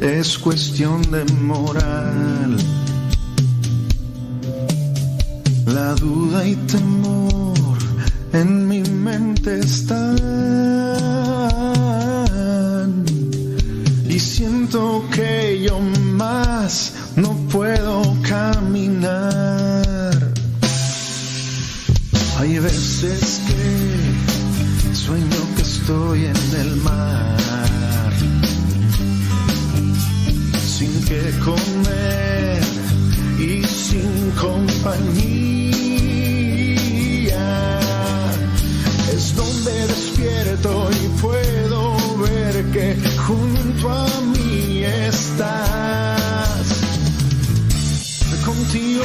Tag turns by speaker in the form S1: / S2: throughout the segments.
S1: es cuestión de moral. La duda y temor en mi mente están. Y siento que yo más no puedo caminar. Hay veces que sueño que estoy en el mar que comer y sin compañía. Es donde despierto y puedo ver que junto a mí estás. Contigo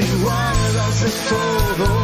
S1: si guardas de todo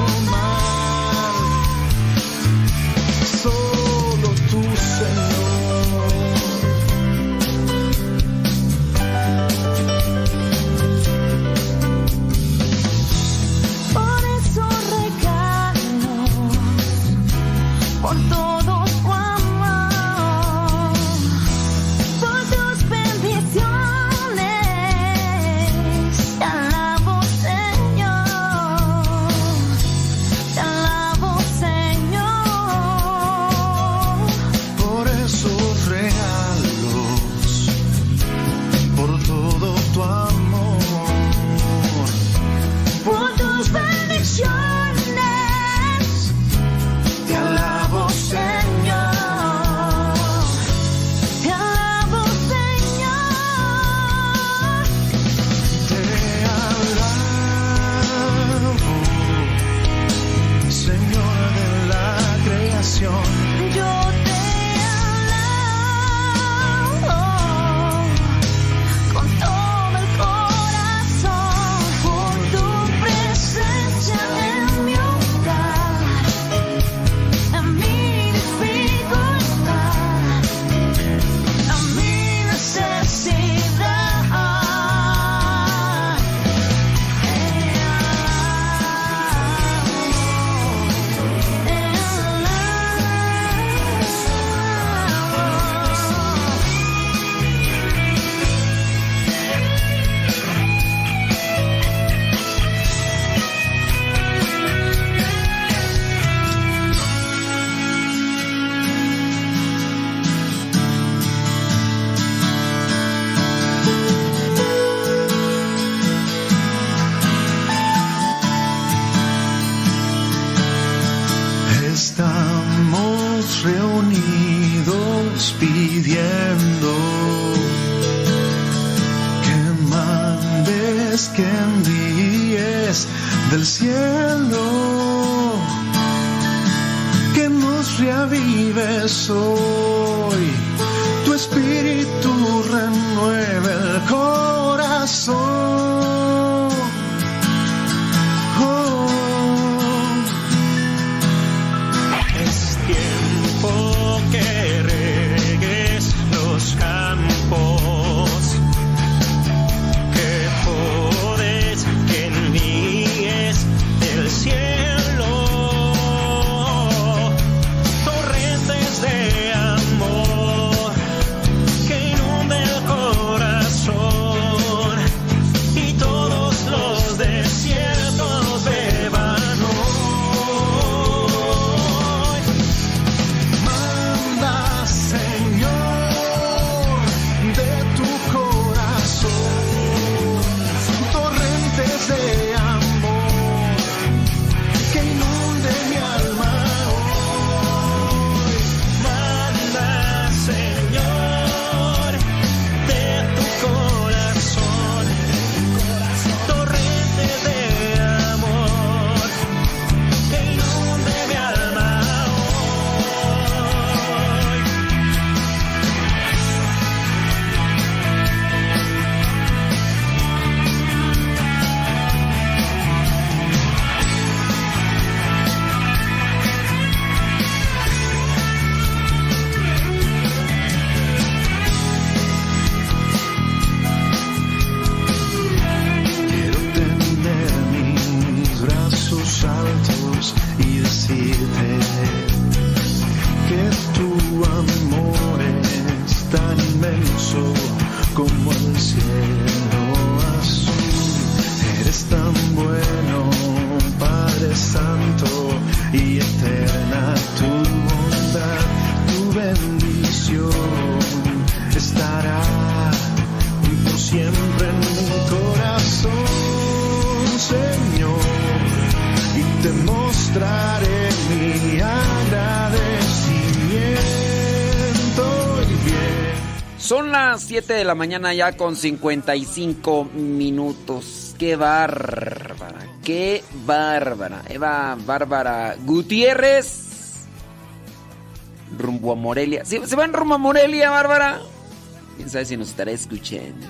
S1: la
S2: mañana ya con 55 minutos. Qué bárbara, qué bárbara. Eva Bárbara Gutiérrez. Rumbo a Morelia. ¿Se, ¿Se van rumbo a Morelia, Bárbara? Quién sabe si nos estará escuchando.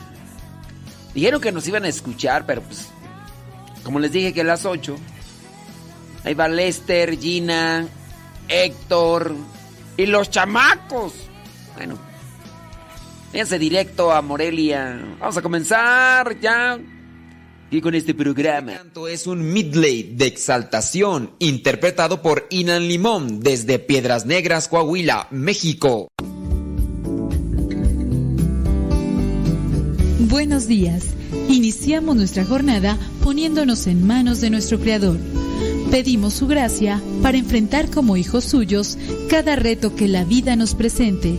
S2: Dijeron que nos iban a escuchar, pero pues. Como les dije que a las 8. Ahí va Lester, Gina, Héctor y los chamacos. Bueno, Fíjense directo a Morelia. Vamos a comenzar ya. Y con este programa.
S3: Es un midley de exaltación interpretado por Inan Limón desde Piedras Negras, Coahuila, México.
S4: Buenos días. Iniciamos nuestra jornada poniéndonos en manos de nuestro Creador. Pedimos su gracia para enfrentar como hijos suyos cada reto que la vida nos presente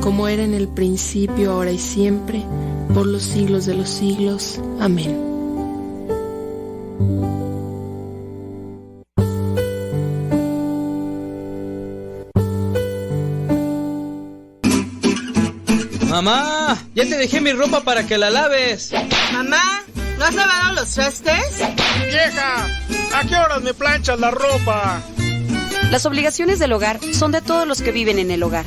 S5: como era en el principio, ahora y siempre, por los siglos de los siglos. Amén.
S6: Mamá, ya te dejé mi ropa para que la laves.
S7: Mamá, ¿no has lavado los trastes?
S8: Vieja, ¿a qué horas me planchas la ropa?
S9: Las obligaciones del hogar son de todos los que viven en el hogar.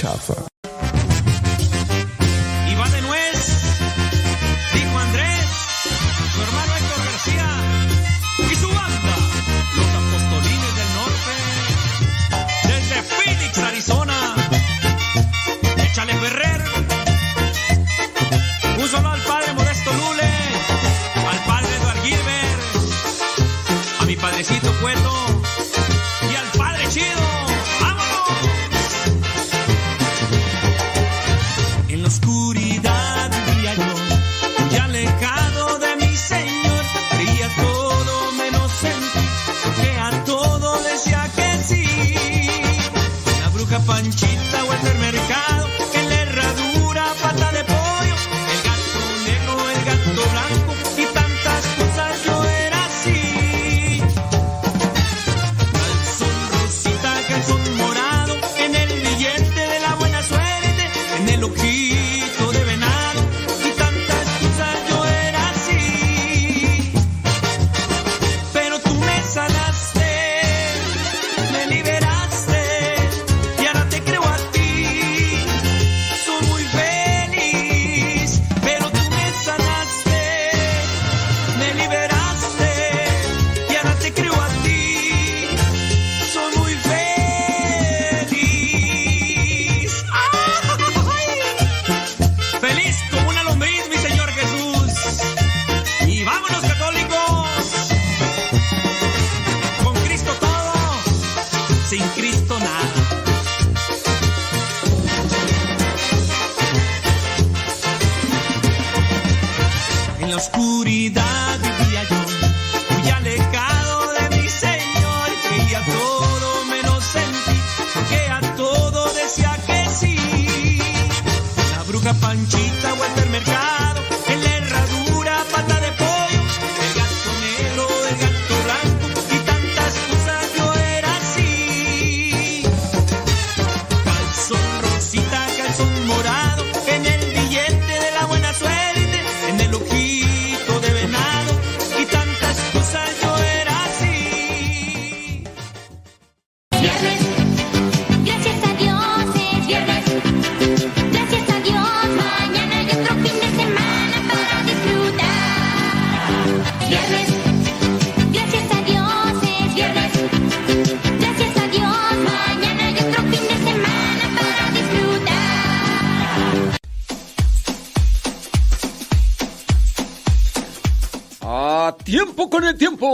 S10: Chopper.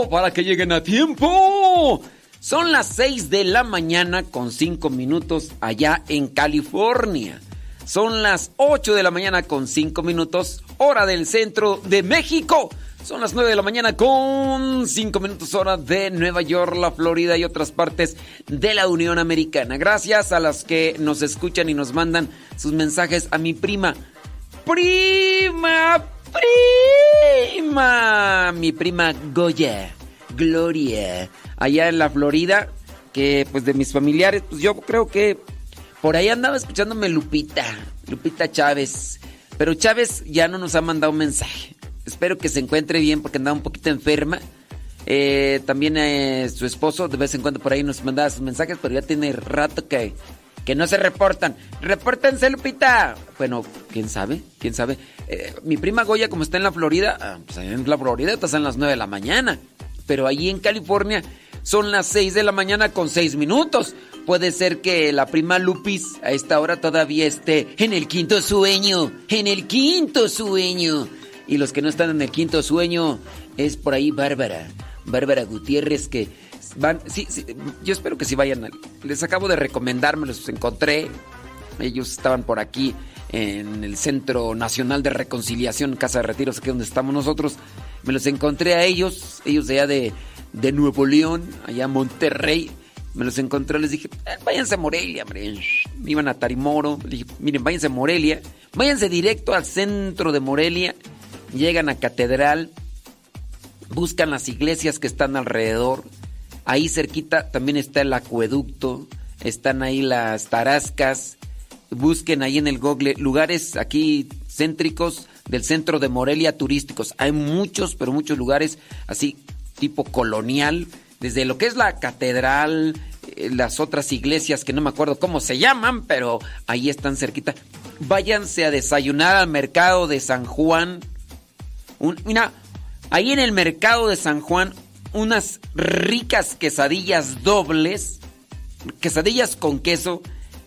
S10: para
S2: que lleguen a tiempo. Son las 6 de la mañana con 5 minutos allá en California. Son las 8 de la mañana con 5 minutos, hora del centro de México. Son las 9 de la mañana con 5 minutos hora de Nueva York, la Florida y otras partes de la Unión Americana. Gracias a las que nos escuchan y nos mandan sus mensajes a mi prima. Prima, prima, mi prima Goya. Gloria, allá en la Florida, que pues de mis familiares, pues yo creo que por ahí andaba escuchándome Lupita, Lupita Chávez, pero Chávez ya no nos ha mandado un mensaje. Espero que se encuentre bien porque andaba un poquito enferma. Eh, también eh, su esposo de vez en cuando por ahí nos mandaba sus mensajes, pero ya tiene rato que, que no se reportan. ¡Repórtense, Lupita! Bueno, quién sabe, quién sabe. Eh, mi prima Goya, como está en la Florida, ah, pues en la Florida estás en las 9 de la mañana. Pero allí en California son las 6 de la mañana con 6 minutos. Puede ser que la prima Lupis a esta hora todavía esté en el quinto sueño. En el quinto sueño. Y los que no están en el quinto sueño es por ahí Bárbara. Bárbara Gutiérrez que van... Sí, sí, yo espero que sí vayan. Les acabo de recomendar, me los encontré. Ellos estaban por aquí en el Centro Nacional de Reconciliación, Casa de Retiros, aquí donde estamos nosotros. Me los encontré a ellos, ellos de allá de, de Nuevo León, allá Monterrey. Me los encontré, les dije, "Eh, váyanse a Morelia, hombre. Iban a Tarimoro. Le dije, miren, váyanse a Morelia. Váyanse directo al centro de Morelia. Llegan a Catedral. Buscan las iglesias que están alrededor. Ahí cerquita también está el acueducto. Están ahí las tarascas. Busquen ahí en el Google lugares aquí céntricos del centro de Morelia turísticos. Hay muchos, pero muchos lugares así tipo colonial. Desde lo que es la catedral, eh, las otras iglesias que no me acuerdo cómo se llaman, pero ahí están cerquita. Váyanse a desayunar al mercado de San Juan. Un- mira, ahí en el mercado de San Juan, unas ricas quesadillas dobles, quesadillas con queso,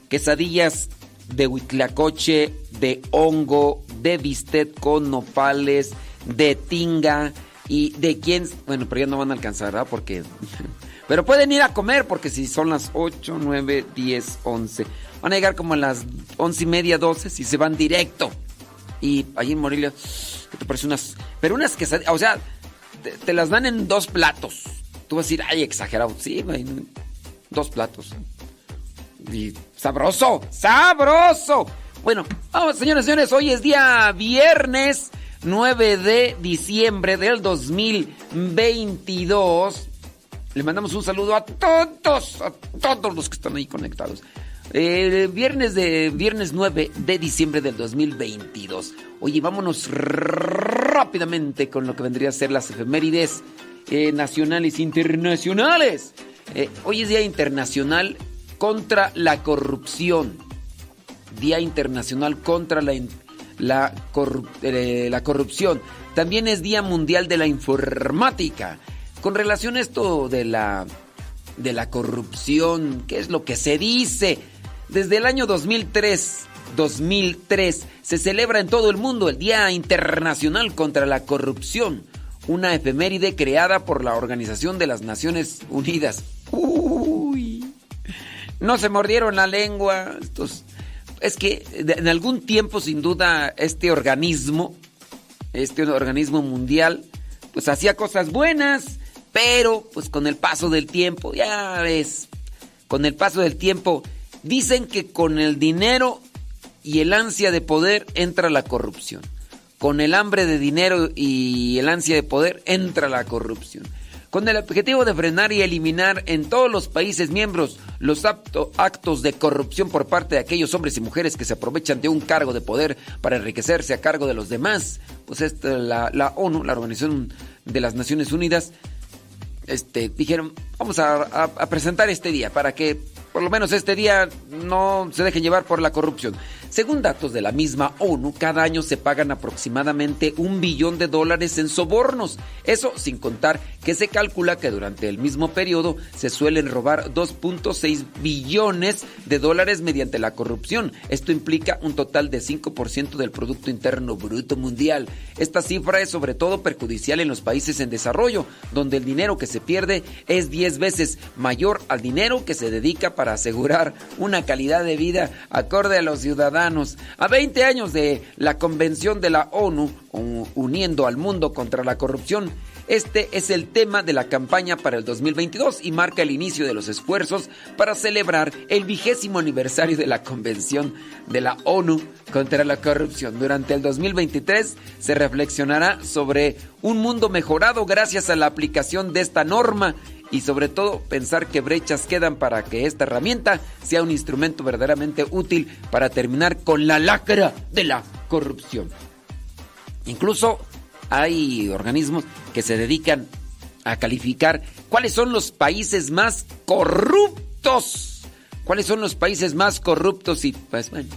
S2: quesadillas de huitlacoche, de hongo, de bistec con nopales, de tinga y de quién, bueno, pero ya no van a alcanzar, ¿verdad? Porque pero pueden ir a comer porque si son las 8, 9, 10, 11, van a llegar como a las 11 y media, 12 si se van directo. Y allí en Morelia, ¿qué te parece unas, pero unas quesadillas, o sea, te, te las dan en dos platos. Tú vas a decir, ay, exagerado. Sí, dos platos. Y sabroso, sabroso. Bueno, vamos, señores, señores, hoy es día viernes 9 de diciembre del 2022. Le mandamos un saludo a todos, a todos los que están ahí conectados. Viernes de viernes 9 de diciembre del 2022. Oye, vámonos rápidamente con lo que vendría a ser las efemérides eh, nacionales e internacionales. Eh, hoy es Día Internacional contra la Corrupción. Día Internacional contra la, eh, la Corrupción. También es Día Mundial de la Informática. Con relación a esto de la, de la corrupción, ¿qué es lo que se dice? Desde el año 2003, 2003 se celebra en todo el mundo el Día Internacional contra la Corrupción, una efeméride creada por la Organización de las Naciones Unidas. Uy, no se mordieron la lengua. Es que en algún tiempo, sin duda, este organismo, este organismo mundial, pues hacía cosas buenas, pero pues con el paso del tiempo, ya ves, con el paso del tiempo, dicen que con el dinero y el ansia de poder entra la corrupción. Con el hambre de dinero y el ansia de poder entra la corrupción. Con el objetivo de frenar y eliminar en todos los países miembros los actos de corrupción por parte de aquellos hombres y mujeres que se aprovechan de un cargo de poder para enriquecerse a cargo de los demás. Pues esta, la, ONU, la Organización de las Naciones Unidas, este, dijeron, vamos a, a- a presentar este día para que por lo menos este día no se dejen llevar por la corrupción. Según datos de la misma ONU, cada año se pagan aproximadamente un billón de dólares en sobornos. Eso sin contar que se calcula que durante el mismo periodo se suelen robar 2.6 billones de dólares mediante la corrupción. Esto implica un total de 5% del Producto Interno Bruto Mundial. Esta cifra es sobre todo perjudicial en los países en desarrollo, donde el dinero que se pierde es 10 veces mayor al dinero que se dedica para asegurar una calidad de vida acorde a los ciudadanos. A 20 años de la Convención de la ONU uniendo al mundo contra la corrupción, este es el tema de la campaña para el 2022 y marca el inicio de los esfuerzos para celebrar el vigésimo aniversario de la Convención de la ONU contra la corrupción. Durante el 2023 se reflexionará sobre un mundo mejorado gracias a la aplicación de esta norma y sobre todo pensar que brechas quedan para que esta herramienta sea un instrumento verdaderamente útil para terminar con la lacra de la corrupción. Incluso hay organismos que se dedican a calificar cuáles son los países más corruptos. ¿Cuáles son los países más corruptos? Y pues bueno,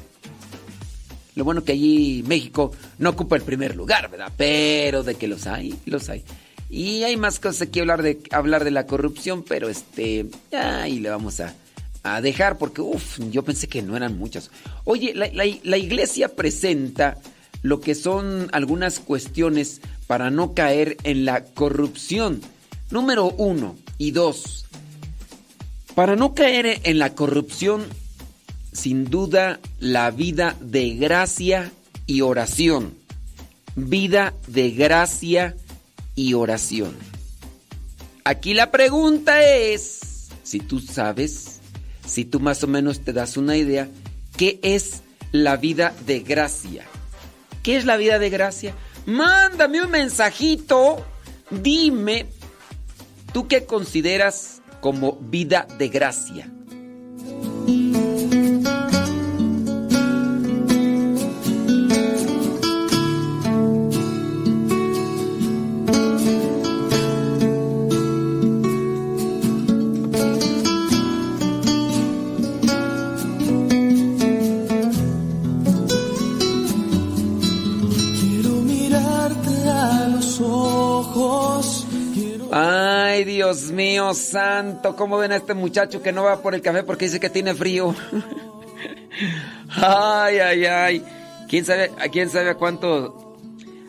S2: lo bueno que allí México no ocupa el primer lugar, ¿verdad? Pero de que los hay, los hay. Y hay más cosas que hablar de, hablar de la corrupción, pero este, ahí le vamos a, a dejar porque, uff, yo pensé que no eran muchas. Oye, la, la- la iglesia presenta lo que son algunas cuestiones para no caer en la corrupción. Número uno y dos. Para no caer en la corrupción, sin duda, la vida de gracia y oración. Vida de gracia y oración. Aquí la pregunta es, si tú sabes, si tú más o menos te das una idea, ¿qué es la vida de gracia? ¿Qué es la vida de gracia? Mándame un mensajito, dime, ¿tú qué consideras como vida de gracia? Dios mío santo, ¿cómo ven a este muchacho que no va por el café porque dice que tiene frío? Ay, ay, ay. ¿Quién sabe, a quién sabe cuánto?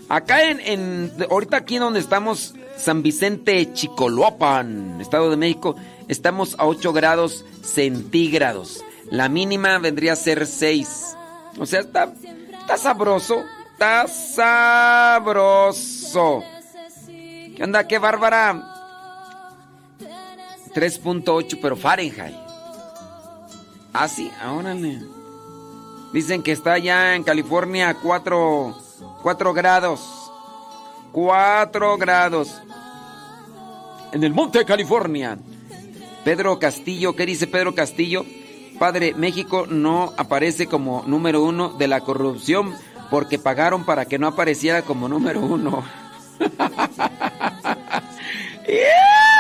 S2: Acá en, en ahorita aquí donde estamos, San Vicente Chicoloapan, Estado de México, estamos a 8 grados centígrados. La mínima vendría a ser 6. O sea, está, está sabroso, está sabroso. ¿Qué onda? ¿Qué bárbara? 3.8, pero Fahrenheit. Ah, sí, órale. Dicen que está ya en California a 4, 4 grados. 4 grados. En el monte de California. Pedro Castillo, ¿qué dice Pedro Castillo? Padre, México no aparece como número uno de la corrupción porque pagaron para que no apareciera como número uno. ¡Yeah!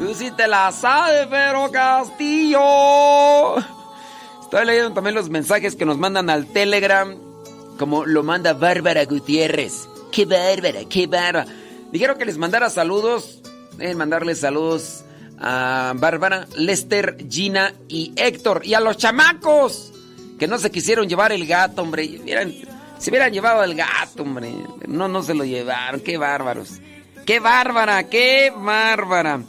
S2: Tú sí te la sabes, Pedro Castillo. Estoy leyendo también los mensajes que nos mandan al Telegram, como lo manda Bárbara Gutiérrez. ¡Qué bárbara, qué bárbara! Dijeron que les mandara saludos. Deben mandarles saludos a Bárbara, Lester, Gina y Héctor. Y a los chamacos que no se quisieron llevar el gato, hombre. Se hubieran llevado el gato, hombre. No, no se lo llevaron. ¡Qué bárbaros! ¡Qué bárbara! ¡Qué bárbara!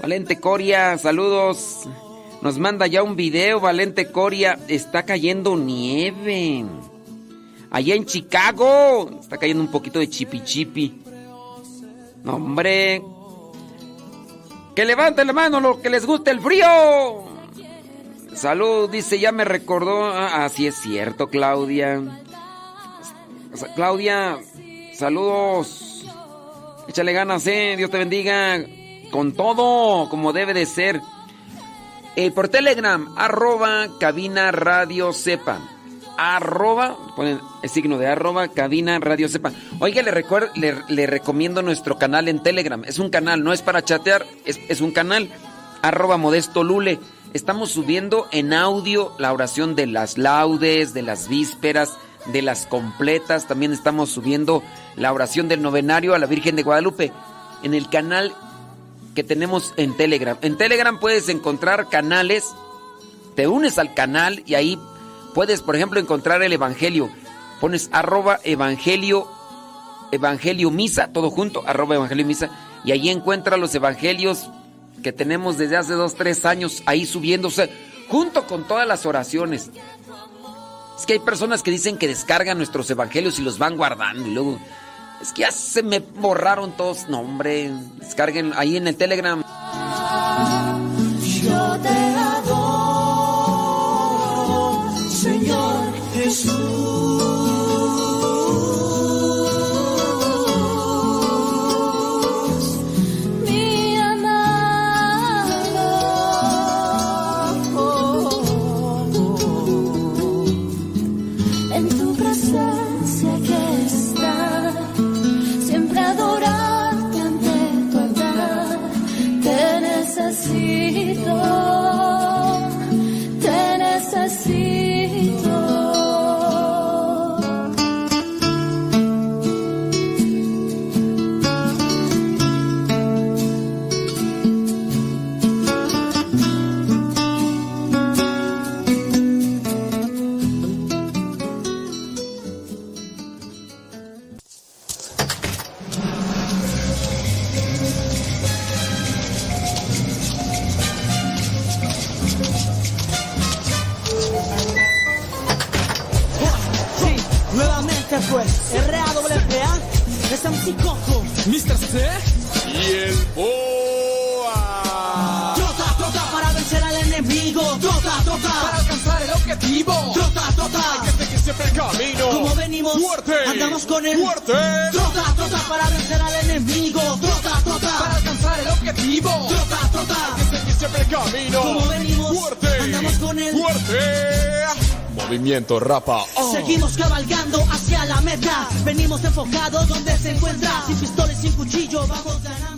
S2: Valente Coria, saludos. Nos manda ya un video, Valente Coria. Está cayendo nieve. Allá en Chicago. Está cayendo un poquito de chipi chipi. No, hombre. Que levanten la mano los que les guste el frío. Salud, dice, ya me recordó. Ah, así es cierto, Claudia. Claudia, saludos. Échale ganas, eh. Dios te bendiga. Con todo, como debe de ser. Eh, por Telegram, arroba cabina radio sepa. Arroba, ponen el signo de arroba cabina radio sepa. Oiga, le, le recomiendo nuestro canal en Telegram. Es un canal, no es para chatear, es, es un canal. Arroba modesto lule. Estamos subiendo en audio la oración de las laudes, de las vísperas, de las completas. También estamos subiendo la oración del novenario a la Virgen de Guadalupe en el canal que tenemos en Telegram. En Telegram puedes encontrar canales, te unes al canal y ahí puedes, por ejemplo, encontrar el Evangelio. Pones arroba Evangelio, Evangelio Misa, todo junto, arroba Evangelio Misa, y ahí encuentras los Evangelios que tenemos desde hace dos, tres años ahí subiéndose, junto con todas las oraciones. Es que hay personas que dicen que descargan nuestros Evangelios y los van guardando y luego... Es que ya se me borraron todos. No, hombre, descarguen ahí en el Telegram.
S11: Yo te adoro, Señor Jesús.
S12: Un psicojo. Mr. C y el BOA. Trota, trota para vencer al enemigo. Trota, trota para alcanzar el objetivo. Trota, trota. Hay que seguir siempre el camino. Como venimos, fuerte. Andamos con el fuerte. Trota, trota para vencer al enemigo. Trota, trota para alcanzar el objetivo. Trota, trota. Hay que seguir siempre el camino. Como venimos, fuerte. Andamos con el fuerte.
S13: Movimiento rapa.
S12: Oh. Seguimos cabalgando hacia la meta. Venimos enfocados donde se encuentra. Sin pistola y sin cuchillo, vamos ganando.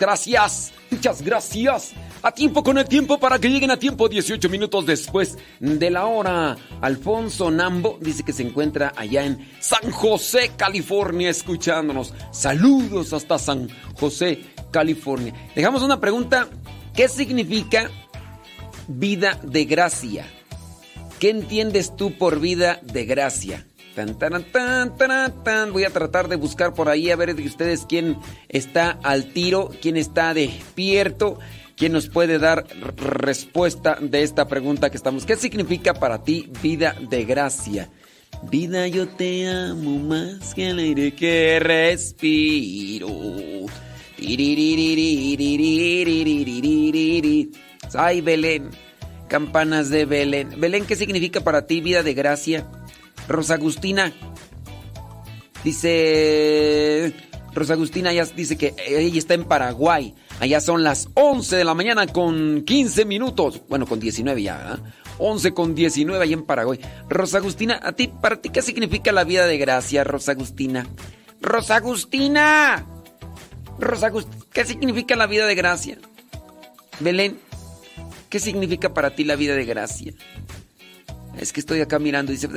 S2: Gracias, muchas gracias. A tiempo con el tiempo para que lleguen a tiempo 18 minutos después de la hora. Alfonso Nambo dice que se encuentra allá en San José, California, escuchándonos. Saludos hasta San José, California. Dejamos una pregunta. ¿Qué significa vida de gracia? ¿Qué entiendes tú por vida de gracia? Tan, tan, tan, Voy a tratar de buscar por ahí a ver de ustedes quién está al tiro, quién está despierto, quién nos puede dar respuesta de esta pregunta que estamos. ¿Qué significa para ti vida de gracia? Vida, yo te amo más que el aire que respiro. Ay, Belén. Campanas de Belén. Belén, ¿qué significa para ti vida de gracia? Rosa Agustina dice. Rosa Agustina ya dice que ella está en Paraguay. Allá son las 11 de la mañana con 15 minutos. Bueno, con 19 ya, ¿verdad? 11 con 19 ahí en Paraguay. Rosa Agustina, ¿a ti, para ti qué significa la vida de gracia, Rosa Agustina? Rosa Agustina. Rosa Agustina, ¿qué significa la vida de gracia? Belén, ¿qué significa para ti la vida de gracia? Es que estoy acá mirando y dice,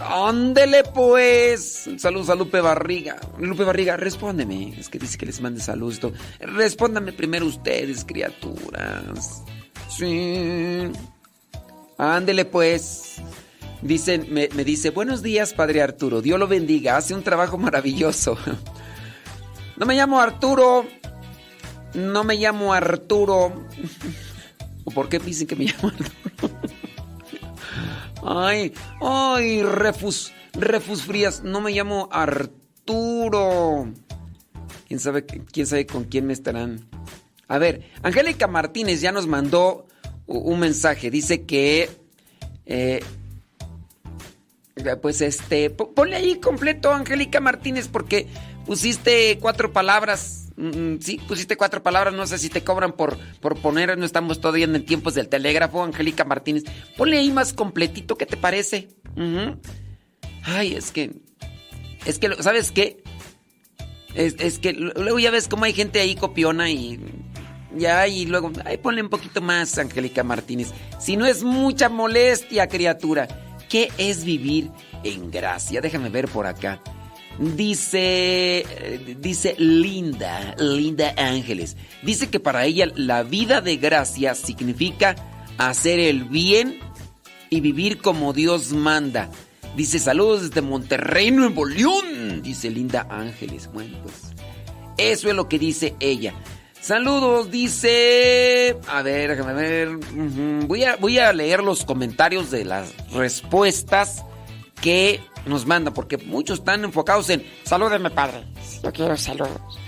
S2: ándele pues. Saludos a Lupe Barriga. Lupe Barriga, respóndeme. Es que dice que les mande saludos. Respóndame primero ustedes, criaturas. Sí. Ándele pues. Dicen, me, me dice, buenos días, padre Arturo. Dios lo bendiga. Hace un trabajo maravilloso. No me llamo Arturo. No me llamo Arturo. ¿O por qué dicen que me llamo Arturo? Ay, ay, Refus, Refus Frías, no me llamo Arturo. ¿Quién sabe, quién sabe con quién me estarán? A ver, Angélica Martínez ya nos mandó un mensaje. Dice que, eh, pues este, po- ponle ahí completo, Angélica Martínez, porque pusiste cuatro palabras. Mm, Sí, pusiste cuatro palabras, no sé si te cobran por, por poner, no estamos todavía en tiempos del telégrafo, Angélica Martínez. Ponle ahí más completito, ¿qué te parece? Ay, es que, es que, ¿sabes qué? Es, es que luego ya ves cómo hay gente ahí copiona y ya, y luego, ay, ponle un poquito más, Angélica Martínez. Si no es mucha molestia, criatura, ¿qué es vivir en gracia? Déjame ver por acá. Dice, dice Linda, Linda Ángeles. Dice que para ella la vida de gracia significa hacer el bien y vivir como Dios manda. Dice saludos desde Monterrey, Nuevo León. Dice Linda Ángeles. Bueno, pues eso es lo que dice ella. Saludos, dice... A ver, déjame ver. Voy a, voy a leer los comentarios de las respuestas que nos mandan, porque muchos están enfocados en... Salúdeme, padre. Yo quiero saludos.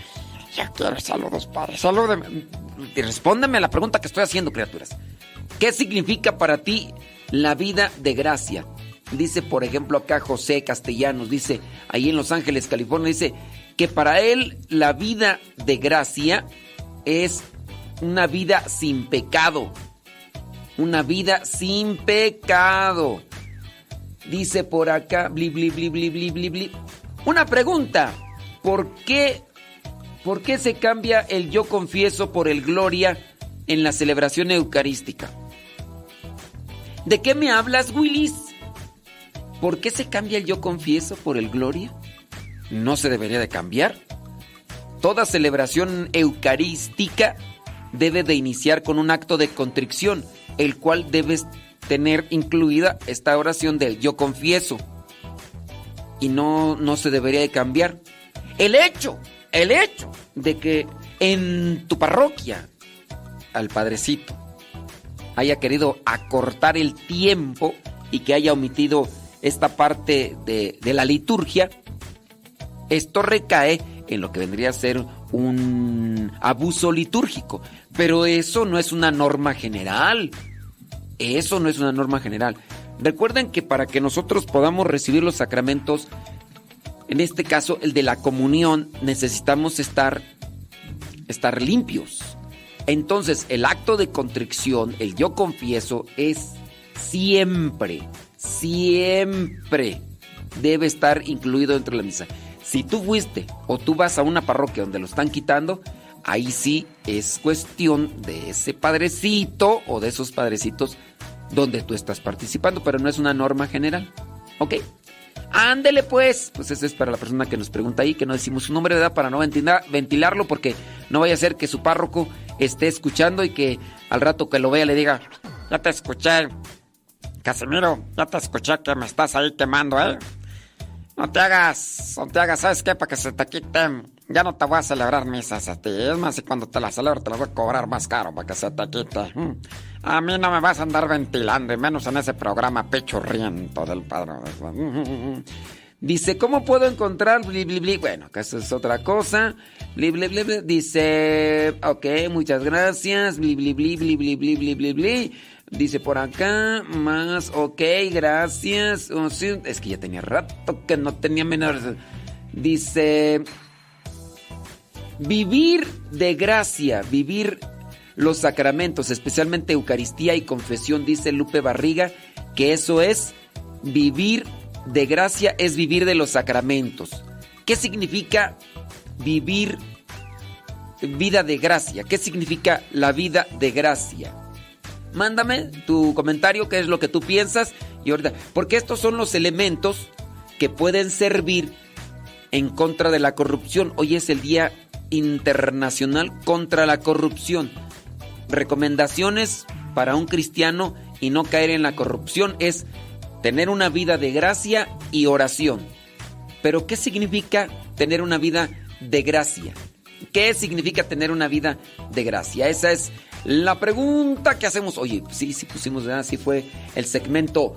S2: Yo quiero saludos, padre. Salúdeme. Respóndeme a la pregunta que estoy haciendo, criaturas. ¿Qué significa para ti la vida de gracia? Dice, por ejemplo, acá José Castellanos, dice, ahí en Los Ángeles, California, dice que para él la vida de gracia es una vida sin pecado. Una vida sin pecado. Dice por acá, bli, bli, bli, bli, bli, bli, bli. Una pregunta. ¿Por qué, ¿Por qué se cambia el yo confieso por el gloria en la celebración eucarística? ¿De qué me hablas, Willis? ¿Por qué se cambia el yo confieso por el gloria? ¿No se debería de cambiar? Toda celebración eucarística debe de iniciar con un acto de contrición, el cual debes tener incluida esta oración del yo confieso. Y no, no se debería de cambiar. El hecho, el hecho de que en tu parroquia al padrecito haya querido acortar el tiempo y que haya omitido esta parte de, de la liturgia, esto recae en lo que vendría a ser un abuso litúrgico. Pero eso no es una norma general. Eso no es una norma general. Recuerden que para que nosotros podamos recibir los sacramentos, en este caso el de la comunión, necesitamos estar, estar limpios. Entonces el acto de contrición, el yo confieso, es siempre, siempre debe estar incluido dentro de la misa. Si tú fuiste o tú vas a una parroquia donde lo están quitando, ahí sí es cuestión de ese padrecito o de esos padrecitos donde tú estás participando, pero no es una norma general. ¿Ok? Ándele pues. Pues ese es para la persona que nos pregunta ahí, que no decimos su nombre de edad para no ventilar- ventilarlo, porque no vaya a ser que su párroco esté escuchando y que al rato que lo vea le diga, ya te escuché, Casimiro, ya te escuché que me estás ahí quemando, ¿eh? No te hagas, no te hagas, ¿sabes qué? Para que se te quite. Ya no te voy a celebrar misas a ti. Es más, y cuando te las celebro te las voy a cobrar más caro para que se te quite. Mm. A mí no me vas a andar ventilando, y menos en ese programa pechurriento del padre. Dice, ¿cómo puedo encontrar bli, bli, bli? Bueno, que eso es otra cosa. Bli, bli, bli, bli. Dice, ok, muchas gracias. Bli, bli, bli, bli, bli, bli, bli. Dice por acá, más, ok, gracias. Oh, sí, es que ya tenía rato que no tenía menores. Dice, vivir de gracia, vivir los sacramentos, especialmente Eucaristía y confesión, dice Lupe Barriga, que eso es vivir de gracia, es vivir de los sacramentos. ¿Qué significa vivir vida de gracia? ¿Qué significa la vida de gracia? Mándame tu comentario, qué es lo que tú piensas y porque estos son los elementos que pueden servir en contra de la corrupción. Hoy es el Día Internacional contra la Corrupción. Recomendaciones para un cristiano y no caer en la corrupción es tener una vida de gracia y oración. Pero ¿qué significa tener una vida de gracia? ¿Qué significa tener una vida de gracia? Esa es la pregunta que hacemos. Oye, sí, sí pusimos, ¿verdad? Sí fue el segmento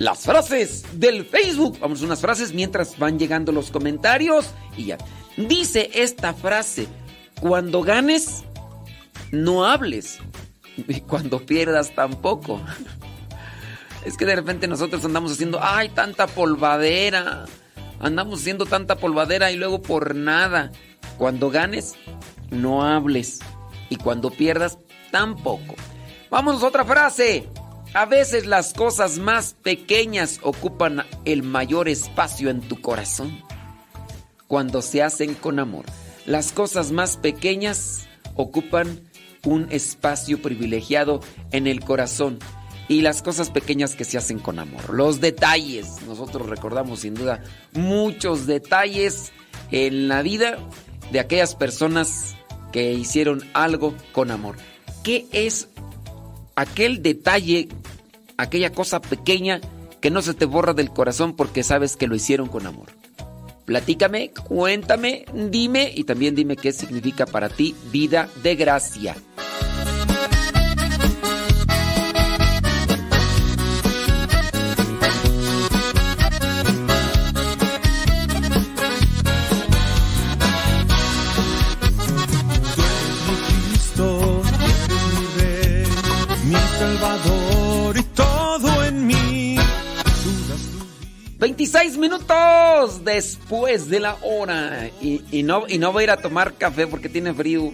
S2: Las frases del Facebook. Vamos a unas frases mientras van llegando los comentarios y ya. Dice esta frase, cuando ganes, no hables. Y cuando pierdas, tampoco. Es que de repente nosotros andamos haciendo, ay, tanta polvadera. Andamos haciendo tanta polvadera y luego por nada. Cuando ganes, no hables. Y cuando pierdas, tampoco. Vamos a otra frase. A veces las cosas más pequeñas ocupan el mayor espacio en tu corazón. Cuando se hacen con amor. Las cosas más pequeñas ocupan un espacio privilegiado en el corazón. Y las cosas pequeñas que se hacen con amor. Los detalles. Nosotros recordamos sin duda muchos detalles en la vida de aquellas personas que hicieron algo con amor. ¿Qué es aquel detalle, aquella cosa pequeña que no se te borra del corazón porque sabes que lo hicieron con amor. Platícame, cuéntame, dime y también dime qué significa para ti vida de gracia. 26 minutos después de la hora. Y, y no, y no voy a ir a tomar café porque tiene frío.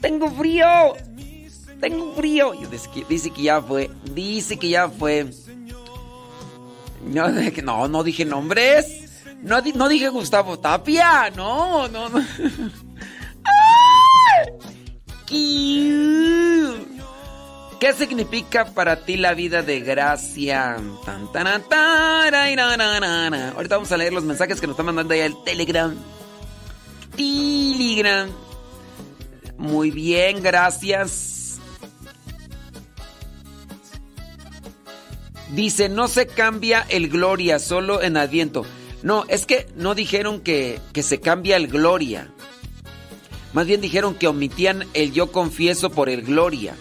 S2: Tengo frío. Tengo frío. Y dice, que, dice que ya fue. Dice que ya fue. No, no, no dije nombres. No, di- no dije Gustavo Tapia. No, no, no. ¿Qué significa para ti la vida de gracia? Ahorita vamos a leer los mensajes que nos están mandando ahí al Telegram. Telegram. Muy bien, gracias. Dice, no se cambia el gloria, solo en adviento. No, es que no dijeron que, que se cambia el gloria. Más bien dijeron que omitían el yo confieso por el gloria.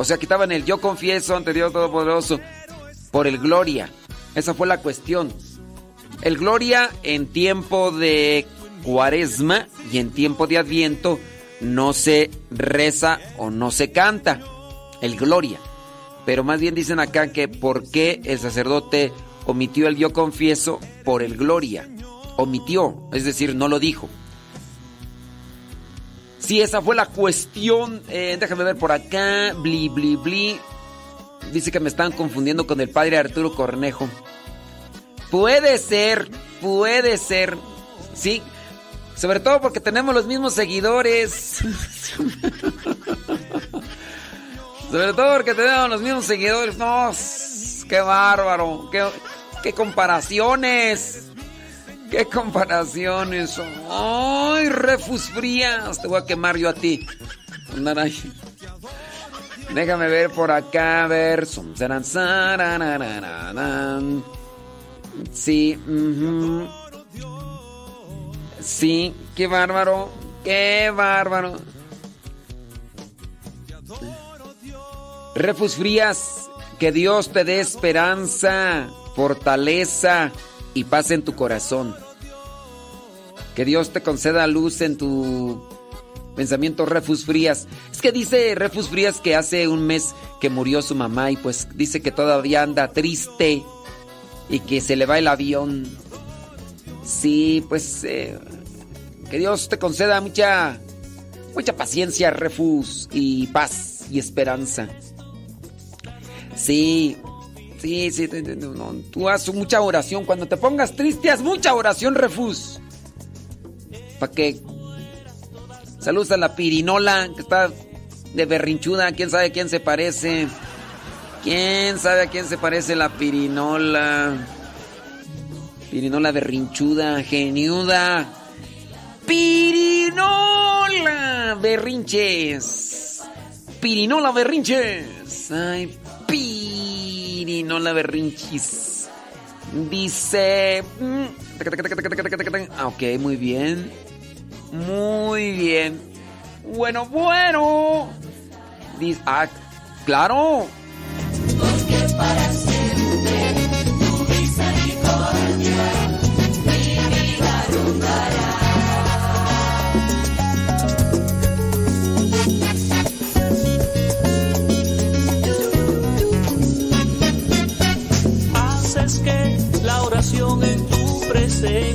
S2: O sea, quitaban el yo confieso ante Dios Todopoderoso por el gloria. Esa fue la cuestión. El gloria en tiempo de cuaresma y en tiempo de adviento no se reza o no se canta. El gloria. Pero más bien dicen acá que por qué el sacerdote omitió el yo confieso por el gloria. Omitió, es decir, no lo dijo. Sí, esa fue la cuestión. Eh, déjame ver por acá. Bli, bli, bli. Dice que me están confundiendo con el padre Arturo Cornejo. Puede ser, puede ser. Sí, sobre todo porque tenemos los mismos seguidores. sobre todo porque tenemos los mismos seguidores. No, qué bárbaro. Qué, qué comparaciones. ¡Qué comparaciones! ¡Ay, refus frías! Te voy a quemar yo a ti. Déjame ver por acá, a ver. Sí, ujú. sí, qué bárbaro, qué bárbaro. Refus Frías, que Dios te dé esperanza, fortaleza y paz en tu corazón. Que Dios te conceda luz en tu pensamiento, Refus Frías. Es que dice Refus Frías que hace un mes que murió su mamá y pues dice que todavía anda triste y que se le va el avión. Sí, pues eh, que Dios te conceda mucha mucha paciencia, Refus y paz y esperanza. Sí, sí, sí, tú haz mucha oración. Cuando te pongas triste, haz mucha oración, Refus. Para que. Saludos a la pirinola, que está de berrinchuda. ¿Quién sabe a quién se parece? ¿Quién sabe a quién se parece la pirinola? Pirinola berrinchuda, geniuda. Pirinola berrinches. Pirinola berrinches. Ay, pirinola berrinches. Dice... mm, Ah, ok, muy bien. Muy bien. Bueno, bueno. Dice... Ah, claro.
S12: Para
S14: se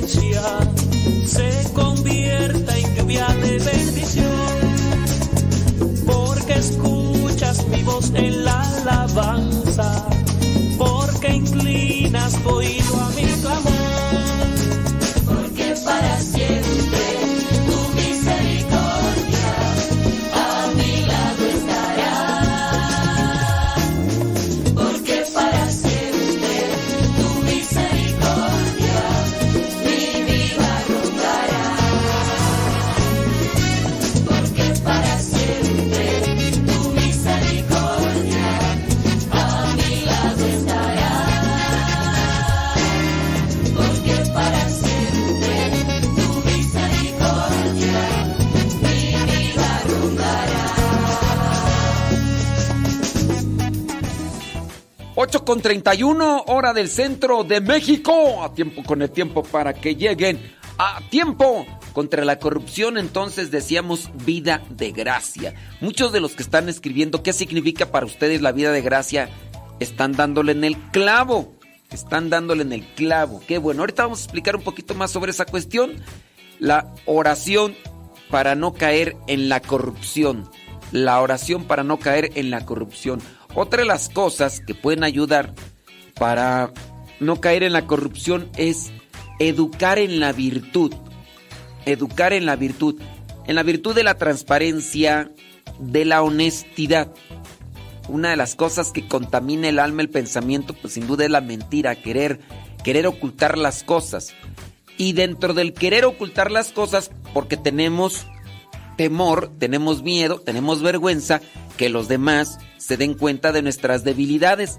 S14: convierta en lluvia de bendición. Porque escuchas mi voz en la alabanza. Porque inclinas tu oído
S2: 8 con 31, hora del centro de México. A tiempo con el tiempo para que lleguen a tiempo contra la corrupción. Entonces decíamos vida de gracia. Muchos de los que están escribiendo qué significa para ustedes la vida de gracia están dándole en el clavo. Están dándole en el clavo. Qué bueno. Ahorita vamos a explicar un poquito más sobre esa cuestión. La oración para no caer en la corrupción. La oración para no caer en la corrupción. Otra de las cosas que pueden ayudar para no caer en la corrupción es educar en la virtud. Educar en la virtud. En la virtud de la transparencia, de la honestidad. Una de las cosas que contamina el alma, el pensamiento, pues sin duda es la mentira, querer, querer ocultar las cosas. Y dentro del querer ocultar las cosas, porque tenemos temor, tenemos miedo, tenemos vergüenza, que los demás se den cuenta de nuestras debilidades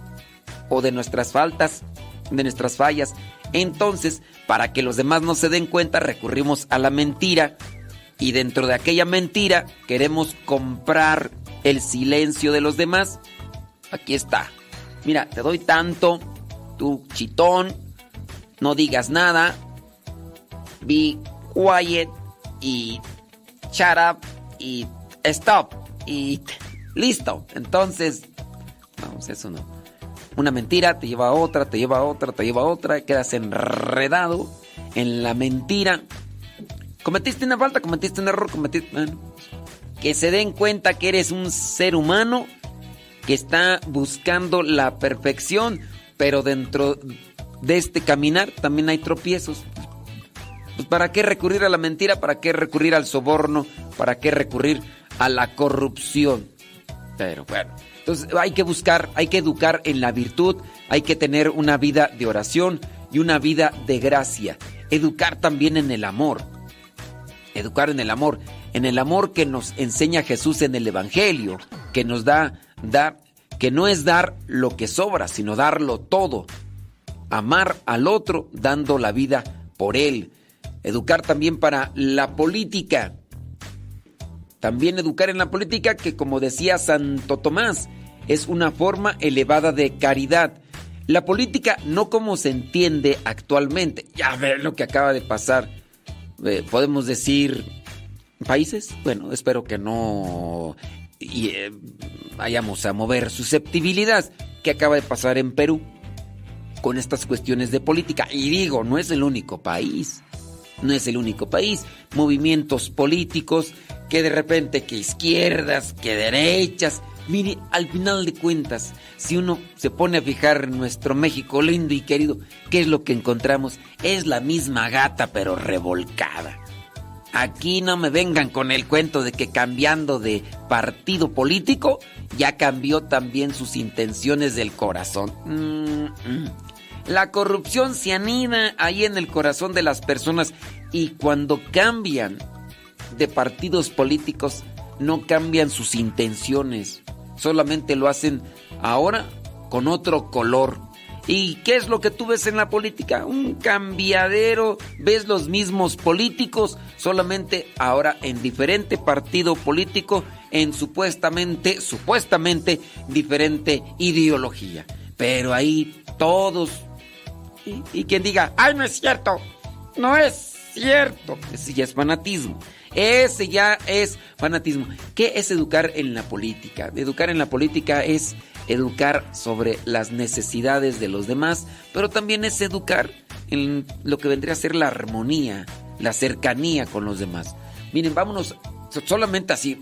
S2: o de nuestras faltas, de nuestras fallas. Entonces, para que los demás no se den cuenta, recurrimos a la mentira y dentro de aquella mentira queremos comprar el silencio de los demás. Aquí está. Mira, te doy tanto, tú chitón, no digas nada, be quiet y shut up y stop y listo. Entonces, vamos, eso no. Una mentira te lleva a otra, te lleva a otra, te lleva a otra, quedas enredado en la mentira. Cometiste una falta, cometiste un error, cometiste... Que se den cuenta que eres un ser humano que está buscando la perfección, pero dentro de este caminar también hay tropiezos. ¿Para qué recurrir a la mentira? ¿Para qué recurrir al soborno? ¿Para qué recurrir a la corrupción? Pero bueno, entonces hay que buscar, hay que educar en la virtud, hay que tener una vida de oración y una vida de gracia. Educar también en el amor. Educar en el amor, en el amor que nos enseña Jesús en el evangelio, que nos da dar que no es dar lo que sobra, sino darlo todo. Amar al otro dando la vida por él. Educar también para la política. También educar en la política que como decía Santo Tomás, es una forma elevada de caridad. La política no como se entiende actualmente. Ya ven lo que acaba de pasar. Eh, podemos decir países. Bueno, espero que no y, eh, vayamos a mover susceptibilidad. ¿Qué acaba de pasar en Perú con estas cuestiones de política? Y digo, no es el único país. No es el único país. Movimientos políticos que de repente que izquierdas, que derechas. Mire, al final de cuentas, si uno se pone a fijar en nuestro México lindo y querido, ¿qué es lo que encontramos? Es la misma gata pero revolcada. Aquí no me vengan con el cuento de que cambiando de partido político ya cambió también sus intenciones del corazón. Mm, mm. La corrupción se anida ahí en el corazón de las personas y cuando cambian de partidos políticos no cambian sus intenciones, solamente lo hacen ahora con otro color. ¿Y qué es lo que tú ves en la política? Un cambiadero, ves los mismos políticos, solamente ahora en diferente partido político, en supuestamente, supuestamente diferente ideología. Pero ahí todos, y, quien diga, ay, no es cierto, no es cierto, ese ya es fanatismo. Ese ya es fanatismo. ¿Qué es educar en la política? Educar en la política es educar sobre las necesidades de los demás, pero también es educar en lo que vendría a ser la armonía, la cercanía con los demás. Miren, vámonos solamente así,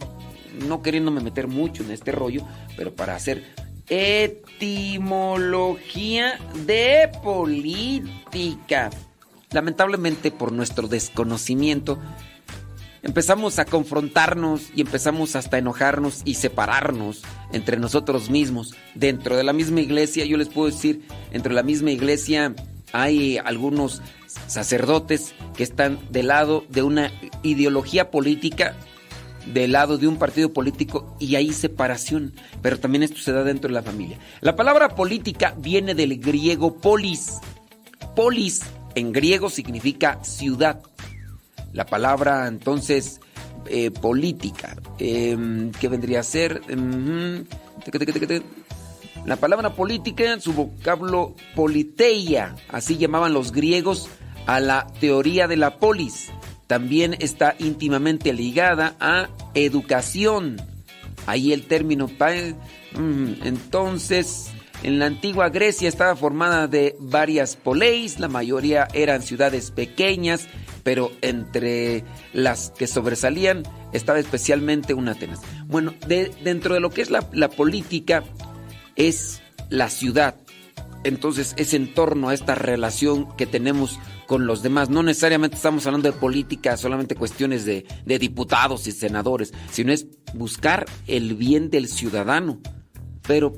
S2: no queriéndome meter mucho en este rollo, pero para hacer etimología de política. Lamentablemente por nuestro desconocimiento, empezamos a confrontarnos y empezamos hasta enojarnos y separarnos entre nosotros mismos. Dentro de la misma iglesia, yo les puedo decir, dentro de la misma iglesia hay algunos sacerdotes que están del lado de una ideología política, del lado de un partido político y hay separación, pero también esto se da dentro de la familia. La palabra política viene del griego polis. Polis en griego significa ciudad. La palabra entonces eh, política, eh, ¿qué vendría a ser? Eh, La palabra política, su vocablo politeia, así llamaban los griegos a la teoría de la polis. También está íntimamente ligada a educación. Ahí el término pa- mm, entonces en la antigua Grecia estaba formada de varias poleis, la mayoría eran ciudades pequeñas, pero entre las que sobresalían estaba especialmente una Atenas. Bueno, de- dentro de lo que es la política es la ciudad. Entonces es en torno a esta relación que tenemos con los demás. No necesariamente estamos hablando de política, solamente cuestiones de, diputados y senadores, sino es buscar el bien del ciudadano. Pero,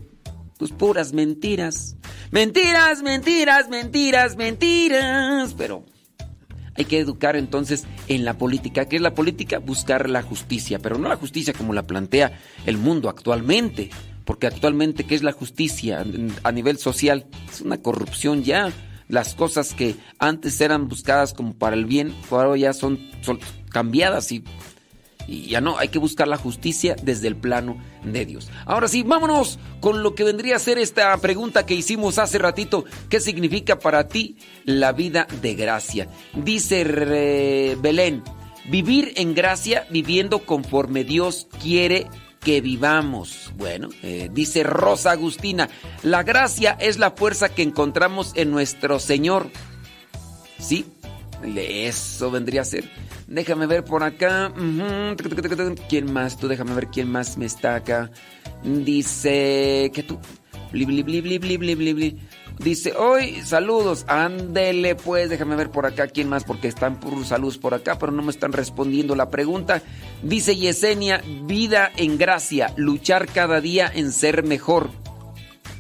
S2: pues puras mentiras. Mentiras, mentiras, mentiras, mentiras. Pero hay que educar entonces en la política. ¿Qué es la política? Buscar la justicia, pero no la justicia como la plantea el mundo actualmente. Porque actualmente, ¿qué es la justicia a nivel social? Es una corrupción ya. Las cosas que antes eran buscadas como para el bien, ahora ya son, cambiadas y, ya no, hay que buscar la justicia desde el plano de Dios. Ahora sí, vámonos con lo que vendría a ser esta pregunta que hicimos hace ratito. ¿Qué significa para ti la vida de gracia? Dice Belén, vivir en gracia viviendo conforme Dios quiere que vivamos. Bueno, eh, dice Rosa Agustina, la gracia es la fuerza que encontramos en nuestro Señor. ¿Sí? Eso vendría a ser. Déjame ver por acá. ¿Quién más? Tú déjame ver quién más me está acá. Dice que tú. Bli, bli, bli, Dice, hoy saludos, ándele pues, déjame ver por acá quién más, porque están puros saludos por acá, pero no me están respondiendo la pregunta. Dice Yesenia, vida en gracia, luchar cada día en ser mejor.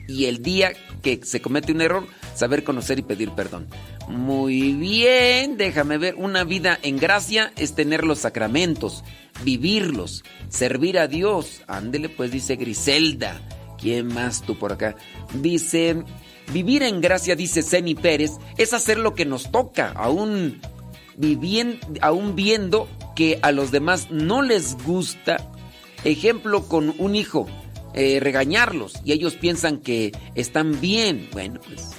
S2: Y el día que se comete un error, saber conocer y pedir perdón. Muy bien, déjame ver, una vida en gracia es tener los sacramentos, vivirlos, servir a Dios. Ándele pues, dice Griselda. ¿Quién más tú por acá? Dice, vivir en gracia, dice Ceni Pérez, es hacer lo que nos toca, aún, vivien- aún viendo que a los demás no les gusta. Ejemplo con un hijo, eh, regañarlos y ellos piensan que están bien. Bueno, pues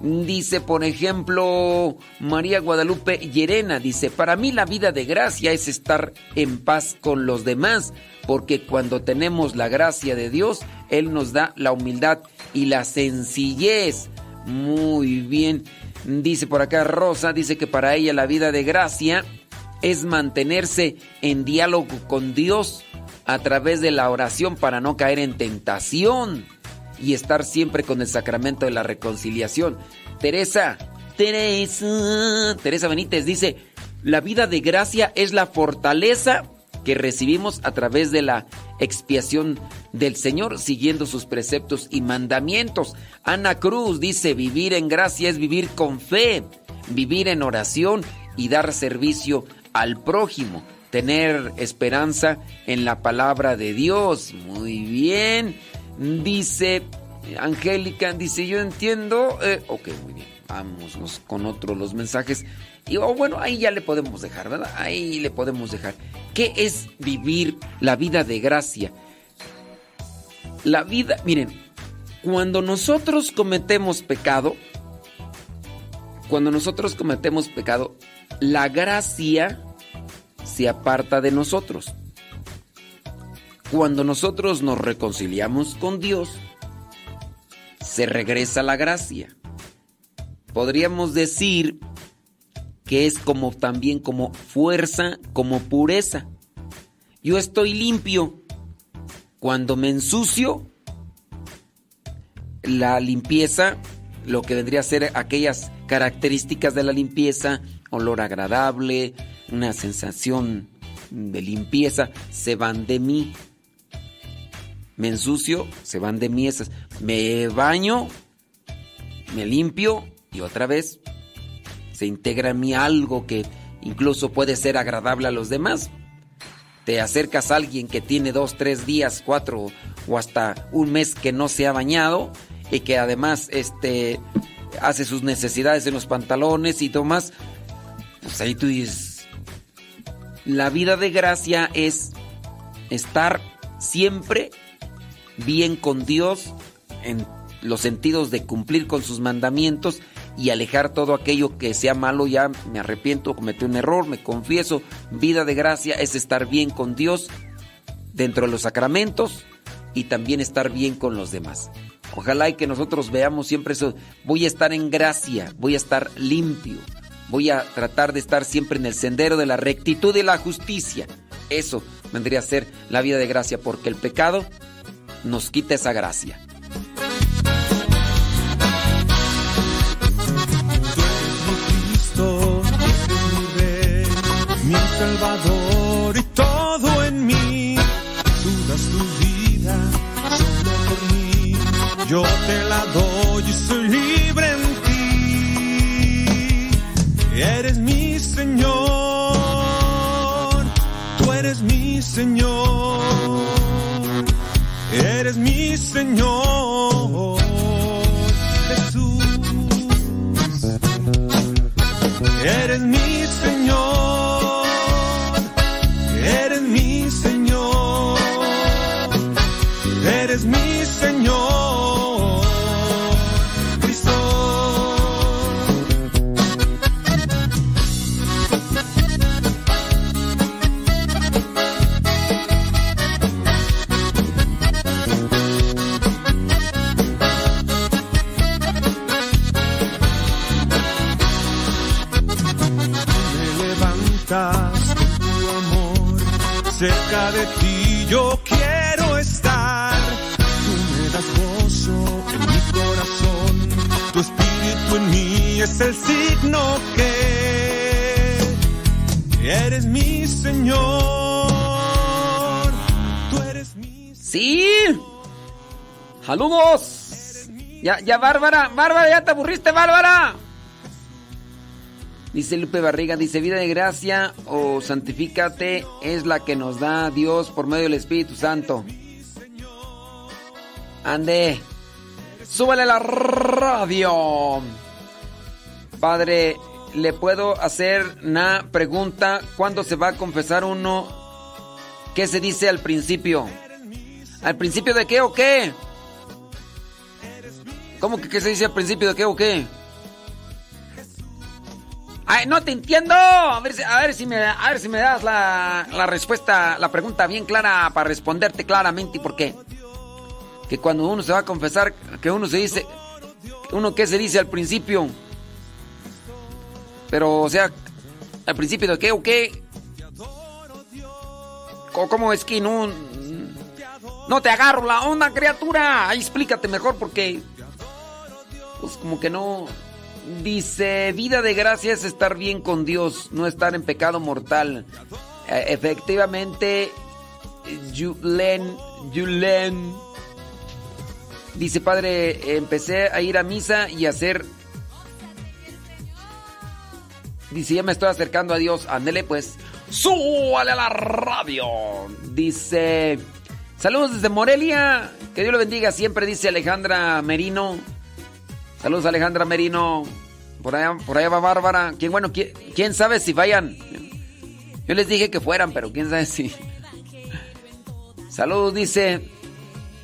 S2: Dice, por ejemplo, María Guadalupe Llerena, dice, para mí la vida de gracia es estar en paz con los demás, porque cuando tenemos la gracia de Dios, Él nos da la humildad y la sencillez. Muy bien. Dice por acá Rosa, dice que para ella la vida de gracia es mantenerse en diálogo con Dios a través de la oración para no caer en tentación y estar siempre con el sacramento de la reconciliación. Teresa, Teresa, Teresa Benítez dice, la vida de gracia es la fortaleza que recibimos a través de la expiación del Señor, siguiendo sus preceptos y mandamientos. Ana Cruz dice, vivir en gracia es vivir con fe, vivir en oración y dar servicio al prójimo, tener esperanza en la palabra de Dios. Muy bien. Dice Angélica, dice, yo entiendo. eh, ok, muy bien. Vámonos con otro los mensajes. Y oh, bueno, ahí ya le podemos dejar, ¿verdad? Ahí le podemos dejar. ¿Qué es vivir la vida de gracia? La vida, miren, cuando nosotros cometemos pecado, cuando nosotros cometemos pecado, la gracia se aparta de nosotros. Cuando nosotros nos reconciliamos con Dios, se regresa la gracia. Podríamos decir que es como también como fuerza, como pureza. Yo estoy limpio. Cuando me ensucio, la limpieza, lo que vendría a ser aquellas características de la limpieza, olor agradable, una sensación de limpieza, se van de mí. Me ensucio, se van de mí esas. Me baño, me limpio y otra vez se integra en mí algo que incluso puede ser agradable a los demás. Te acercas a alguien que tiene dos, tres días, cuatro o hasta un mes que no se ha bañado y que además este, hace sus necesidades en los pantalones y demás. Pues ahí tú dices, la vida de gracia es estar siempre bien con Dios, en los sentidos de cumplir con sus mandamientos y alejar todo aquello que sea malo. Ya me arrepiento, cometí un error, me confieso. Vida de gracia es estar bien con Dios dentro de los sacramentos y también estar bien con los demás. Ojalá y que nosotros veamos siempre eso. Voy a estar en gracia, voy a estar limpio, voy a tratar de estar siempre en el sendero de la rectitud y la justicia. Eso vendría a ser la vida de gracia, porque el pecado nos quita esa gracia.
S11: Mi mi salvador y todo en mí. Tú das tu vida solo por mí. Yo te la doy y soy libre en ti. Eres mi Señor, tú eres mi Señor. Eres mi Señor, Jesús. Eres mi Señor, eres mi Señor, eres mi Cerca de ti yo quiero estar. Tú me das gozo en mi corazón. Tu espíritu en mí es el signo que eres mi Señor. Tú eres mi
S2: ¡Sí! ¡Saludos! Ya, ya, Bárbara, Bárbara, ya te aburriste, Bárbara. Dice Lupe Barriga, dice vida de gracia o santifícate es la que nos da Dios por medio del Espíritu Santo. Ande, súbale la radio. Padre, ¿le puedo hacer una pregunta? ¿Cuándo se va a confesar uno? ¿Qué se dice al principio? ¿Al principio de qué o qué? ¿Cómo que qué se dice al principio de qué o qué? No te entiendo. A ver, si- me, das la, respuesta, la pregunta bien clara para responderte claramente. ¿Y por qué? Que cuando uno se va a confesar, que uno se dice, uno qué se dice al principio. Pero, o sea, al principio de qué o qué. ¿Cómo- ¿Cómo es que no? No te agarro la onda, criatura. Ahí explícate mejor porque. Pues como que no. Dice, vida de gracia es estar bien con Dios, no estar en pecado mortal. Eh, efectivamente, Yulen, Yulen. Dice, padre, empecé a ir a misa y a hacer... Dice, ya me estoy acercando a Dios. Ándele pues. ¡Súbale a la radio! Dice, saludos desde Morelia. Que Dios lo bendiga siempre, dice Alejandra Merino. Saludos Alejandra Merino. Por allá, por allá va Bárbara. ¿Quién, bueno, quién, sabe si vayan? Yo les dije que fueran, pero quién sabe si. Saludos, dice.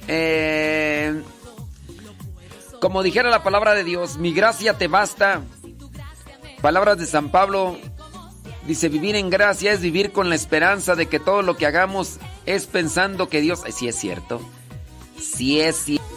S2: eh, como dijera la palabra de Dios, mi gracia te basta. Palabras de San Pablo. Dice, vivir en gracia es vivir con la esperanza de que todo lo que hagamos es pensando que Dios... Ay, Sí es cierto. Sí es cierto.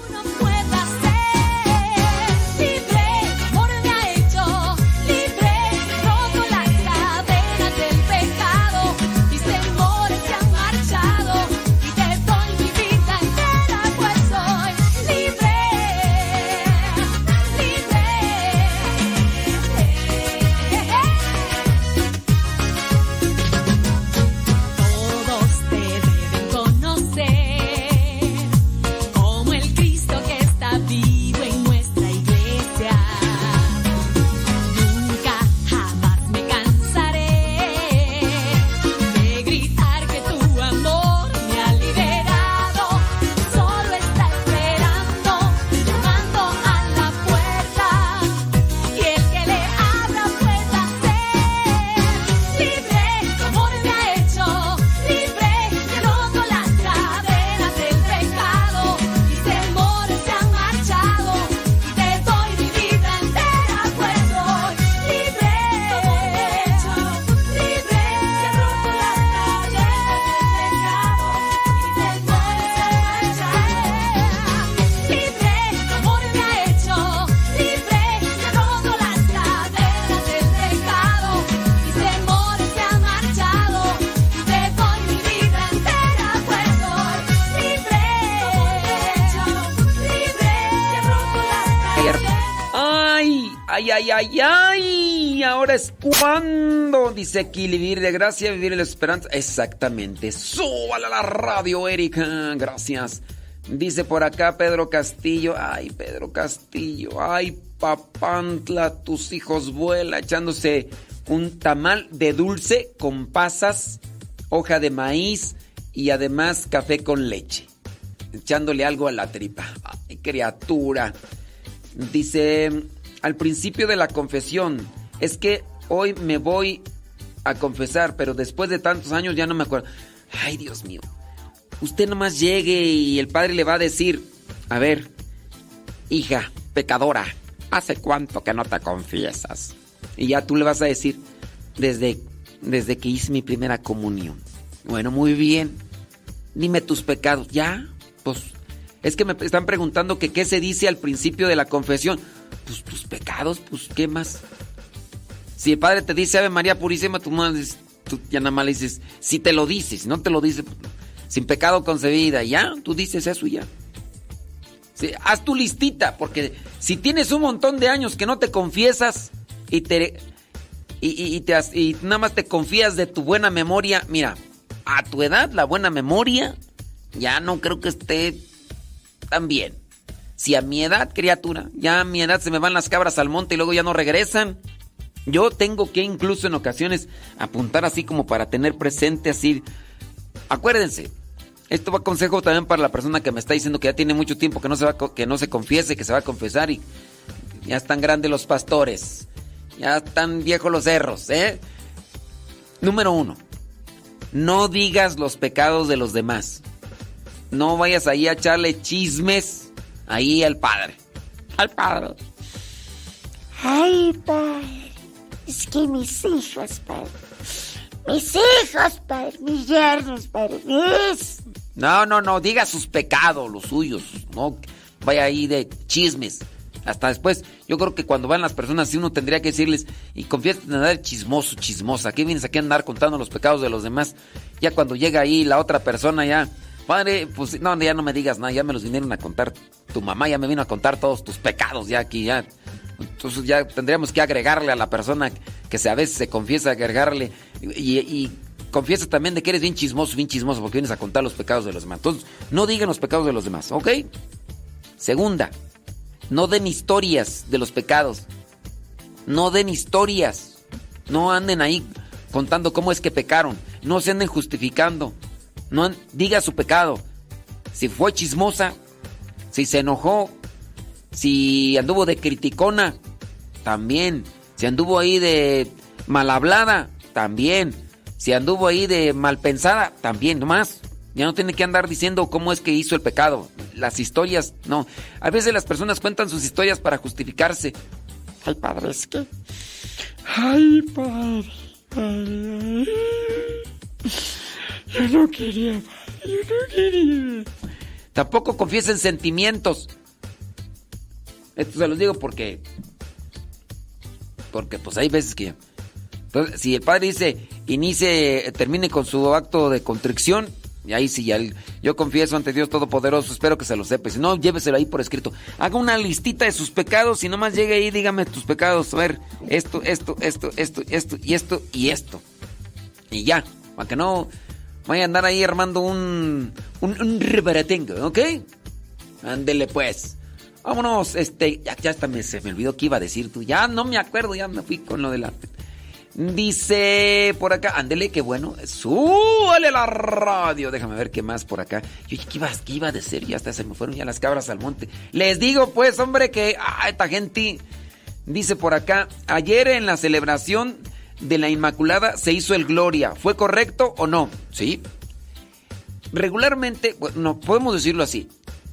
S2: Dice vivir de gracia, vivir en la esperanza. Exactamente. Súbale a la radio, Erika. Gracias. Dice por acá Pedro Castillo. Ay, Pedro Castillo. Ay, papantla, tus hijos vuela echándose un tamal de dulce con pasas, hoja de maíz y además café con leche. Echándole algo a la tripa. Ay, criatura. Dice, al principio de la confesión, es que hoy me voy a confesar, pero después de tantos años ya no me acuerdo. Ay, Dios mío. Usted nomás llegue y el padre le va a decir, a ver, hija, pecadora, ¿hace cuánto que no te confiesas? Y ya tú le vas a decir, desde, desde que hice mi primera comunión. Bueno, muy bien. Dime tus pecados. ¿Ya? Pues es que me están preguntando que qué se dice al principio de la confesión. Pues tus pecados, pues qué más. Si el padre te dice Ave María Purísima, tú, ya nada más le dices, si te lo dices, no te lo dice, sin pecado concebida, ya, tú dices eso y ya. Haz tu listita, porque si tienes un montón de años que no te confiesas y te y, y- te y nada más te confías de tu buena memoria, mira, a tu edad la buena memoria ya no creo que esté tan bien. Si a mi edad, criatura, ya a mi edad se me van las cabras al monte y luego ya no regresan. Yo tengo que incluso en ocasiones apuntar así como para tener presente así. Acuérdense, esto va consejo también para la persona que me está diciendo que ya tiene mucho tiempo que no se que no se confiese, que se va a confesar y ya están grandes los pastores. Ya están viejos los cerros, ¿eh? Número uno. No digas los pecados de los demás. No vayas ahí a echarle chismes ahí al padre. Al padre.
S15: Ay, padre, es que mis hijos, padre, mis hijos, padre, mis yernos, padre, mis...
S2: No, no, no, diga sus pecados, los suyos. No vaya ahí de chismes. Hasta después, yo creo que cuando van las personas, sí uno tendría que decirles, y confiesa en andar chismoso, chismosa. ¿Qué vienes aquí a andar contando los pecados de los demás? Ya cuando llega ahí la otra persona, ya, padre, pues no, ya no me digas nada, ya me los vinieron a contar. Tu mamá ya me vino a contar todos tus pecados, ya aquí, ya. Entonces ya tendríamos que agregarle a la persona que a veces se confiesa, agregarle y, y confiesa también de que eres bien chismoso, bien chismoso, porque vienes a contar los pecados de los demás. Entonces, no digan los pecados de los demás, ¿ok? Segunda, no den historias de los pecados. No den historias. No anden ahí contando cómo es que pecaron. No se anden justificando. No diga su pecado. Si fue chismosa, si se enojó, si anduvo de criticona, también. Si anduvo ahí de mal hablada, también. Si anduvo ahí de mal pensada, también, nomás. Ya no tiene que andar diciendo cómo es que hizo el pecado. Las historias, no. A veces las personas cuentan sus historias para justificarse. Ay, padre, es que.
S15: Ay, padre, padre, yo no quería, padre, yo no quería.
S2: Tampoco confiesen sentimientos. Esto se los digo porque. Porque pues hay veces que. Entonces, si el padre dice, inicie, termine con su acto de contrición, y ahí sí, ya yo confieso ante Dios Todopoderoso, espero que se lo sepa. Si no, lléveselo ahí por escrito. Haga una listita de sus pecados y nomás llegue ahí, dígame tus pecados. A ver, esto, esto, esto, esto, esto, y esto, y esto. Y ya, para que no vaya a andar ahí armando un, un, un rebaratengo, ¿ok? Ándele pues. Vámonos, este, ya, ya hasta me, se me olvidó que iba a decir tú. Ya no me acuerdo, ya me fui con lo de la... Dice por acá, ándele, qué bueno. Súbale la radio. Déjame ver qué más por acá. Yo, ¿qué iba, qué iba a decir? Ya hasta se me fueron ya las cabras al monte. Les digo, pues, hombre, que ah, esta gente dice por acá, ayer en la celebración de la Inmaculada se hizo el Gloria. ¿Fue correcto o no? Sí. Regularmente, bueno, no podemos decirlo así.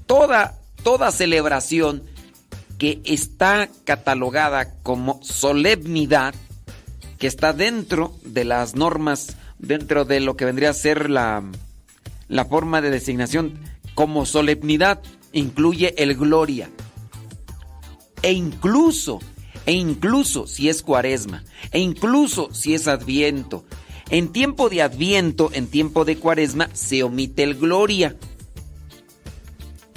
S2: Toda, toda celebración que está catalogada como solemnidad, que está dentro de las normas, dentro de lo que vendría a ser la, la forma de designación como solemnidad, incluye el gloria. E incluso, e incluso si es cuaresma, e incluso si es adviento. En tiempo de adviento, en tiempo de cuaresma, se omite el gloria.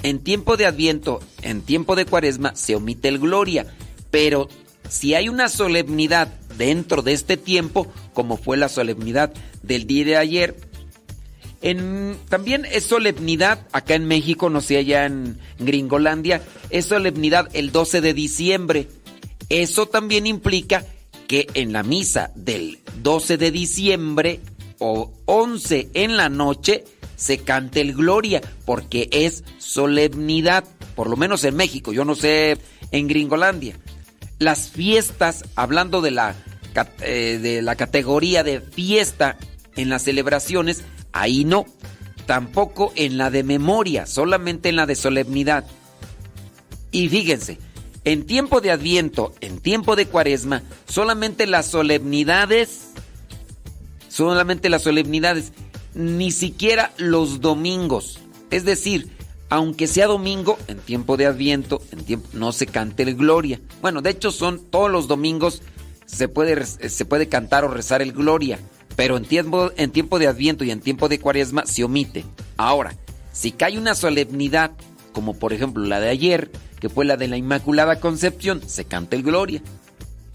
S2: En tiempo de adviento, en tiempo de cuaresma, se omite el gloria. Pero si hay una solemnidad dentro de este tiempo, como fue la solemnidad del día de ayer, en, también es solemnidad acá en México, no sé allá en Gringolandia, es solemnidad el 12 de diciembre. Eso también implica que en la misa del 12 de diciembre o 11 en la noche se cante el Gloria, porque es solemnidad, por lo menos en México, yo no sé en Gringolandia. Las fiestas, hablando de la, eh, de la categoría de fiesta en las celebraciones, ahí no. Tampoco en la de memoria, solamente en la de solemnidad. Y fíjense, en tiempo de Adviento, en tiempo de Cuaresma, solamente las solemnidades, solamente las solemnidades, ni siquiera los domingos. Es decir, aunque sea domingo, en tiempo de Adviento, en tiempo, no se cante el Gloria. Bueno, de hecho son todos los domingos se puede, se puede cantar o rezar el Gloria, pero en tiempo, en tiempo de Adviento y en tiempo de Cuaresma se omite. Ahora, si cae una solemnidad, como por ejemplo la de ayer, que fue la de la Inmaculada Concepción, se canta el Gloria.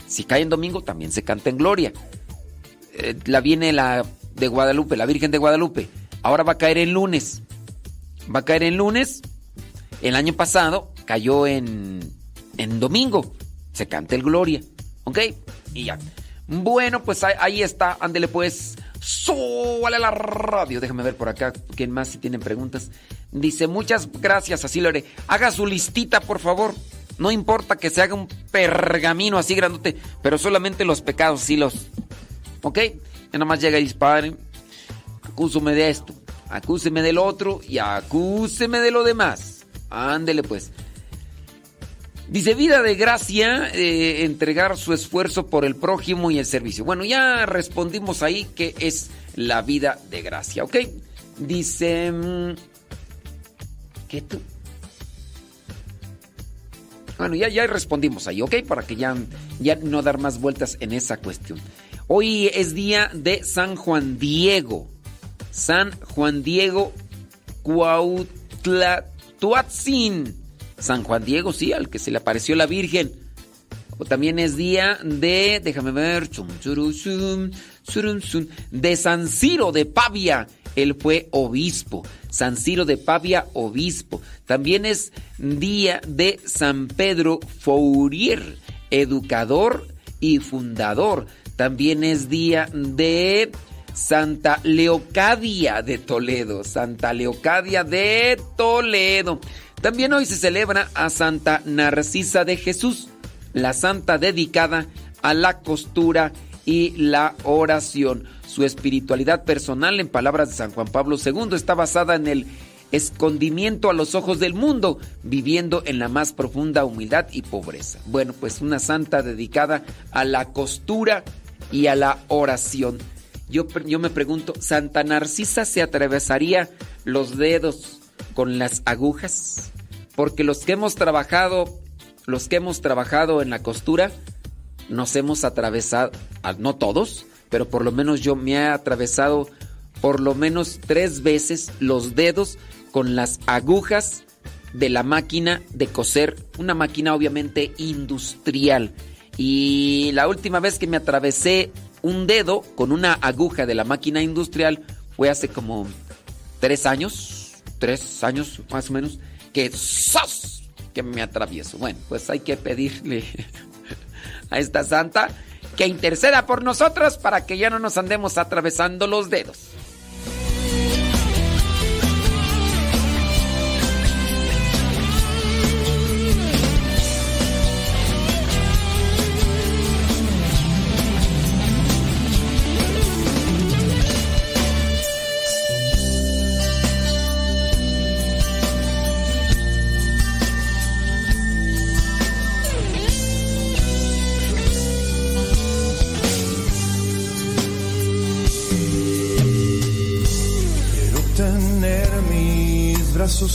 S2: Si cae en domingo, también se canta en Gloria. Eh, la viene la de Guadalupe, la Virgen de Guadalupe. Ahora va a caer en lunes. Va a caer en lunes. El año pasado cayó en, en domingo. Se canta el Gloria. ¿Ok? Y ya. Bueno, pues ahí, está. Ándele pues. Súbale la radio. Déjame ver por acá. ¿Quién más si tienen preguntas? Dice, muchas gracias, así lo. Haga su listita, por favor. No importa que se haga un pergamino así grandote, pero solamente los pecados, sí los. ¿Ok? Ya nomás llega y dispare. Acúseme de esto, acúseme del otro y acúseme de lo demás. Ándele pues. Dice, vida de gracia, eh, entregar su esfuerzo por el prójimo y el servicio. Bueno, ya respondimos ahí que es la vida de gracia, ¿ok? Dice... mm, ¿Qué tú? Bueno, ya, ya respondimos ahí, ¿ok? Para que ya, ya no dar más vueltas en esa cuestión. Hoy es día de San Juan Diego. San Juan Diego Cuautlatuatzin. San Juan Diego, sí, al que se le apareció la Virgen. O también es día de, déjame ver, de San Ciro de Pavia. Él fue obispo. San Ciro de Pavia, obispo. También es día de San Pedro Fourier, educador y fundador. También es día de Santa Leocadia de Toledo. Santa Leocadia de Toledo. También hoy se celebra a Santa Narcisa de Jesús, la santa dedicada a la costura y la oración. Su espiritualidad personal, en palabras de San Juan Pablo II, está basada en el escondimiento a los ojos del mundo, viviendo en la más profunda humildad y pobreza. Bueno, pues una santa dedicada a la costura y a la oración. Yo, me pregunto, ¿Santa Narcisa se atravesaría los dedos con las agujas? Porque los que hemos trabajado, los que hemos trabajado en la costura, nos hemos atravesado, ah, no todos, pero por lo menos yo me he atravesado por lo menos tres veces los dedos con las agujas de la máquina de coser, una máquina obviamente industrial. Y la última vez que me atravesé un dedo con una aguja de la máquina industrial fue hace como tres años, tres años más o menos, que ¡zas! que me atravieso. Bueno, pues hay que pedirle a esta santa que interceda por nosotros para que ya no nos andemos atravesando los dedos.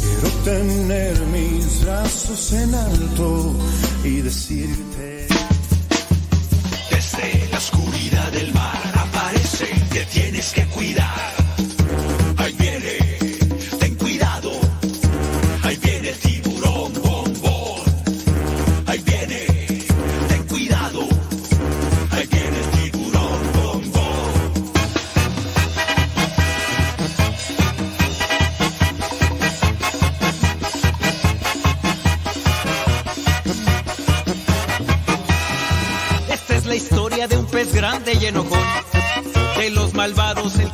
S1: Quiero tener mis brazos en alto y
S9: decir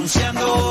S2: renunciando.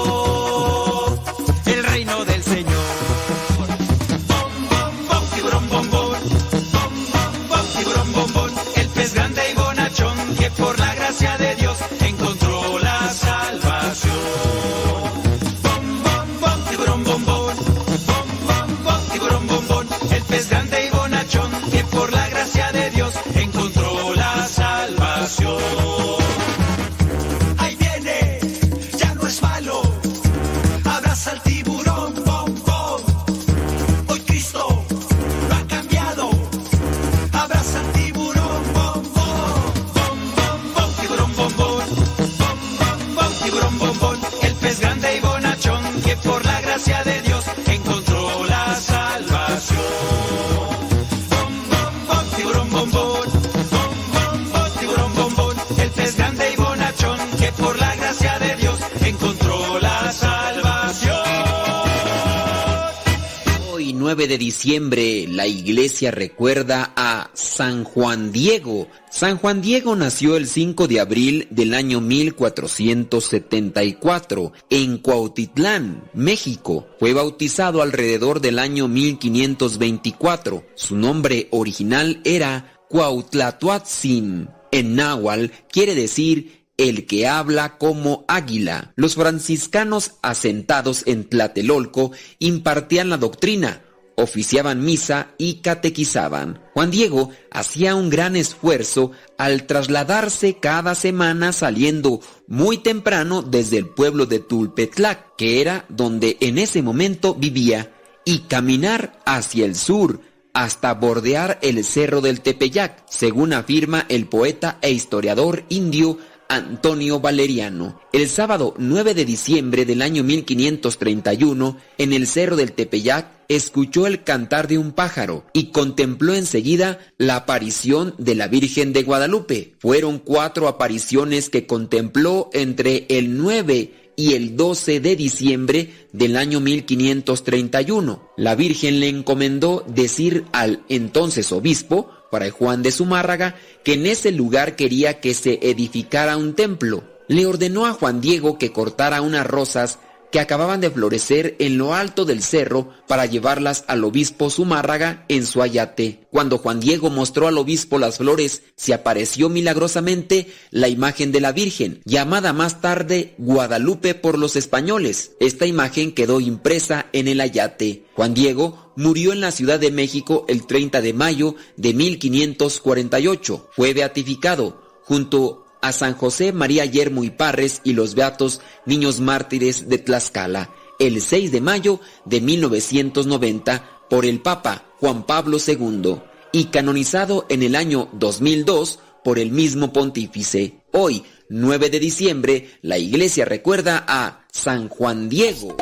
S2: Recuerda a San Juan Diego. San Juan Diego nació el 5 de abril del año 1474 en Cuautitlán, México. Fue bautizado alrededor del año 1524. Su nombre original era Cuautlatuatzin. En náhuatl quiere decir el que habla como águila. Los franciscanos asentados en Tlatelolco impartían la doctrina, oficiaban misa y catequizaban. Juan Diego hacía un gran esfuerzo al trasladarse cada semana saliendo muy temprano desde el pueblo de Tulpetlac, que era donde en ese momento vivía, y caminar hacia el sur, hasta bordear el cerro del Tepeyac, según afirma el poeta e historiador indio Antonio Valeriano. El sábado 9 de diciembre del año 1531, en el cerro del Tepeyac, escuchó el cantar de un pájaro y contempló enseguida la aparición de la Virgen de Guadalupe. Fueron cuatro apariciones que contempló entre el 9 y el 12 de diciembre del año 1531. La Virgen le encomendó decir al entonces obispo, Fray Juan de Zumárraga, que en ese lugar quería que se edificara un templo. Le ordenó a Juan Diego que cortara unas rosas que acababan de florecer en lo alto del cerro para llevarlas al obispo Zumárraga en su ayate. Cuando Juan Diego mostró al obispo las flores, se apareció milagrosamente la imagen de la Virgen, llamada más tarde Guadalupe por los españoles. Esta imagen quedó impresa en el ayate. Juan Diego murió en la Ciudad de México el 30 de mayo de 1548. Fue beatificado junto a San José María Yermo y Parres y los beatos niños mártires de Tlaxcala el 6 de mayo de 1990 por el Papa Juan Pablo II y canonizado en el año 2002 por el mismo pontífice. Hoy, 9 de diciembre, la iglesia recuerda a San Juan Diego.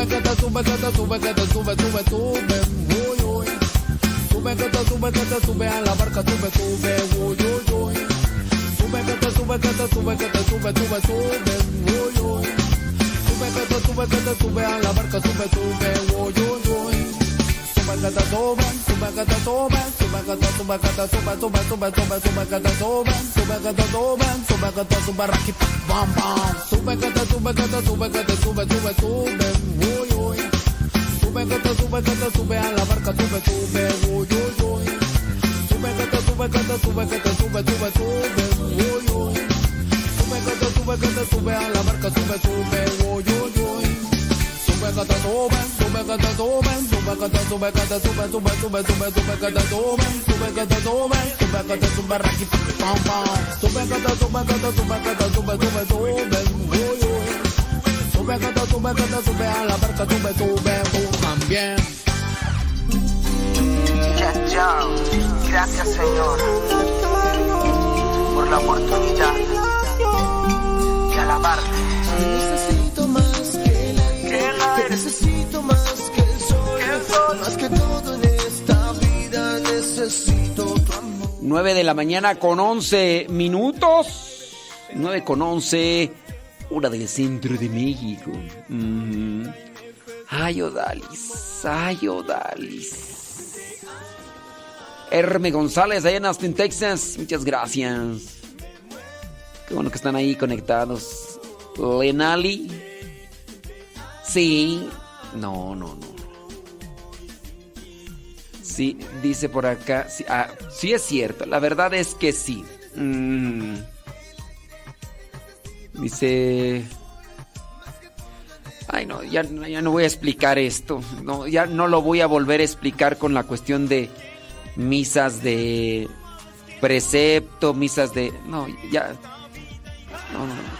S16: Sube, que te sube, que te sube, que te sube, sube, sube, uy, uy. Sube, que te sube, que te sube a la barca, sube, sube, uy, uy, uy. Sube, que te sube, que te sube, que te sube, sube, sube, uy, uy. Sube, que te sube, que te sube a la barca, sube, sube, uy, uy, uy. Sube, que te sube, sube, que te sube, sube, que te sube, que te sube, sube, sube, sube, sube, que te sube, sube, que te sube, sube, que te sube, bam, bam. Sube, que te sube, que te sube, que te sube, sube, sube, uy, uy. Sube, que te sube, que te sube a la barca, sube, sube, uy, uy, uy. Sube, que te sube, que te sube, que te sube, sube, sube, uy, uy. Sube, que te sube, que te sube a la barca, sube, sube, uy, uy,
S1: Gracias, Señor, por la oportunidad de alabarte.
S16: Necesito más que el sol, más que todo en esta vida necesito tu amor.
S2: 9 de la mañana con 11 minutos. 9 con 11. Hora del centro de México. Mm. Ay, Odalis. Ay, Odalis. Herme González, allá en Austin, Texas. Muchas gracias. Qué bueno que están ahí conectados. Lenali. Sí. No, no, no. Sí, dice por acá. Sí, ah, sí es cierto. La verdad es que sí. Mm. Dice. Ay, no ya, ya no voy a explicar esto. No, ya no lo voy a volver a explicar con la cuestión de misas de precepto, misas de. No, ya. No, no.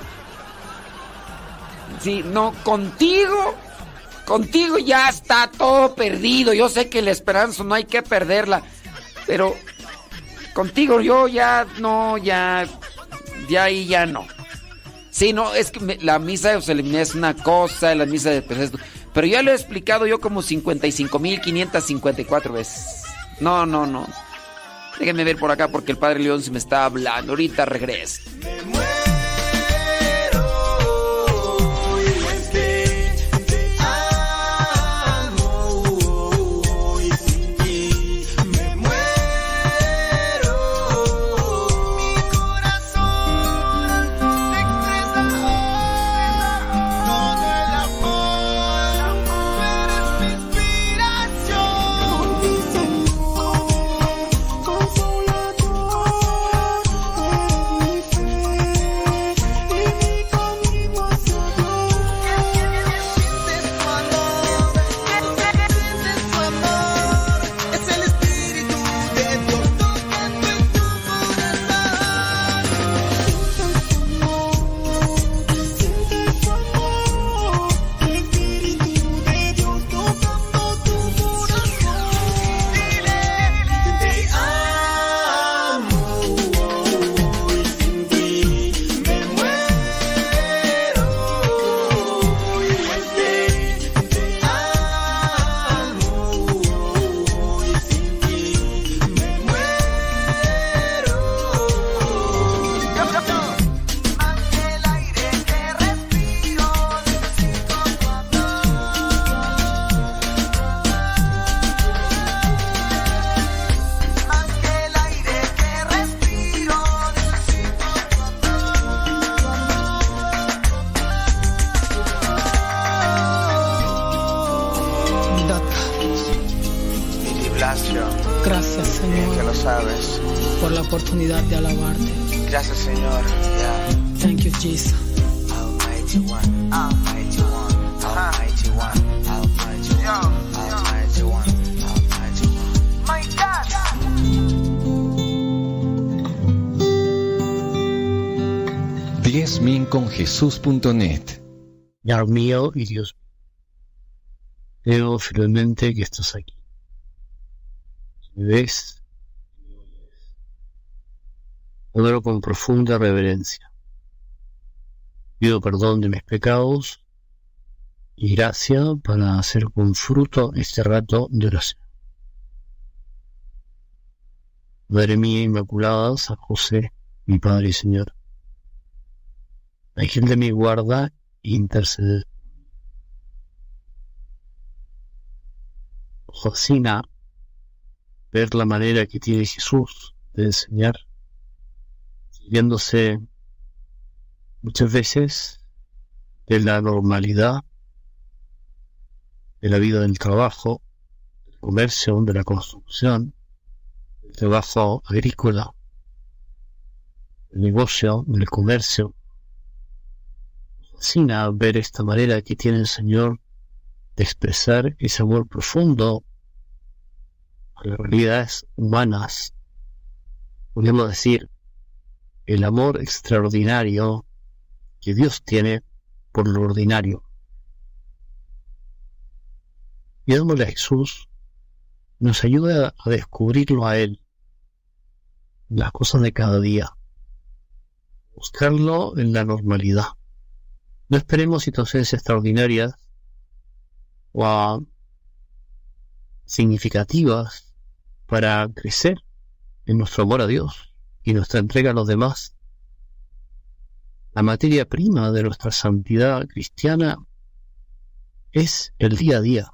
S2: Sí, no, contigo. Contigo ya está todo perdido. Yo sé que la esperanza no hay que perderla. Pero contigo yo ya no, ya. Ya ahí ya no. Sí, no, es que la misa de Joselimina es una cosa, la misa de precepto. Pero ya lo he explicado yo como 55.554 veces. No, no, no. Déjenme ver por acá porque el Padre León se me está hablando. Ahorita regreso.
S17: Diezminconjesús.net
S18: Señor mío y Dios mío, creo firmemente que estás aquí. Me ves, adoro con profunda reverencia. Pido perdón de mis pecados y gracia para hacer con fruto este rato de oración. Madre mía Inmaculada, San José, mi Padre y Señor, Ángel de mi guarda, intercede. Nos fascina ver la manera que tiene Jesús de enseñar, sirviéndose muchas veces de la normalidad, de la vida del trabajo, del comercio, de la construcción, del trabajo agrícola, del negocio, del comercio. Fascina ver esta manera que tiene el Señor de expresar ese amor profundo a las realidades humanas. Podemos decir, el amor extraordinario que Dios tiene por lo ordinario. Pidámosle a Jesús nos ayuda a descubrirlo a Él, las cosas de cada día, buscarlo en la normalidad. No esperemos situaciones extraordinarias o a- significativas para crecer en nuestro amor a Dios y nuestra entrega a los demás. La materia prima de nuestra santidad cristiana es el día a día,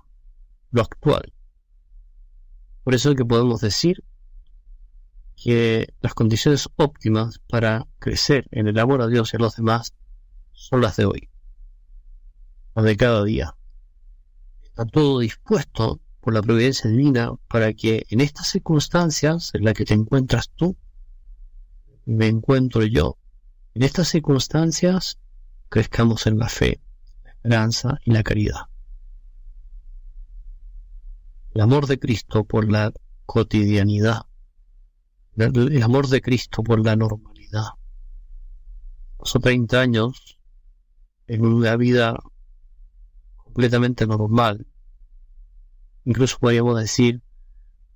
S18: lo actual. Por eso es que podemos decir que las condiciones óptimas para crecer en el amor a Dios y a los demás son las de hoy, las de cada día. Está todo dispuesto por la providencia divina para que en estas circunstancias en las que te encuentras tú me encuentro yo, en estas circunstancias crezcamos en la fe, la esperanza y la caridad. El amor de Cristo por la cotidianidad, el amor de Cristo por la normalidad. Paso 30 años en una vida completamente normal, incluso podríamos decir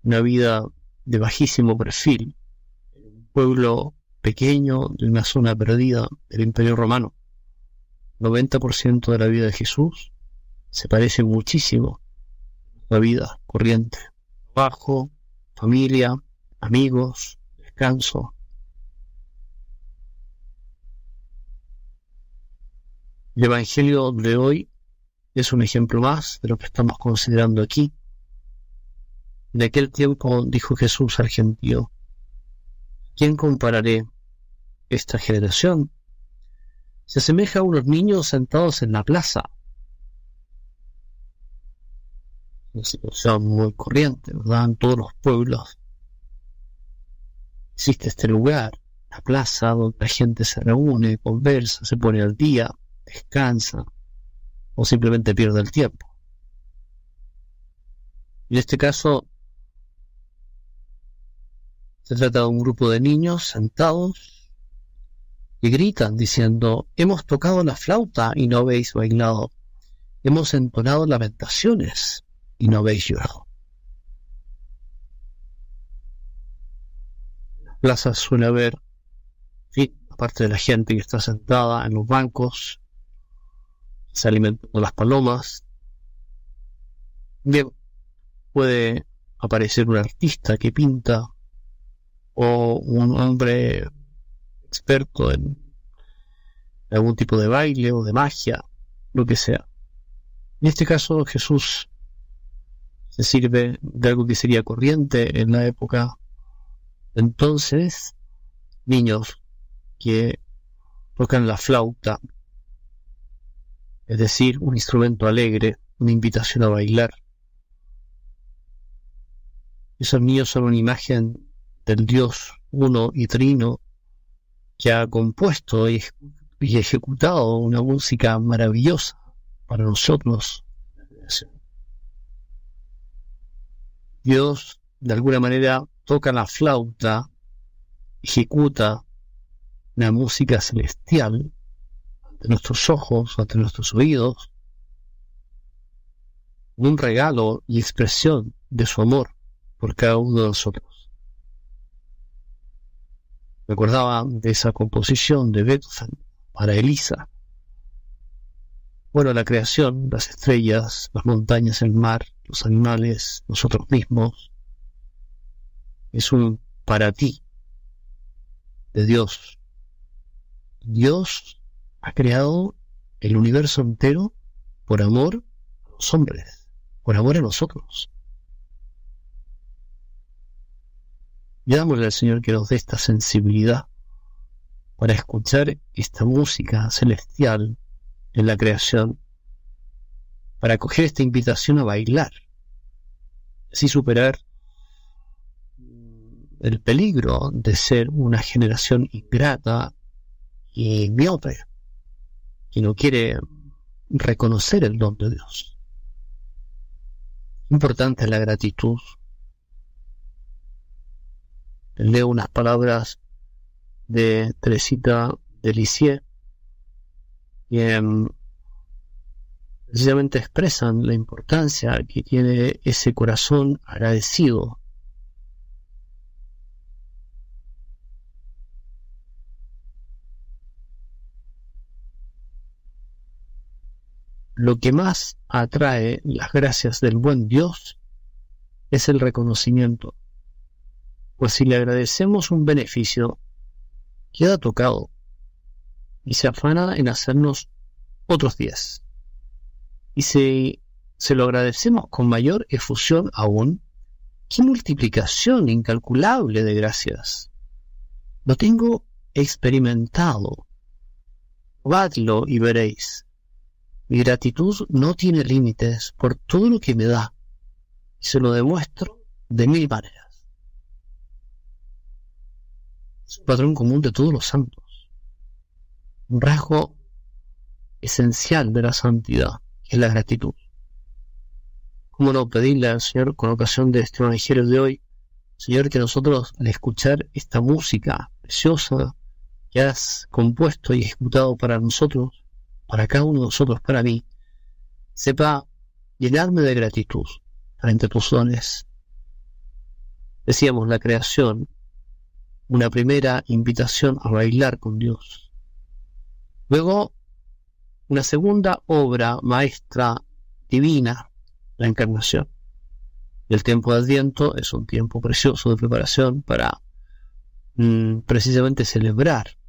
S18: una vida de bajísimo perfil, en un pueblo pequeño de una zona perdida del Imperio Romano. 90% de la vida de Jesús se parece muchísimo a la vida corriente. Trabajo, familia, amigos, descanso. El Evangelio de hoy es un ejemplo más de lo que estamos considerando aquí. En aquel tiempo dijo Jesús al gentío, ¿quién compararé esta generación? Se asemeja a unos niños sentados en la plaza. Una situación muy corriente, ¿verdad? En todos los pueblos existe este lugar, la plaza donde la gente se reúne, conversa, se pone al día, descansa o simplemente pierde el tiempo. En este caso, se trata de un grupo de niños sentados y gritan diciendo, hemos tocado la flauta y no habéis bailado, hemos entonado lamentaciones y no habéis llorado. En las plazas suele haber, aparte de la gente que está sentada en los bancos, se alimentando las palomas, bien, puede aparecer un artista que pinta o un hombre experto en algún tipo de baile o de magia, lo que sea. En este caso Jesús se sirve de algo que sería corriente en la época. Entonces, niños que tocan la flauta, es decir, un instrumento alegre, una invitación a bailar. Esos niños son una imagen del Dios uno y trino que ha compuesto y ejecutado una música maravillosa para nosotros. Dios, de alguna manera, toca la flauta, ejecuta una música celestial ante nuestros ojos, ante nuestros oídos, un regalo y expresión de su amor por cada uno de nosotros. Recordaba de esa composición de Beethoven para Elisa. Bueno, la creación, las estrellas, las montañas, el mar, los animales, nosotros mismos, es un para ti de Dios. Dios ha creado el universo entero por amor a los hombres, por amor a nosotros. Pidámosle al Señor que nos dé esta sensibilidad para escuchar esta música celestial en la creación, para acoger esta invitación a bailar, así superar el peligro de ser una generación ingrata y miope, que no quiere reconocer el don de Dios. Importante es la gratitud. Leo unas palabras de Teresita de que precisamente expresan la importancia que tiene ese corazón agradecido lo que más atrae las gracias del buen Dios es el reconocimiento. Pues si le agradecemos un beneficio, queda tocado y se afana en hacernos otros días. Y si se lo agradecemos con mayor efusión aún, qué multiplicación incalculable de gracias. Lo tengo experimentado. Probadlo y veréis. Mi gratitud no tiene límites por todo lo que me da. Y se lo demuestro de mil maneras. Es un patrón común de todos los santos. Un rasgo esencial de la santidad, que es la gratitud. ¿Cómo no pedirle al Señor con ocasión de este evangelio de hoy, Señor, que nosotros al escuchar esta música preciosa que has compuesto y ejecutado para nosotros, para cada uno de nosotros, para mí, sepa llenarme de gratitud frente a tus dones. Decíamos la creación, una primera invitación a bailar con Dios. Luego, una segunda obra maestra divina, la encarnación. El tiempo de Adviento es un tiempo precioso de preparación para mm, precisamente celebrar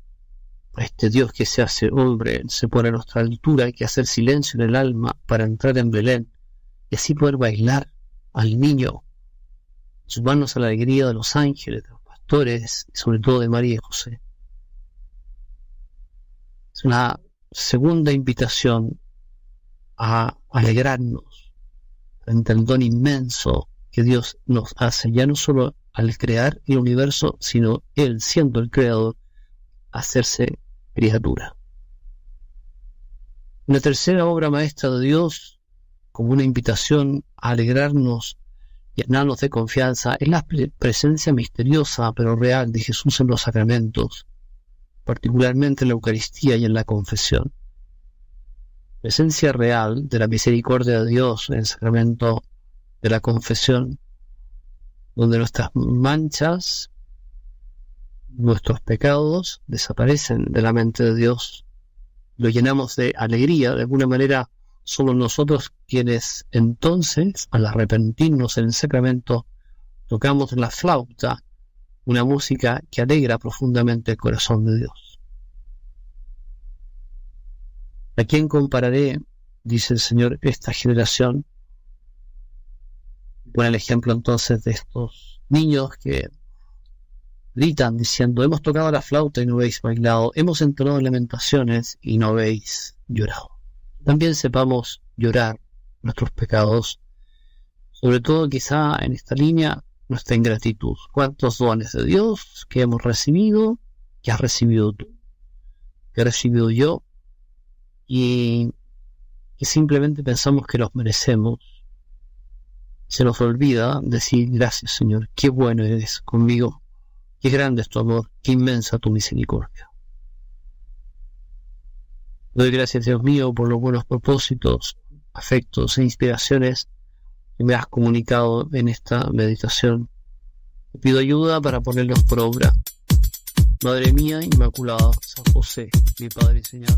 S18: este Dios que se hace hombre, se pone a nuestra altura, hay que hacer silencio en el alma para entrar en Belén y así poder bailar al niño, sumarnos a la alegría de los ángeles, de los pastores y sobre todo de María y José. Es una segunda invitación a alegrarnos frente al don inmenso que Dios nos hace, ya no solo al crear el universo, sino Él siendo el creador, hacerse criatura. Una tercera obra maestra de Dios, como una invitación a alegrarnos y llenarnos de confianza, es la presencia misteriosa pero real de Jesús en los sacramentos, particularmente en la Eucaristía y en la confesión. Presencia real de la misericordia de Dios en el sacramento de la confesión, donde nuestras manchas nuestros pecados desaparecen de la mente de Dios, lo llenamos de alegría, de alguna manera somos nosotros quienes entonces, al arrepentirnos en el sacramento, tocamos la flauta una música que alegra profundamente el corazón de Dios. ¿A quién compararé, dice el Señor, esta generación? Pone el ejemplo entonces de estos niños que gritan diciendo, hemos tocado la flauta y no habéis bailado, hemos entonado lamentaciones y no habéis llorado. También sepamos llorar nuestros pecados, sobre todo quizá en esta línea nuestra ingratitud. ¿Cuántos dones de Dios que hemos recibido, que has recibido tú, que he recibido yo, y que simplemente pensamos que los merecemos? Se nos olvida decir gracias Señor, qué bueno eres conmigo, qué grande es tu amor, qué inmensa tu misericordia. Doy gracias Dios mío por los buenos propósitos, afectos e inspiraciones que me has comunicado en esta meditación. Te pido ayuda para ponerlos por obra. Madre mía Inmaculada, San José, mi Padre y Señor.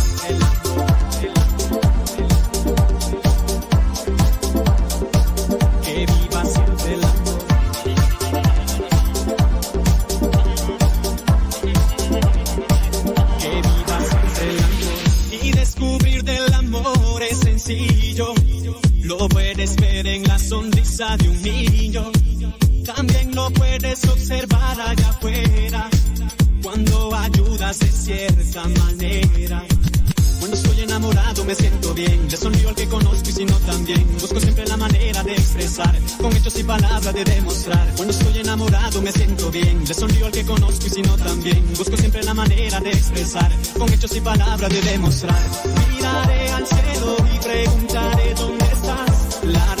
S12: Observar allá afuera. Cuando ayudas de cierta manera. Cuando estoy enamorado me siento bien. Le sonrío al que conozco y si no también. Busco siempre la manera de expresar. Con hechos y palabras de demostrar. Cuando estoy enamorado me siento bien. Le sonrío al que conozco y si no también. Busco siempre la manera de expresar. Con hechos y palabras de demostrar. Miraré al cielo y preguntaré dónde estás. La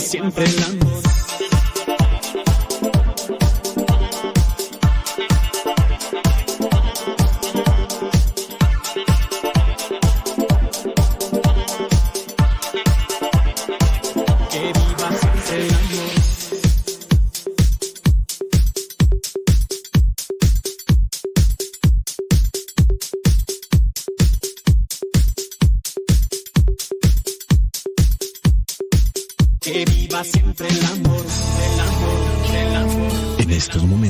S12: Siempre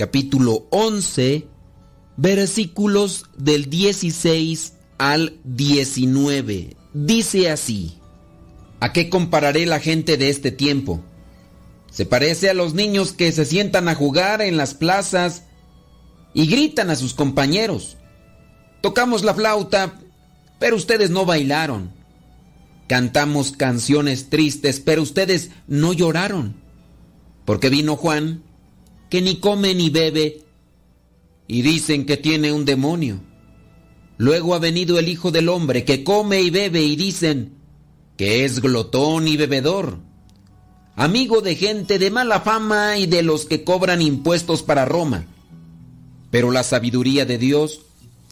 S2: capítulo 11 versículos del 16 al 19. Dice así, ¿a qué compararé la gente de este tiempo? Se parece a los niños que se sientan a jugar en las plazas y gritan a sus compañeros. Tocamos la flauta, pero ustedes no bailaron. Cantamos canciones tristes, pero ustedes no lloraron. Porque vino Juan, que ni come ni bebe, y dicen que tiene un demonio. Luego ha venido el Hijo del Hombre, que come y bebe, y dicen que es glotón y bebedor, amigo de gente de mala fama y de los que cobran impuestos para Roma. Pero la sabiduría de Dios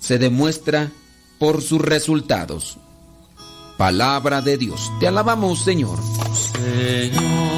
S2: se demuestra por sus resultados. Palabra de Dios. Te alabamos, Señor.
S19: Señor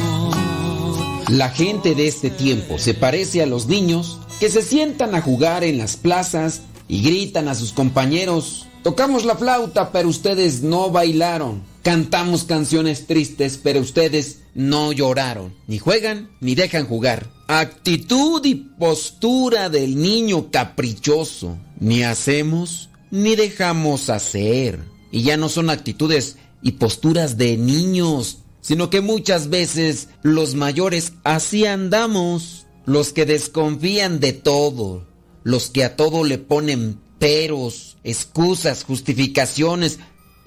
S2: La gente de este tiempo se parece a los niños que se sientan a jugar en las plazas y gritan a sus compañeros, tocamos la flauta pero ustedes no bailaron, cantamos canciones tristes pero ustedes no lloraron, ni juegan ni dejan jugar. Actitud y postura del niño caprichoso, ni hacemos ni dejamos hacer. Y ya no son actitudes y posturas de niños, sino que muchas veces los mayores así andamos, los que desconfían de todo, los que a todo le ponen peros, excusas, justificaciones,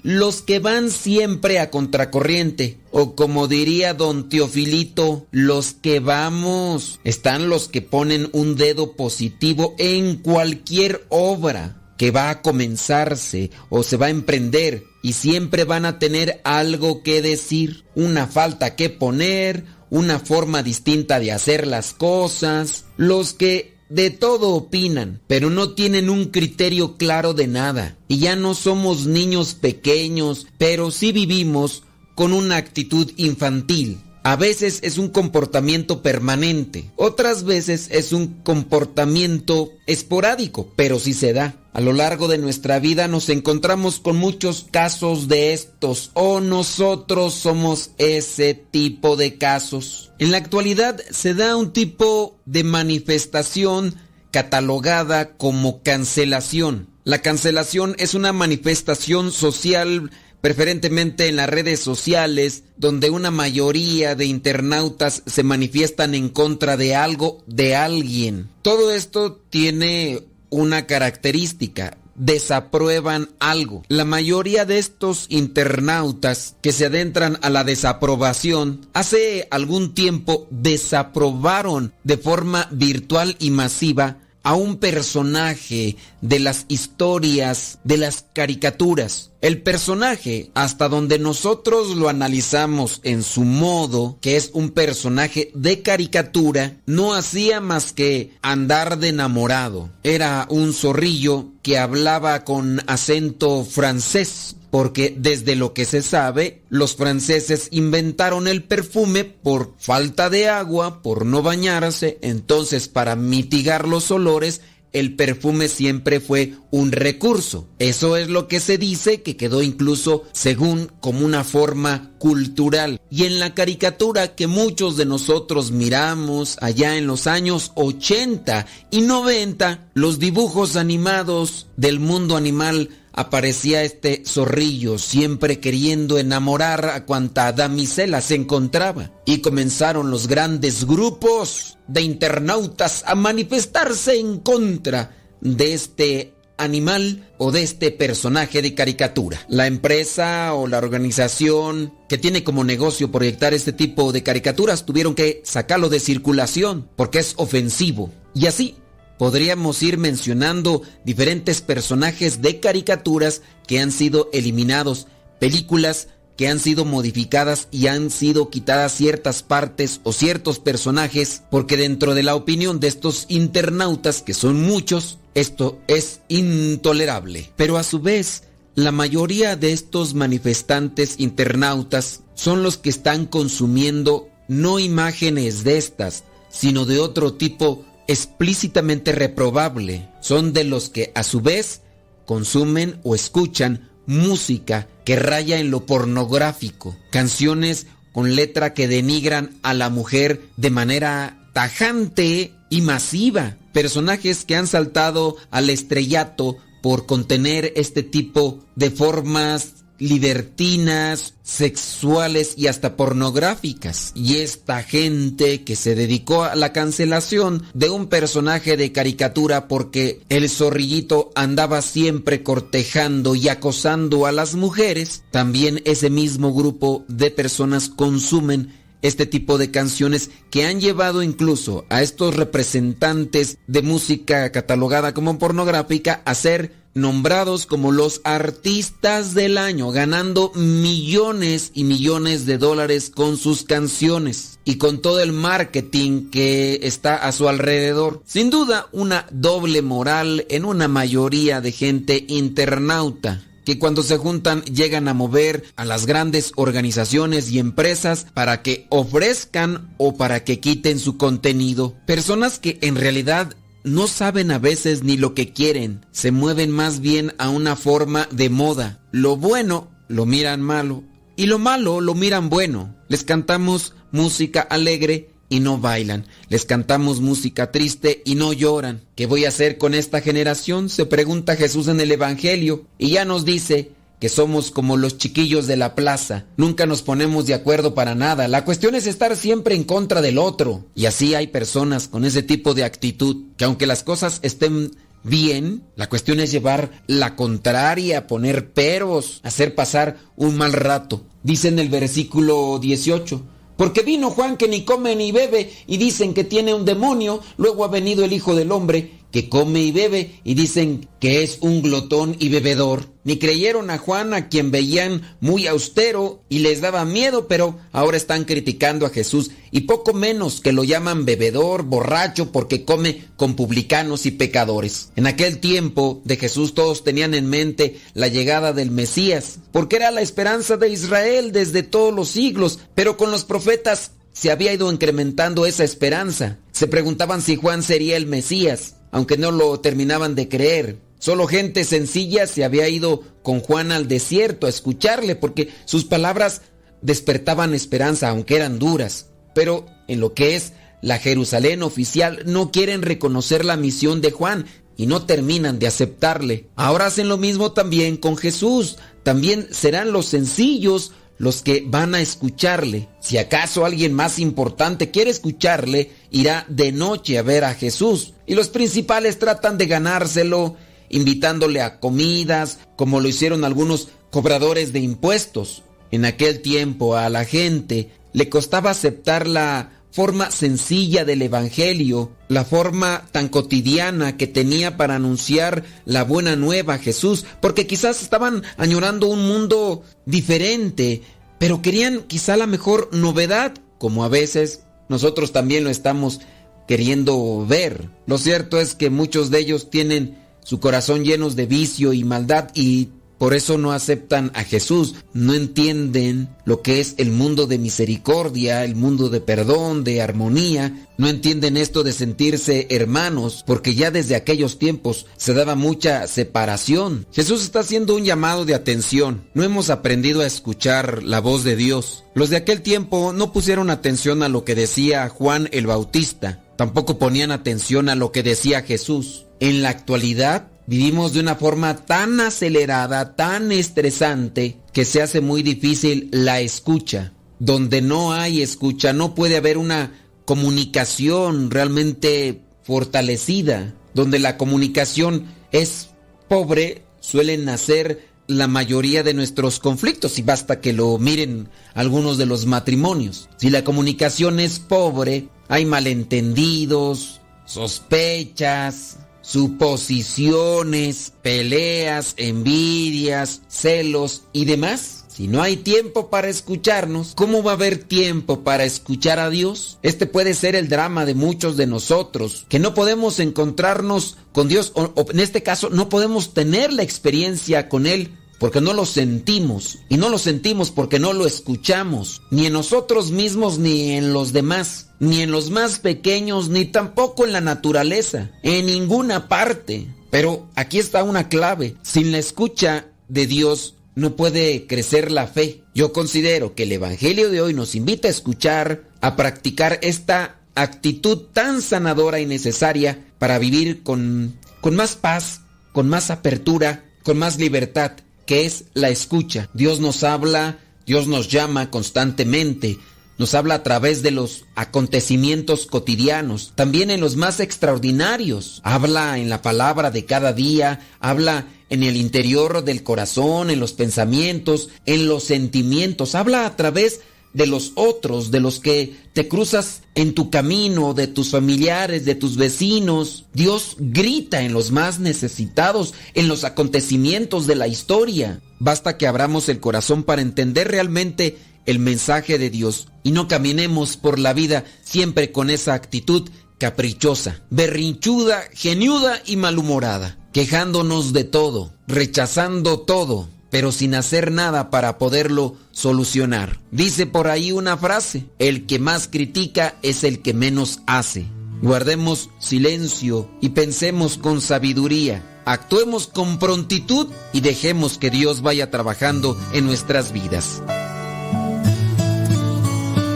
S2: los que van siempre a contracorriente, o como diría don Teofilito, los que vamos, están los que ponen un dedo positivo en cualquier obra que va a comenzarse o se va a emprender y siempre van a tener algo que decir, una falta que poner, una forma distinta de hacer las cosas, los que de todo opinan, pero no tienen un criterio claro de nada. Y ya no somos niños pequeños, pero sí vivimos con una actitud infantil. A veces es un comportamiento permanente, otras veces es un comportamiento esporádico, pero sí se da. A lo largo de nuestra vida nos encontramos con muchos casos de estos o nosotros somos ese tipo de casos. En la actualidad se da un tipo de manifestación catalogada como cancelación. La cancelación es una manifestación social preferentemente en las redes sociales, donde una mayoría de internautas se manifiestan en contra de algo, de alguien. Todo esto tiene una característica, desaprueban algo. La mayoría de estos internautas que se adentran a la desaprobación, hace algún tiempo desaprobaron de forma virtual y masiva a un personaje de las historias, de las caricaturas. El personaje, hasta donde nosotros lo analizamos en su modo, que es un personaje de caricatura, no hacía más que andar de enamorado. Era un zorrillo que hablaba con acento francés porque desde lo que se sabe, los franceses inventaron el perfume por falta de agua, por no bañarse, entonces para mitigar los olores, el perfume siempre fue un recurso. Eso es lo que se dice que quedó incluso según como una forma cultural. Y en la caricatura que muchos de nosotros miramos allá en los años 80 y 90, los dibujos animados del mundo animal aparecía este zorrillo siempre queriendo enamorar a cuanta damisela se encontraba. Y comenzaron los grandes grupos de internautas a manifestarse en contra de este animal o de este personaje de caricatura. La empresa o la organización que tiene como negocio proyectar este tipo de caricaturas tuvieron que sacarlo de circulación porque es ofensivo. Y así podríamos ir mencionando diferentes personajes de caricaturas que han sido eliminados, películas que han sido modificadas y han sido quitadas ciertas partes o ciertos personajes porque dentro de la opinión de estos internautas, que son muchos, esto es intolerable. Pero a su vez, la mayoría de estos manifestantes internautas son los que están consumiendo no imágenes de estas, sino de otro tipo explícitamente reprobable. Son de los que a su vez consumen o escuchan música que raya en lo pornográfico, canciones con letra que denigran a la mujer de manera tajante y masiva, personajes que han saltado al estrellato por contener este tipo de formas libertinas, sexuales y hasta pornográficas. Y esta gente que se dedicó a la cancelación de un personaje de caricatura porque el zorrillito andaba siempre cortejando y acosando a las mujeres, también ese mismo grupo de personas consumen este tipo de canciones que han llevado incluso a estos representantes de música catalogada como pornográfica a ser nombrados como los artistas del año, ganando millones y millones de dólares con sus canciones y con todo el marketing que está a su alrededor. Sin duda, una doble moral en una mayoría de gente internauta que cuando se juntan llegan a mover a las grandes organizaciones y empresas para que ofrezcan o para que quiten su contenido. Personas que en realidad no saben a veces ni lo que quieren, se mueven más bien a una forma de moda. Lo bueno lo miran malo y lo malo lo miran bueno. Les cantamos música alegre y no bailan. Les cantamos música triste y no lloran. ¿Qué voy a hacer con esta generación? Se pregunta Jesús en el Evangelio y ya nos dice que somos como los chiquillos de la plaza. Nunca nos ponemos de acuerdo para nada. La cuestión es estar siempre en contra del otro. Y así hay personas con ese tipo de actitud que aunque las cosas estén bien, la cuestión es llevar la contraria, poner peros, hacer pasar un mal rato. Dice en el versículo 18, porque vino Juan que ni come ni bebe y dicen que tiene un demonio, luego ha venido el Hijo del Hombre que come y bebe y dicen que es un glotón y bebedor. Ni creyeron a Juan a quien veían muy austero y les daba miedo, pero ahora están criticando a Jesús y poco menos que lo llaman bebedor, borracho, porque come con publicanos y pecadores. En aquel tiempo de Jesús todos tenían en mente la llegada del Mesías, porque era la esperanza de Israel desde todos los siglos, pero con los profetas se había ido incrementando esa esperanza. Se preguntaban si Juan sería el Mesías aunque no lo terminaban de creer. Solo gente sencilla se había ido con Juan al desierto a escucharle porque sus palabras despertaban esperanza, aunque eran duras. Pero en lo que es la Jerusalén oficial no quieren reconocer la misión de Juan y no terminan de aceptarle. Ahora hacen lo mismo también con Jesús. También serán los sencillos los que van a escucharle. Si acaso alguien más importante quiere escucharle, irá de noche a ver a Jesús. Y los principales tratan de ganárselo invitándole a comidas, como lo hicieron algunos cobradores de impuestos. En aquel tiempo a la gente le costaba aceptar la forma sencilla del Evangelio, la forma tan cotidiana que tenía para anunciar la buena nueva a Jesús, porque quizás estaban añorando un mundo diferente, pero querían quizá la mejor novedad, como a veces nosotros también lo estamos queriendo ver. Lo cierto es que muchos de ellos tienen su corazón llenos de vicio y maldad y por eso no aceptan a Jesús, no entienden lo que es el mundo de misericordia, el mundo de perdón, de armonía, no entienden esto de sentirse hermanos, porque ya desde aquellos tiempos se daba mucha separación. Jesús está haciendo un llamado de atención, no hemos aprendido a escuchar la voz de Dios. Los de aquel tiempo no pusieron atención a lo que decía Juan el Bautista, tampoco ponían atención a lo que decía Jesús. En la actualidad, vivimos de una forma tan acelerada, tan estresante, que se hace muy difícil la escucha. Donde no hay escucha, no puede haber una comunicación realmente fortalecida. Donde la comunicación es pobre, suelen nacer la mayoría de nuestros conflictos y basta que lo miren algunos de los matrimonios. Si la comunicación es pobre, hay malentendidos, sospechas, suposiciones, peleas, envidias, celos y demás. Si no hay tiempo para escucharnos, ¿cómo va a haber tiempo para escuchar a Dios? Este puede ser el drama de muchos de nosotros, que no podemos encontrarnos con Dios, o, en este caso no podemos tener la experiencia con Él porque no lo sentimos. Y no lo sentimos porque no lo escuchamos, ni en nosotros mismos ni en los demás, ni en los más pequeños, ni tampoco en la naturaleza, en ninguna parte. Pero aquí está una clave. Sin la escucha de Dios no puede crecer la fe. Yo considero que el Evangelio de hoy nos invita a escuchar, a practicar esta actitud tan sanadora y necesaria para vivir con, con más paz, con más apertura, con más libertad que es la escucha. Dios nos habla, Dios nos llama constantemente, nos habla a través de los acontecimientos cotidianos, también en los más extraordinarios. Habla en la palabra de cada día, habla en el interior del corazón, en los pensamientos, en los sentimientos, habla a través los otros, de los que te cruzas en tu camino, de tus familiares, de tus vecinos. Dios grita en los más necesitados, en los acontecimientos de la historia. Basta que abramos el corazón para entender realmente el mensaje de Dios y no caminemos por la vida siempre con esa actitud caprichosa, berrinchuda, geniuda y malhumorada, quejándonos de todo, rechazando todo, pero sin hacer nada para poderlo solucionar. Dice por ahí una frase, el que más critica es el que menos hace. Guardemos silencio y pensemos con sabiduría. Actuemos con prontitud y dejemos que Dios vaya trabajando en nuestras vidas.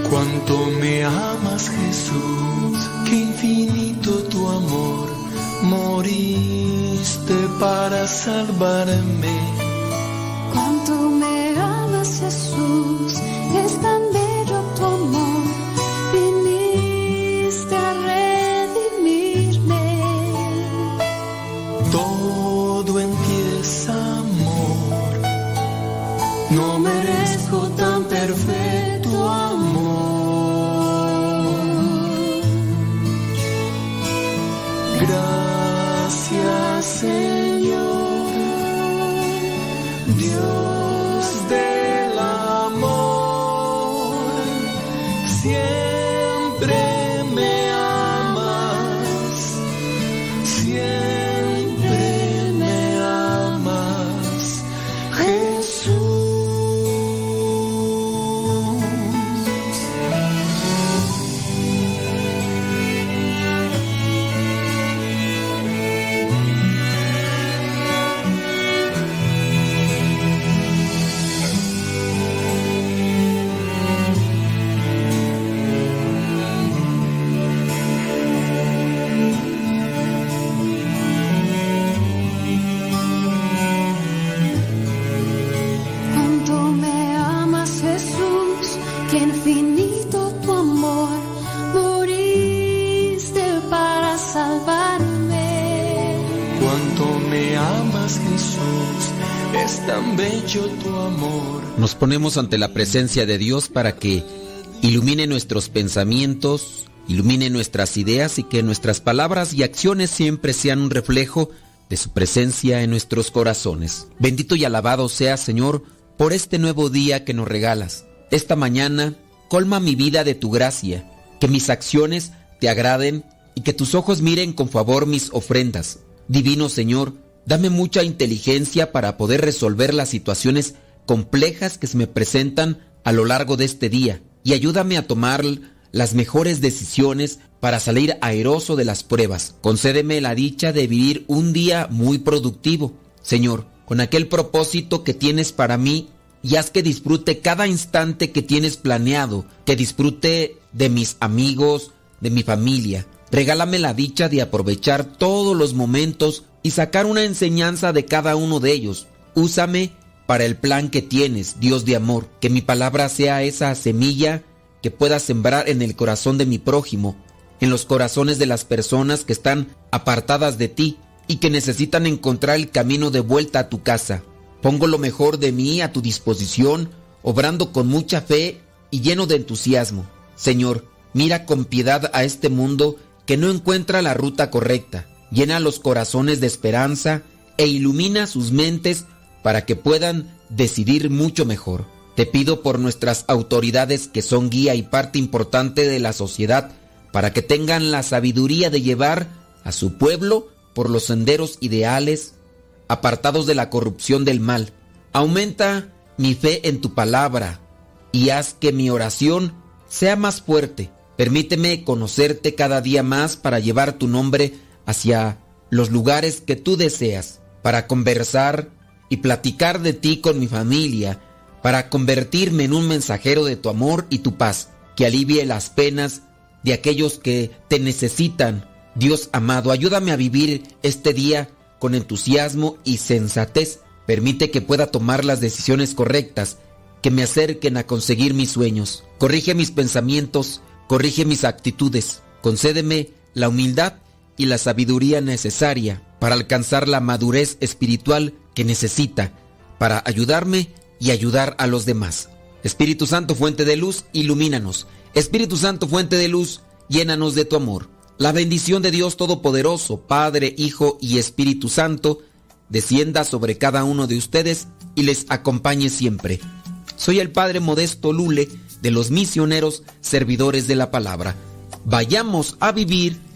S1: Cuánto me amas Jesús, qué infinito tu amor, moriste para salvarme.
S20: Cuánto me amas Jesús, es tan bello tu amor, viniste a redimirme.
S1: Todo es amor, no merezco tan perfecto tan bello tu amor.
S2: Nos ponemos ante la presencia de Dios para que ilumine nuestros pensamientos, ilumine nuestras ideas y que nuestras palabras y acciones siempre sean un reflejo de su presencia en nuestros corazones. Bendito y alabado sea, Señor, por este nuevo día que nos regalas. Esta mañana, colma mi vida de tu gracia, que mis acciones te agraden y que tus ojos miren con favor mis ofrendas. Divino Señor, dame mucha inteligencia para poder resolver las situaciones complejas que se me presentan a lo largo de este día y ayúdame a tomar las mejores decisiones para salir airoso de las pruebas. Concédeme la dicha de vivir un día muy productivo, Señor, con aquel propósito que tienes para mí y haz que disfrute cada instante que tienes planeado, que disfrute de mis amigos, de mi familia. Regálame la dicha de aprovechar todos los momentos y sacar una enseñanza de cada uno de ellos. Úsame para el plan que tienes, Dios de amor, que mi palabra sea esa semilla que pueda sembrar en el corazón de mi prójimo, en los corazones de las personas que están apartadas de ti y que necesitan encontrar el camino de vuelta a tu casa. Pongo lo mejor de mí a tu disposición, obrando con mucha fe y lleno de entusiasmo. Señor, mira con piedad a este mundo que no encuentra la ruta correcta. Llena los corazones de esperanza e ilumina sus mentes para que puedan decidir mucho mejor. Te pido por nuestras autoridades que son guía y parte importante de la sociedad para que tengan la sabiduría de llevar a su pueblo por los senderos ideales, apartados de la corrupción del mal. Aumenta mi fe en tu palabra y haz que mi oración sea más fuerte. Permíteme conocerte cada día más para llevar tu nombre hacia los lugares que tú deseas, para conversar y platicar de ti con mi familia, para convertirme en un mensajero de tu amor y tu paz, que alivie las penas de aquellos que te necesitan. Dios amado, ayúdame a vivir este día con entusiasmo y sensatez. Permite que pueda tomar las decisiones correctas que me acerquen a conseguir mis sueños. Corrige mis pensamientos, corrige mis actitudes. Concédeme la humildad y la sabiduría necesaria para alcanzar la madurez espiritual que necesita para ayudarme y ayudar a los demás. Espíritu Santo, fuente de luz, ilumínanos. Espíritu Santo, fuente de luz, llénanos de tu amor. La bendición de Dios Todopoderoso, Padre, Hijo y Espíritu Santo, descienda sobre cada uno de ustedes y les acompañe siempre. Soy el Padre Modesto Lule de los misioneros servidores de la palabra. Vayamos a vivir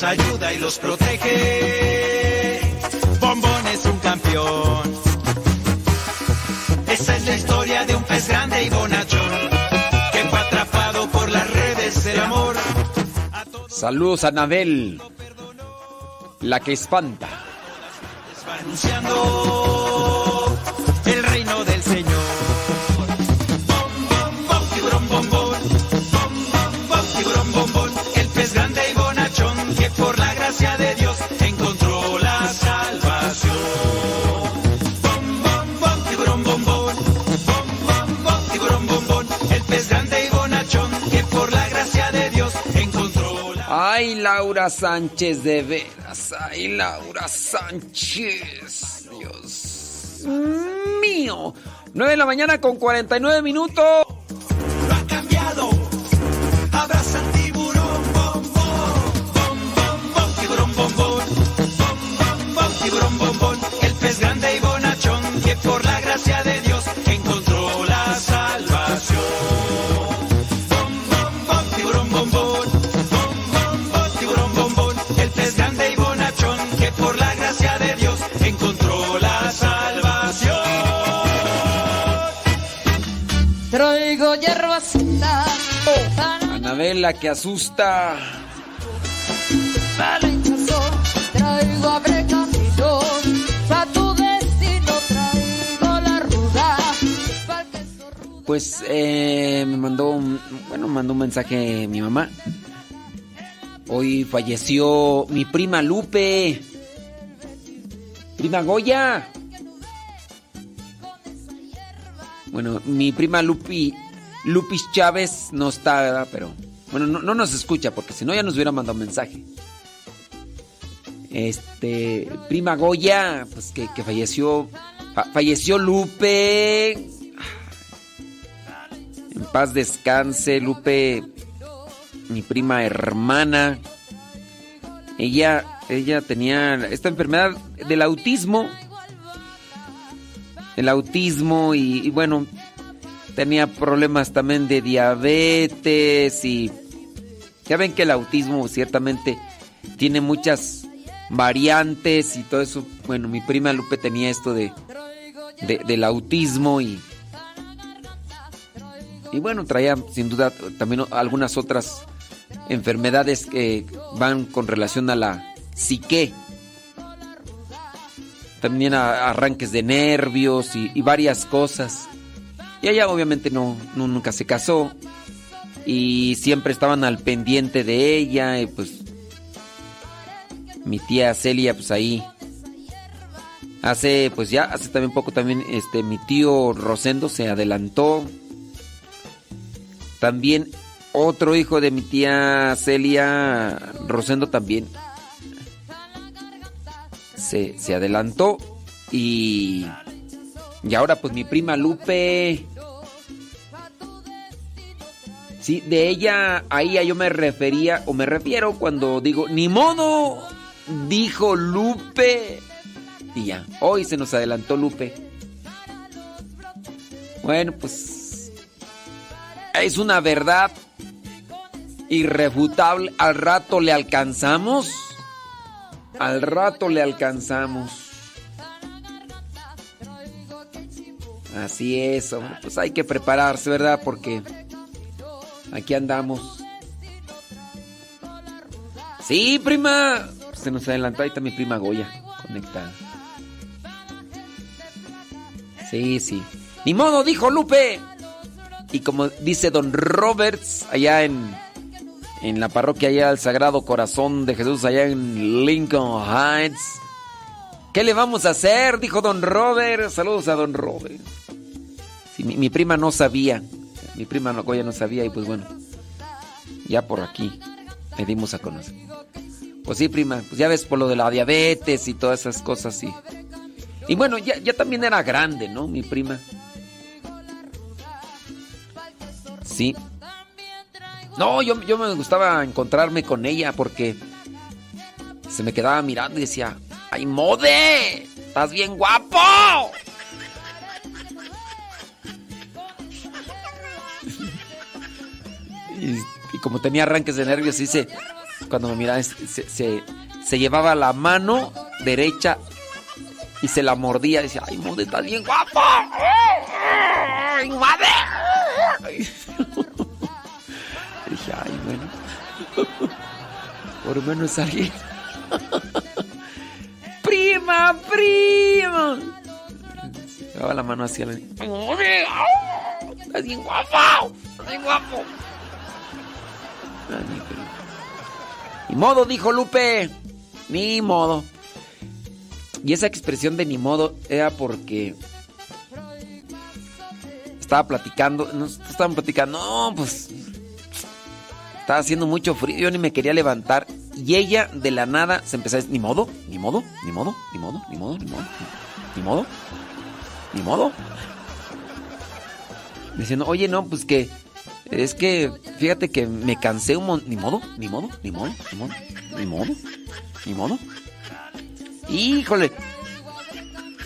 S9: los ayuda y los protege. Bombón es un campeón. Esa es la historia de un pez grande y bonachón, que fue atrapado por las redes del amor.
S21: Saludos a Anabel, la que espanta.
S9: Va anunciando
S2: Sánchez de veras. Ay, Laura Sánchez. Dios mío. 9 de la mañana con 49 minutos.
S22: Pa'l queso rudo.
S2: Pues eh, me mandó un, bueno, mandó un mensaje mi mamá. Hoy falleció mi prima Lupe. Prima Goya. Bueno, mi prima Lupi, Lupis Chávez no está, ¿verdad? Pero bueno, no, no nos escucha porque si no ya nos hubiera mandado un mensaje. Este, prima Goya, pues que, que falleció, fa- falleció Lupe. En paz descanse, Lupe, mi prima hermana. Ella, ella tenía esta enfermedad del autismo. El autismo y bueno, tenía problemas también de diabetes y ya ven que el autismo ciertamente tiene muchas variantes y todo eso. Bueno, mi prima Lupe tenía esto de, de- del autismo y y bueno, traía sin duda también algunas otras enfermedades que van con relación a la psique. También a- arranques de nervios y varias cosas. Y ella obviamente no, nunca se casó. Y siempre estaban al pendiente de ella. Y pues mi tía Celia, pues ahí. Hace, pues ya, hace también poco también, este, mi tío Rosendo se adelantó. También otro hijo de mi tía Celia, Rosendo también, se, se adelantó. Y, y ahora pues mi prima Lupe. Sí, de ella, a yo me refería, o me refiero cuando digo, ni modo, dijo Lupe. Y ya, hoy se nos adelantó Lupe. Bueno, pues es una verdad irrefutable. Al rato le alcanzamos. Al rato le alcanzamos. Así es, hombre. Pues hay que prepararse, ¿verdad? Porque aquí andamos. Sí, prima. Se nos adelantó. Ahí está mi prima Goya conectada. Sí, sí. Ni modo, dijo Lupe. Y como dice Don Roberts, allá en, en la parroquia, allá del Sagrado Corazón de Jesús, allá en Lincoln Heights. ¿Qué le vamos a hacer? Dijo Don Robert. Saludos a Don Robert. Sí, mi, mi prima no sabía. Mi prima Goya no sabía y pues bueno. Ya por aquí le dimos a conocer. Pues sí, prima. Pues ya ves por lo de la diabetes y todas esas cosas, sí. Y bueno, ya, ya también era grande, ¿no? Mi prima. Sí. No, yo, yo me gustaba encontrarme con ella porque se me quedaba mirando y decía, ¡ay, mode! ¡Estás bien guapo! Y, y como tenía arranques de nervios, se, cuando me miraba, se, se- llevaba la mano derecha y se la mordía. Decía, ¡ay, mode, estás bien guapo! ¡Ay! Dije, ay, bueno. Por lo menos alguien. ¡Prima, prima! Llevaba la mano hacia la. ¡Ay, mode! ¡Estás bien guapo! ¡Estás bien guapo! Ni modo, dijo Lupe. Ni modo. Y esa expresión de ni modo era porque estaba platicando, no estaban platicando, no, pues estaba haciendo mucho frío, yo ni me quería levantar Y ella de la nada se empezó a decir, ni modo, ni modo, ni modo, ni modo, ni modo, ni modo, ni modo, ni modo. Diciendo, oye, no, pues que es que fíjate que me cansé un montón. Ni modo, ni modo, ni modo, ni modo, ni modo, ni modo. Híjole.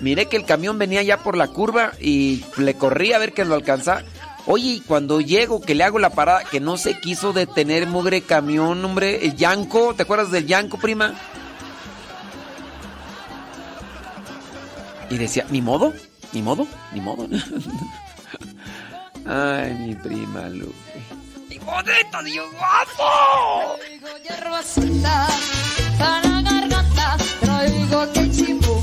S2: Miré que el camión venía ya por la curva y le corrí a ver que lo alcanzaba. Oye, y cuando llego, que le hago la parada, que no se quiso detener, mugre camión, hombre, el Yanco, ¿te acuerdas del Yanco, prima? Y decía, ni modo, ni modo, ni modo. Ay, mi prima Lupe.
S22: ¡Y bonito, Dios guapo! Traigo hierba suelta para la garganta, traigo quechimbo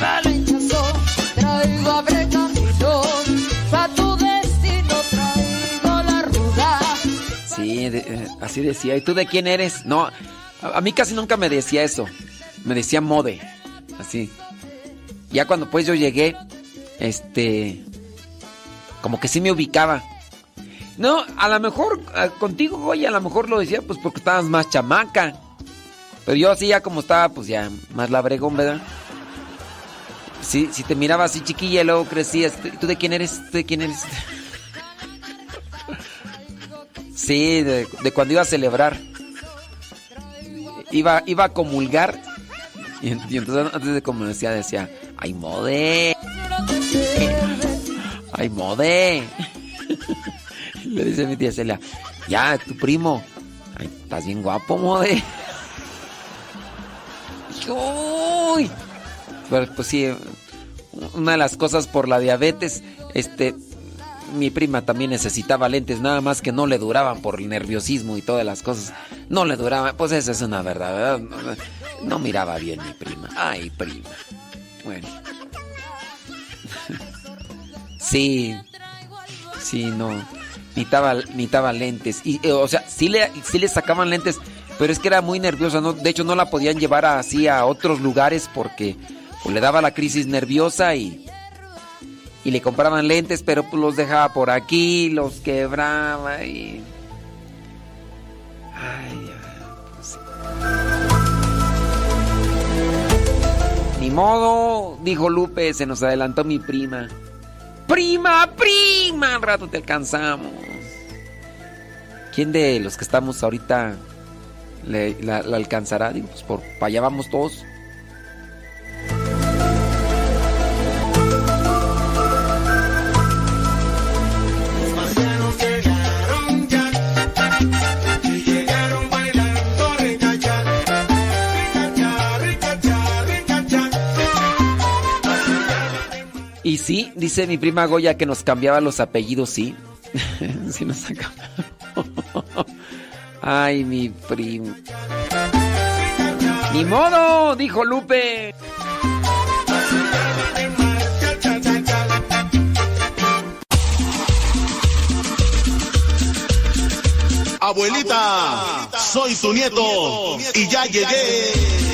S22: para el hinchazo, traigo abrecaminos para tu destino, traigo la ruda.
S2: Sí, de- eh, así decía. ¿Y tú de quién eres? No, a, a mí casi nunca me decía eso. Me decía mode. Así. Ya cuando pues yo llegué, este... Como que sí me ubicaba. No, a lo mejor ah, contigo, oye, a lo mejor lo decía pues porque estabas más chamaca. Pero yo así ya como estaba, pues ya más labregón, ¿verdad? Sí, si te miraba así chiquilla y luego crecías. ¿Tú de quién eres? ¿Tú de quién eres? Sí, de, de cuando iba a celebrar. Iba, iba a comulgar. Y, en- y entonces antes de comulgar decía, ¡ay, mode! ¡Ay, mode! Le dice mi tía Celia, ya, tu primo. Ay, estás bien guapo, mode. ¡Uy! Pero, pues sí, una de las cosas por la diabetes, este, mi prima también necesitaba lentes, nada más que no le duraban por el nerviosismo y todas las cosas. No le duraban, pues esa es una verdad, ¿verdad? No, no miraba bien mi prima. Ay, prima. Bueno. Sí. Sí, no. Necesitaba, necesitaba lentes. Y, eh, o sea, sí le, sí le sacaban lentes, pero es que era muy nerviosa, ¿no? De hecho, no la podían llevar así a otros lugares porque pues, le daba la crisis nerviosa y y le compraban lentes, pero pues los dejaba por aquí, los quebraba y... Ay, pues. Ni modo, dijo Lupe, se nos adelantó mi prima. Prima, prima, al rato te alcanzamos. ¿Quién de los que estamos ahorita le, la, alcanzará? Digo, pues por para allá vamos todos.
S22: Y
S2: sí, dice mi prima Goya que nos cambiaba los apellidos, sí. sí nos ha cambiado. Ay, mi prima. Ni modo, dijo Lupe.
S23: Abuelita, soy tu nieto y ya llegué.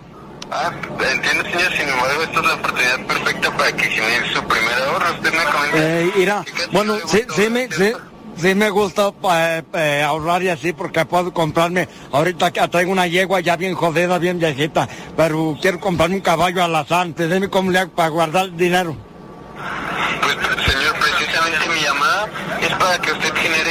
S17: Ah, entiendo, señor. Sin embargo, esta es la oportunidad perfecta para que genere su primer ahorro. Usted me comenta.
S24: Eh, mira, bueno, sí, sí me, sí, sí me gusta eh, eh, ahorrar y así porque puedo comprarme, ahorita que traigo una yegua ya bien jodida, bien viejita, pero quiero comprarme un caballo alazán, dime cómo le hago para guardar dinero.
S17: Pues, señor, precisamente mi llamada es para que usted genere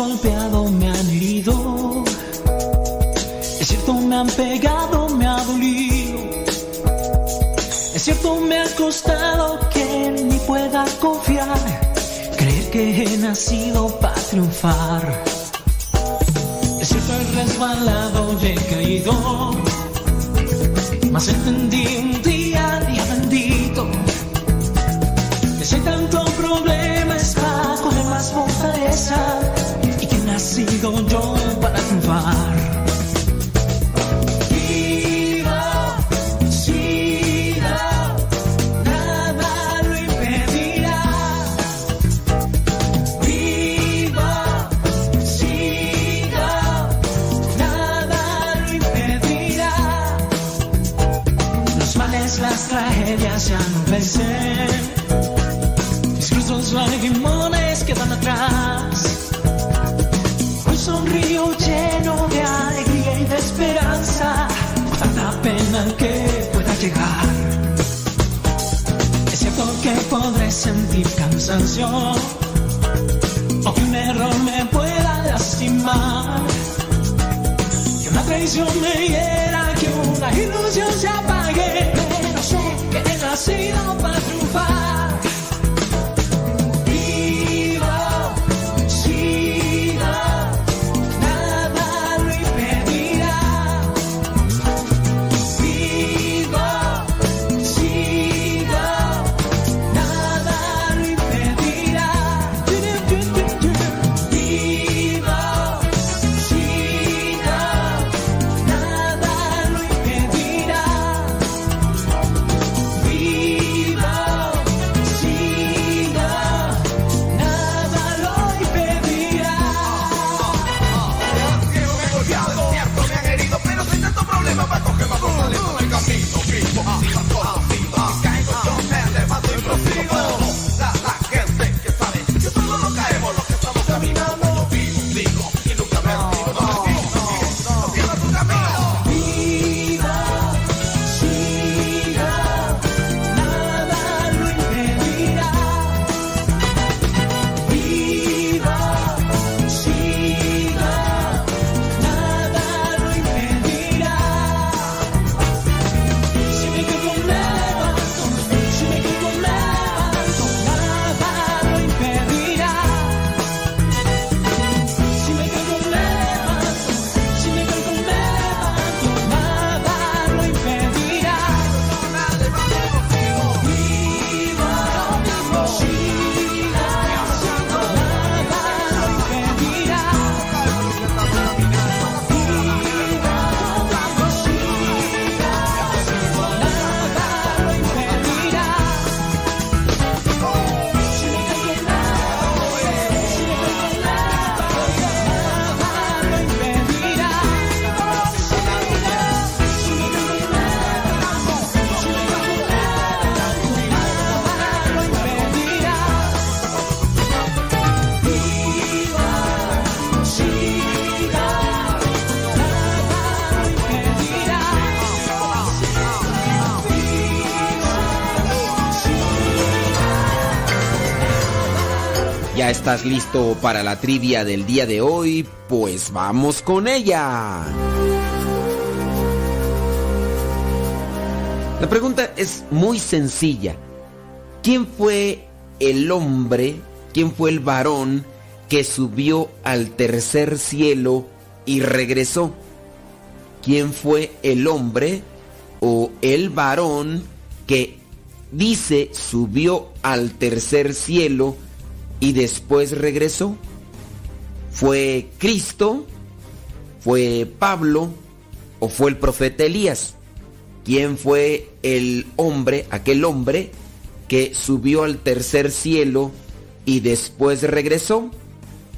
S22: Golpeado, me han herido. Es cierto, me han pegado, me ha dolido. Es cierto, me ha costado que ni pueda confiar. Creer que he nacido para triunfar. Es cierto, he resbalado y he caído. Mas entendí un día, O que un error me pueda lastimar. Que una traición me hiera, que una ilusión se apague. Pero sé que he nacido para
S2: estás listo para la trivia del día de hoy? Pues vamos con ella. La pregunta es muy sencilla. ¿Quién fue el hombre, quién fue el varón que subió al tercer cielo y regresó? ¿Quién fue el hombre o el varón que dice subió al tercer cielo y después regresó? ¿Fue Cristo? ¿Fue Pablo? ¿O fue el profeta Elías? ¿Quién fue el hombre, aquel hombre que subió al tercer cielo y después regresó?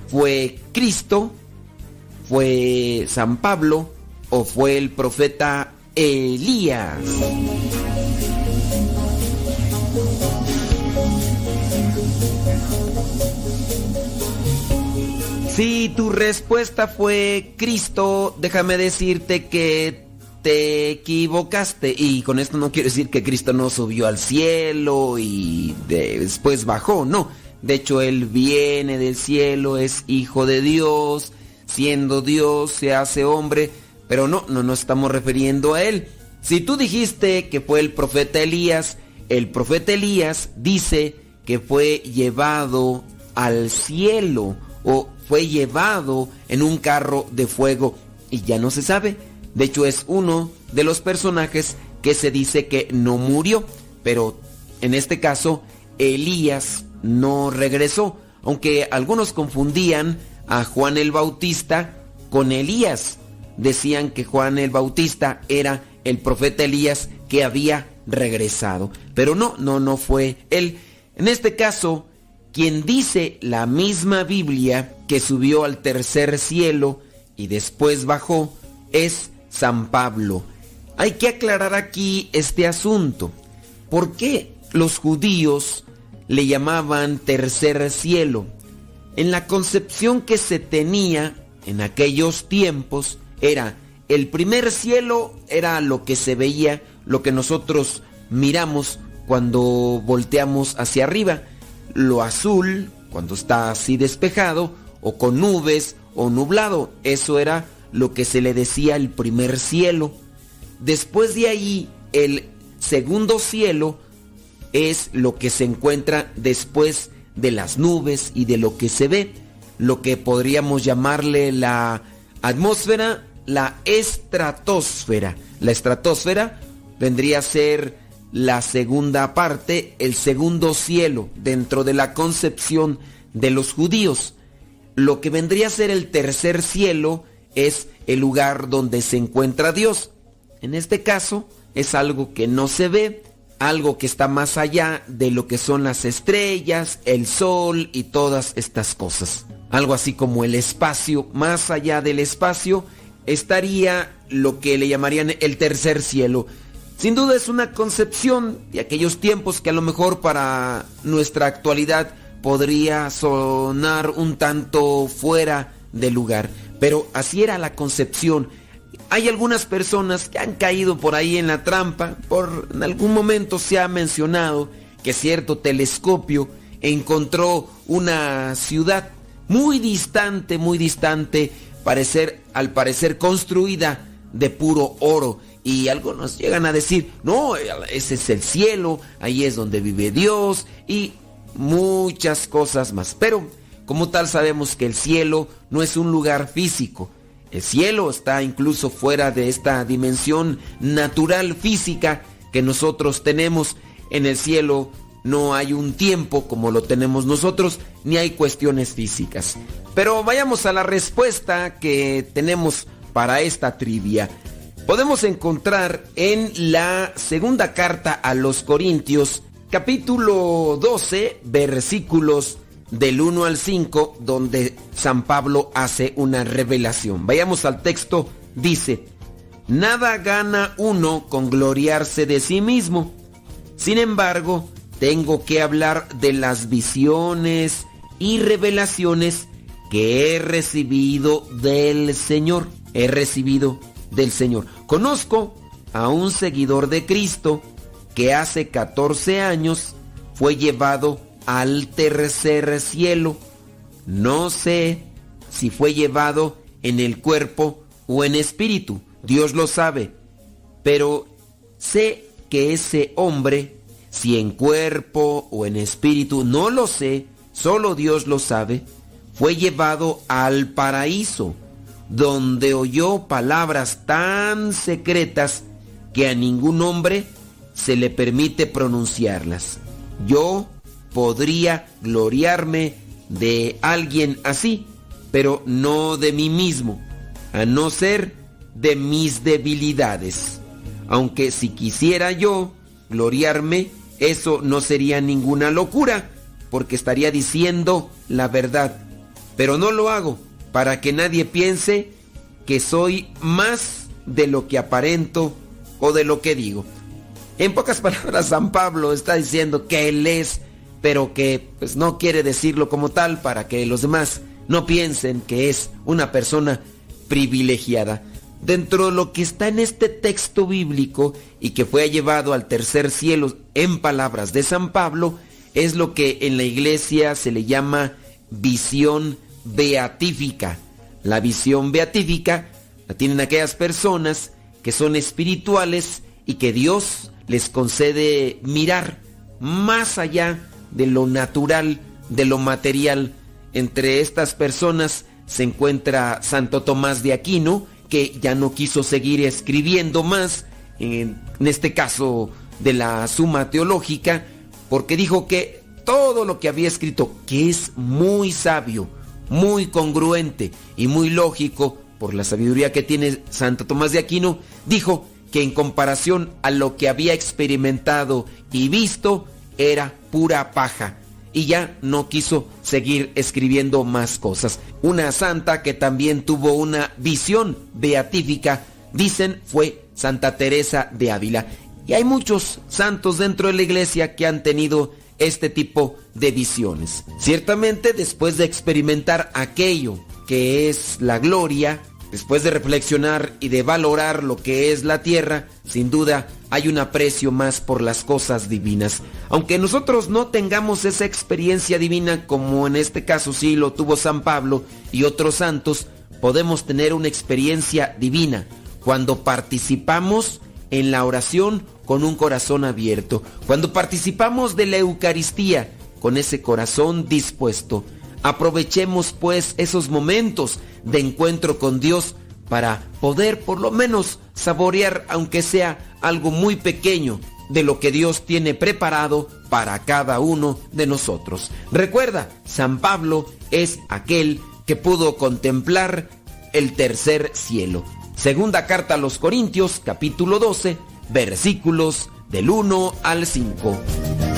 S2: ¿Fue Cristo? ¿Fue San Pablo? ¿O fue el profeta Elías? Si tu respuesta fue Cristo, déjame decirte que te equivocaste. Y con esto no quiero decir que Cristo no subió al cielo y después bajó, no. De hecho, Él viene del cielo, es hijo de Dios, siendo Dios se hace hombre, pero no, no nos estamos refiriendo a Él. Si tú dijiste que fue el profeta Elías, el profeta Elías dice que fue llevado al cielo o fue llevado en un carro de fuego y ya no se sabe. De hecho es uno de los personajes que se dice que no murió, pero en este caso Elías no regresó, aunque algunos confundían a Juan el Bautista con Elías. Decían que Juan el Bautista era el profeta Elías que había regresado, pero no, no, no fue él. En este caso, quien dice la misma Biblia que subió al tercer cielo y después bajó es San Pablo. Hay que aclarar aquí este asunto. ¿Por qué los judíos le llamaban tercer cielo? En la concepción que se tenía en aquellos tiempos era el primer cielo era lo que se veía, lo que nosotros miramos cuando volteamos hacia arriba. Lo azul, cuando está así despejado, o con nubes, o nublado. Eso era lo que se le decía el primer cielo. Después de ahí, el segundo cielo es lo que se encuentra después de las nubes y de lo que se ve, lo que podríamos llamarle la atmósfera, la estratosfera. La estratosfera vendría a ser la segunda parte, el segundo cielo dentro de la concepción de los judíos. Lo que vendría a ser el tercer cielo es el lugar donde se encuentra Dios. En este caso es algo que no se ve, algo que está más allá de lo que son las estrellas, el sol y todas estas cosas. Algo así como el espacio, más allá del espacio estaría lo que le llamarían el tercer cielo. Sin duda es una concepción de aquellos tiempos que a lo mejor para nuestra actualidad podría sonar un tanto fuera de lugar, pero así era la concepción. Hay algunas personas que han caído por ahí en la trampa, por en algún momento se ha mencionado que cierto telescopio encontró una ciudad muy distante, muy distante, parecer, al parecer construida de puro oro. Y algunos llegan a decir, no, ese es el cielo, ahí es donde vive Dios y muchas cosas más. Pero como tal sabemos que el cielo no es un lugar físico. El cielo está incluso fuera de esta dimensión natural física que nosotros tenemos. En el cielo no hay un tiempo como lo tenemos nosotros, ni hay cuestiones físicas. Pero vayamos a la respuesta que tenemos para esta trivia. Podemos encontrar en la segunda carta a los Corintios, capítulo 12, versículos del 1 al 5, donde San Pablo hace una revelación. Vayamos al texto, dice, Nada gana uno con gloriarse de sí mismo. Sin embargo, tengo que hablar de las visiones y revelaciones que he recibido del Señor. He recibido del Señor. Conozco a un seguidor de Cristo que hace 14 años fue llevado al tercer cielo. No sé si fue llevado en el cuerpo o en espíritu. Dios lo sabe. Pero sé que ese hombre, si en cuerpo o en espíritu, no lo sé, solo Dios lo sabe, fue llevado al paraíso donde oyó palabras tan secretas que a ningún hombre se le permite pronunciarlas. Yo podría gloriarme de alguien así, pero no de mí mismo, a no ser de mis debilidades. Aunque si quisiera yo gloriarme, eso no sería ninguna locura, porque estaría diciendo la verdad. Pero no lo hago para que nadie piense que soy más de lo que aparento o de lo que digo. En pocas palabras, San Pablo está diciendo que él es, pero que pues, no quiere decirlo como tal para que los demás no piensen que es una persona privilegiada. Dentro de lo que está en este texto bíblico y que fue llevado al tercer cielo en palabras de San Pablo, es lo que en la iglesia se le llama visión beatífica. La visión beatífica la tienen aquellas personas que son espirituales y que Dios les concede mirar más allá de lo natural, de lo material. Entre estas personas se encuentra Santo Tomás de Aquino, que ya no quiso seguir escribiendo más, en, este caso de la Suma Teológica, porque dijo que todo lo que había escrito, que es muy sabio, muy congruente y muy lógico por la sabiduría que tiene Santo Tomás de Aquino, dijo que en comparación a lo que había experimentado y visto, era pura paja. Y ya no quiso seguir escribiendo más cosas. Una santa que también tuvo una visión beatífica
S20: dicen fue Santa Teresa de Ávila. Y hay muchos santos dentro de la iglesia que han tenido este tipo de visiones. Ciertamente después de experimentar aquello que es la gloria, después de reflexionar y de valorar lo que es la tierra, sin duda hay un aprecio más por las cosas divinas. Aunque nosotros no tengamos esa experiencia divina como en este caso sí lo tuvo San Pablo y otros santos, podemos tener una experiencia divina cuando participamos en la oración con un corazón abierto, cuando participamos de la Eucaristía con ese corazón dispuesto. Aprovechemos pues esos momentos de encuentro con Dios para poder por lo menos saborear, aunque sea algo muy pequeño, de lo que Dios tiene preparado para cada uno de nosotros. Recuerda, San Pablo es aquel que pudo contemplar el tercer cielo. Segunda carta a los Corintios, capítulo 12, versículos del 1 al 5.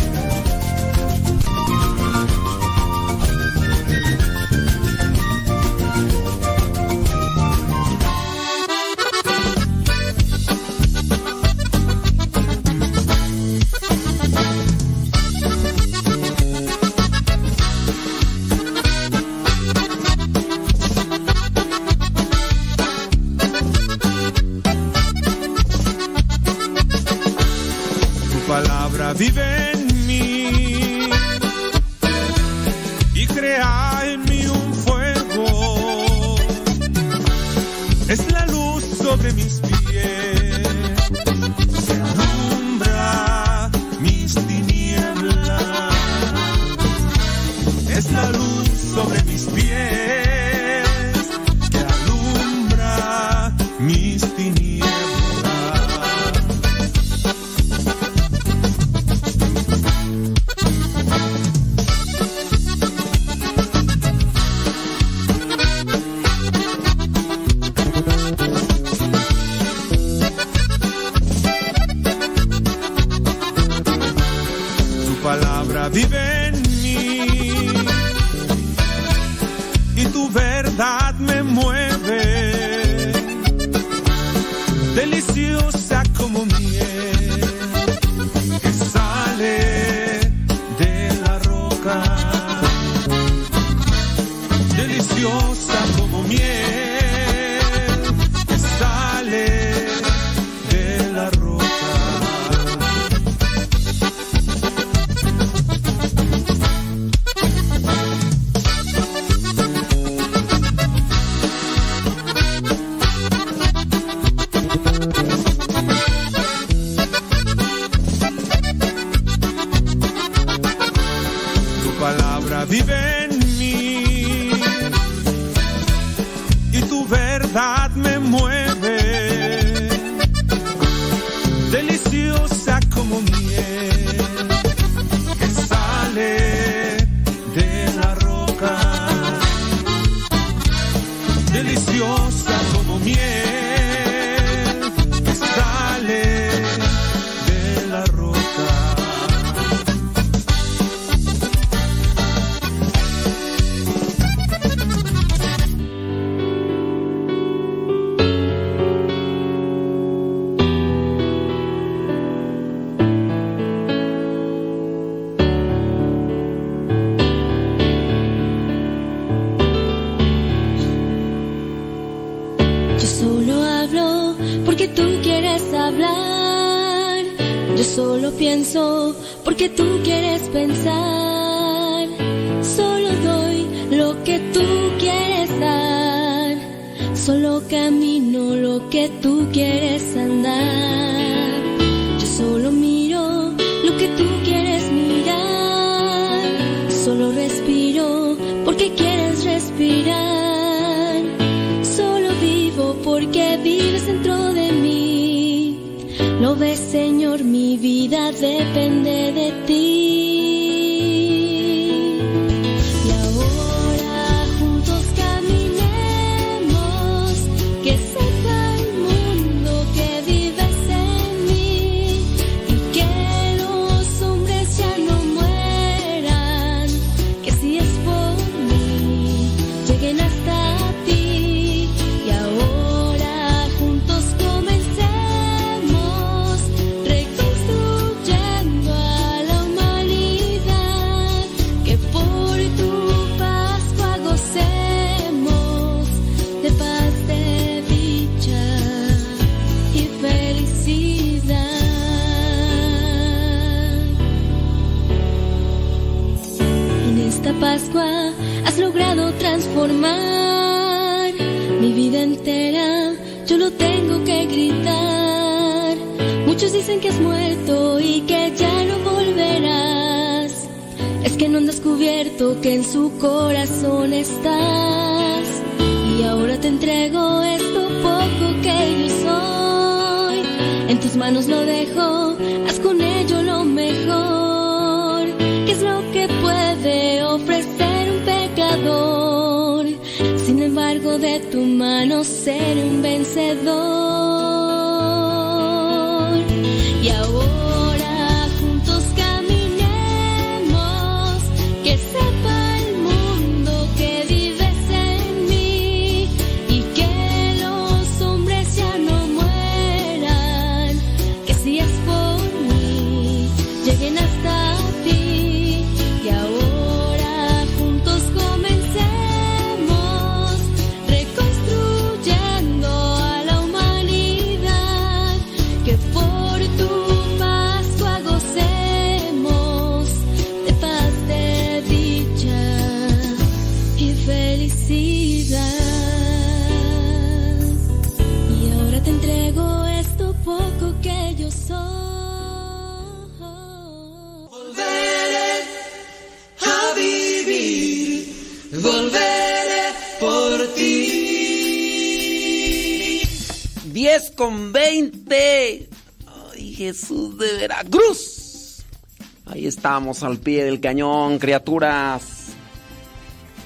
S2: Estamos al pie del cañón, criaturas.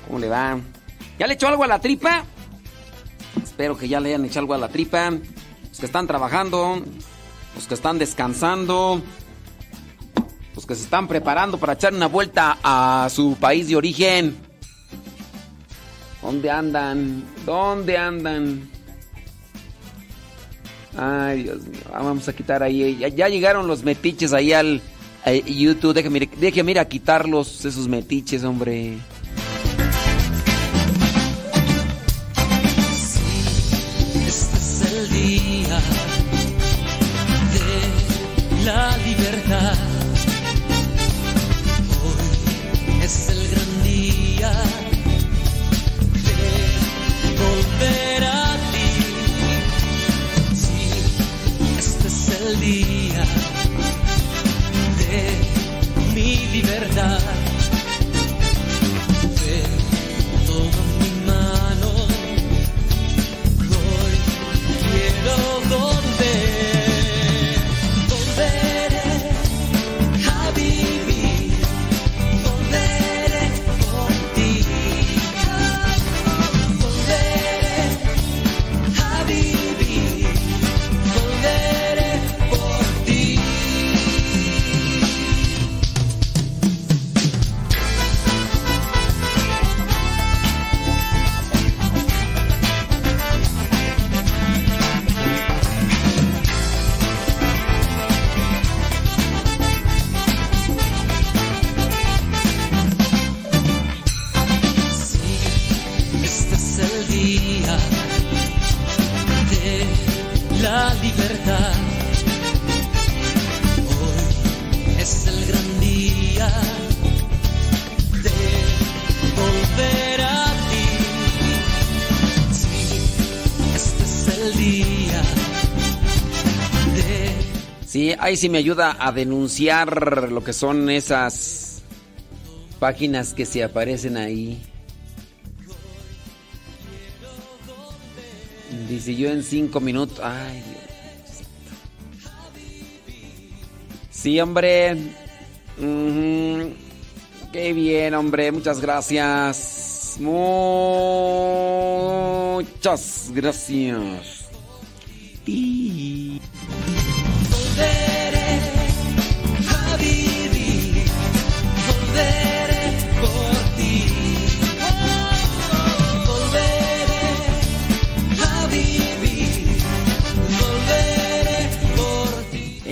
S2: ¿Cómo le va? ¿Ya le echó algo a la tripa? Espero que ya le hayan echado algo a la tripa. Los que están trabajando, los que están descansando, los que se están preparando para echar una vuelta a su país de origen. ¿Dónde andan? ¿Dónde andan? Ay, Dios mío. Ah, Vamos a quitar ahí. Ya llegaron los metiches ahí al a YouTube. Déjeme, ir- déjeme ir a quitarlos, esos metiches, hombre. Ahí sí me ayuda a denunciar lo que son esas páginas que se aparecen ahí. Dice yo en cinco minutos. Ay, Dios. Sí, hombre. Qué bien, hombre. Muchas gracias. Muchas gracias. Y-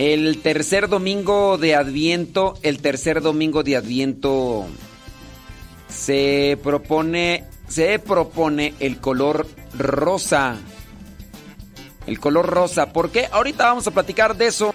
S2: El tercer domingo de Adviento, el tercer domingo de Adviento se propone, se propone el color rosa. El color rosa. ¿Por qué? Ahorita vamos a platicar de eso.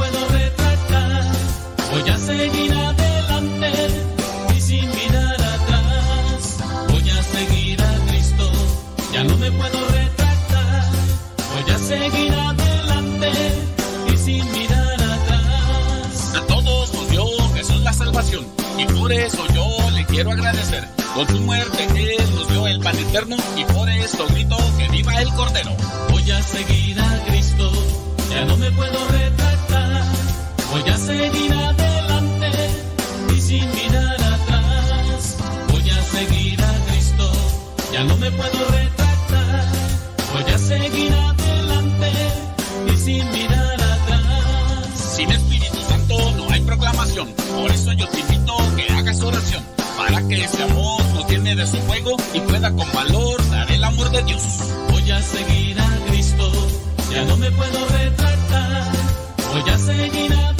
S10: puedo retractar. Voy a seguir adelante y sin mirar atrás. Voy a seguir a Cristo, ya no me puedo retractar. Voy a seguir adelante y sin mirar atrás.
S25: A todos nos dio Jesús la salvación y por eso yo le quiero agradecer. Con su muerte Él nos dio el pan eterno y por esto grito que viva el Cordero.
S10: Voy a seguir a Cristo, ya no me puedo retractar. Voy a seguir adelante y sin mirar atrás. Voy a seguir a Cristo, ya no me puedo retractar. Voy a seguir adelante y sin mirar atrás.
S25: Sin Espíritu Santo no hay proclamación. Por eso yo te invito que hagas oración. Para que ese amor nos llene de su fuego y pueda con valor dar el amor de Dios.
S10: Voy a seguir a Cristo, ya no me puedo retractar. Voy a seguir adelante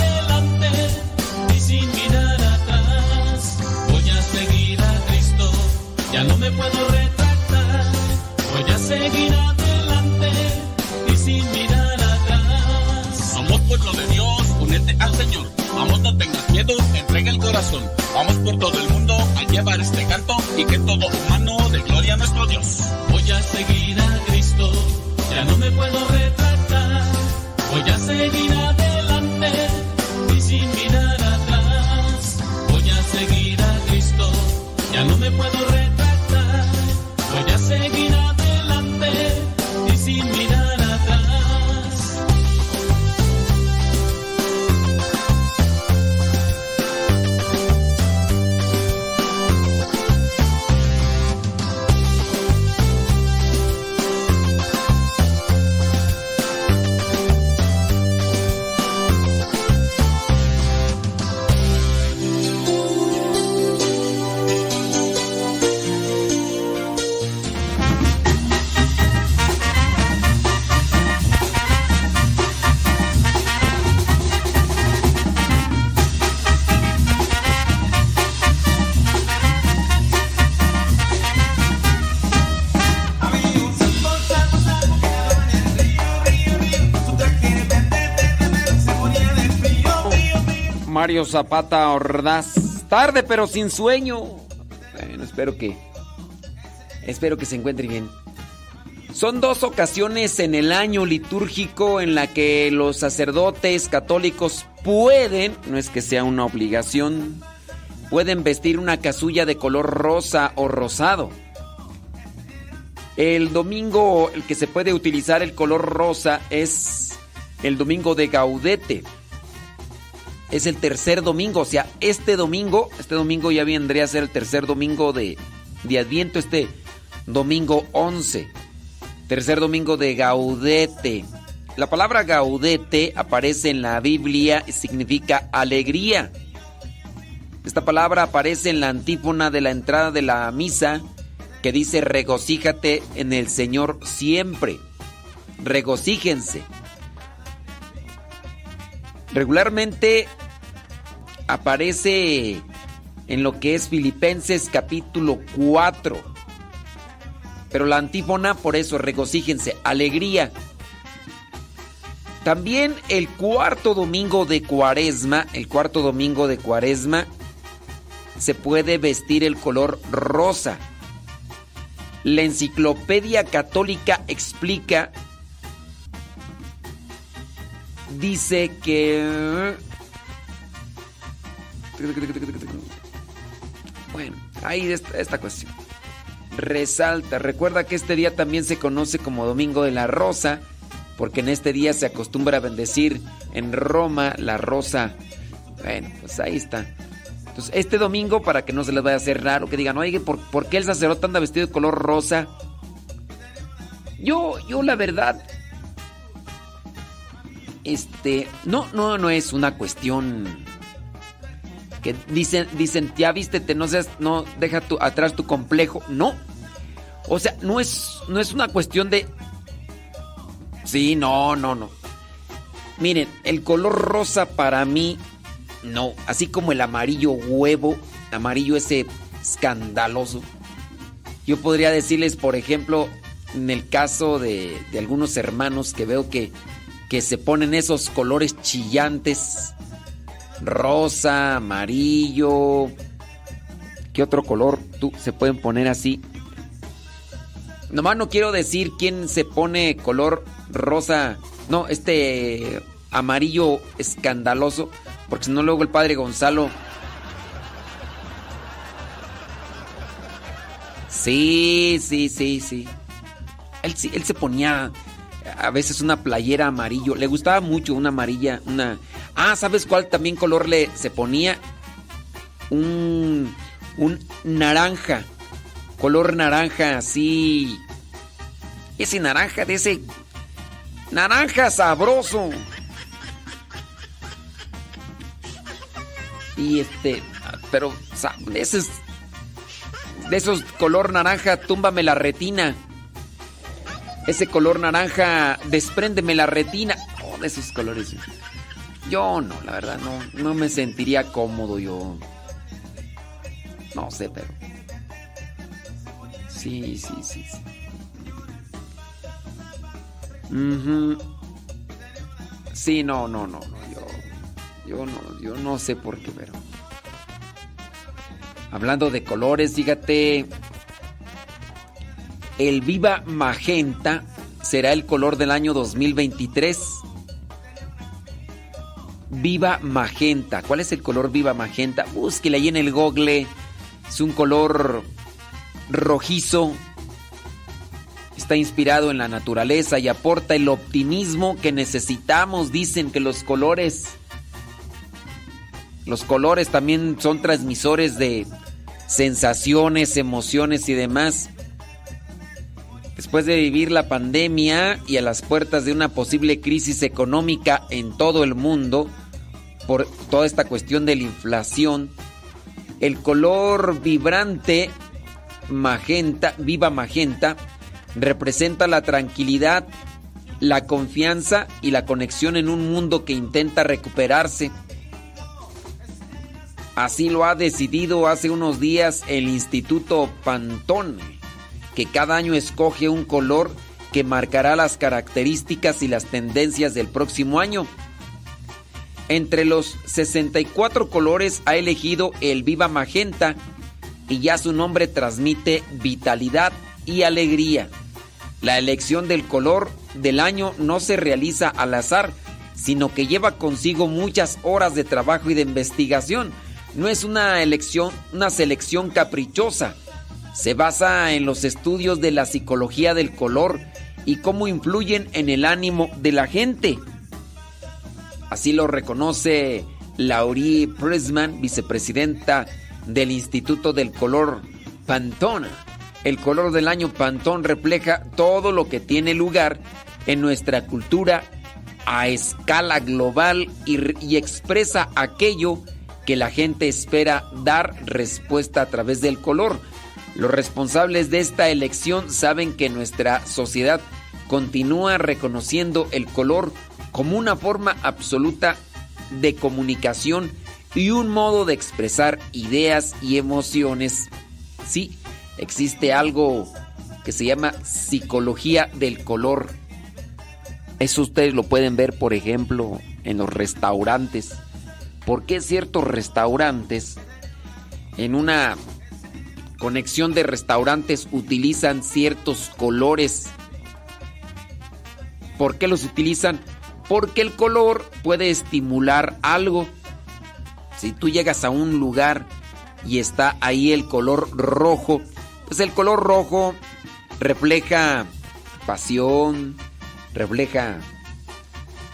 S25: Vamos por todo el mundo a llevar este canto y que todo humano de gloria a nuestro Dios.
S10: Voy a seguir
S2: Zapata Ordaz. Tarde pero sin sueño. Bueno, espero que. Espero que se encuentre bien. Son dos ocasiones en el año litúrgico en la que los sacerdotes católicos pueden, no es que sea una obligación, pueden vestir una casulla de color rosa o rosado. El domingo, el que se puede utilizar el color rosa es el domingo de Gaudete. Es el tercer domingo, o sea, este domingo, este domingo ya vendría a ser el tercer domingo de, de Adviento, este domingo 11. Tercer domingo de Gaudete. La palabra Gaudete aparece en la Biblia y significa alegría. Esta palabra aparece en la antífona de la entrada de la misa que dice regocíjate en el Señor siempre. Regocíjense. Regularmente aparece en lo que es Filipenses capítulo 4. Pero la antífona, por eso, regocíjense, alegría. También el cuarto domingo de cuaresma, el cuarto domingo de cuaresma, se puede vestir el color rosa. La enciclopedia católica explica, dice que... Bueno, ahí está esta cuestión. Resalta, recuerda que este día también se conoce como Domingo de la Rosa, porque en este día se acostumbra a bendecir en Roma la rosa. Bueno, pues ahí está. Entonces, este domingo, para que no se les vaya a hacer raro, que digan, oye, ¿por, ¿por qué el sacerdote anda vestido de color rosa? Yo, yo la verdad, este, no, no, no es una cuestión que dicen, dicen, ya vístete, no seas, no, deja tu, atrás tu complejo. No. O sea, no es, no es una cuestión de. Sí, no, no, no. Miren, el color rosa para mí, no. Así como el amarillo huevo, amarillo ese escandaloso. Yo podría decirles, por ejemplo, en el caso de, de algunos hermanos que veo que, que se ponen esos colores chillantes rosa, amarillo. ¿Qué otro color tú se pueden poner así? Nomás no quiero decir quién se pone color rosa. No, este amarillo escandaloso. Porque si no, luego el padre Gonzalo. Sí, sí, sí, sí. Él, él se ponía a veces una playera amarillo. Le gustaba mucho una amarilla, una... Ah, ¿sabes cuál también color le se ponía? Un, un naranja. Color naranja, así. Ese naranja de ese... Naranja sabroso. Y este... Pero, de esos... De esos color naranja, túmbame la retina. Ese color naranja, despréndeme la retina. Oh, de esos colores. Yo no, la verdad, no, no me sentiría cómodo yo. No sé, pero. Sí, sí, sí, sí. Sí, no, no, no, no. Yo, yo no, yo no sé por qué, pero. Hablando de colores, fíjate. El Viva Magenta será el color del año 2023. Viva Magenta. ¿Cuál es el color Viva Magenta? Búsquele ahí en el Google. Es un color rojizo. Está inspirado en la naturaleza y aporta el optimismo que necesitamos. Dicen que los colores... Los colores también son transmisores de sensaciones, emociones y demás. Después de vivir la pandemia y a las puertas de una posible crisis económica en todo el mundo, por toda esta cuestión de la inflación, el color vibrante magenta, viva magenta, representa la tranquilidad, la confianza y la conexión en un mundo que intenta recuperarse. Así lo ha decidido hace unos días el Instituto Pantone, que cada año escoge un color que marcará las características y las tendencias del próximo año. Entre los 64 colores ha elegido el Viva Magenta y ya su nombre transmite vitalidad y alegría. La elección del color del año no se realiza al azar, sino que lleva consigo muchas horas de trabajo y de investigación. No es una elección, una selección caprichosa. Se basa en los estudios de la psicología del color y cómo influyen en el ánimo de la gente. Así lo reconoce Laurie Prisman, vicepresidenta del Instituto del Color Pantone. El color del año Pantone refleja todo lo que tiene lugar en nuestra cultura a escala global y, y expresa aquello que la gente espera dar respuesta a través del color. Los responsables de esta elección saben que nuestra sociedad continúa reconociendo el color como una forma absoluta de comunicación y un modo de expresar ideas y emociones. Sí, existe algo que se llama psicología del color. Eso ustedes lo pueden ver, por ejemplo, en los restaurantes. ¿Por qué ciertos restaurantes en una conexión de restaurantes utilizan ciertos colores? ¿Por qué los utilizan? Porque el color puede estimular algo. Si tú llegas a un lugar y está ahí el color rojo, pues el color rojo refleja pasión, refleja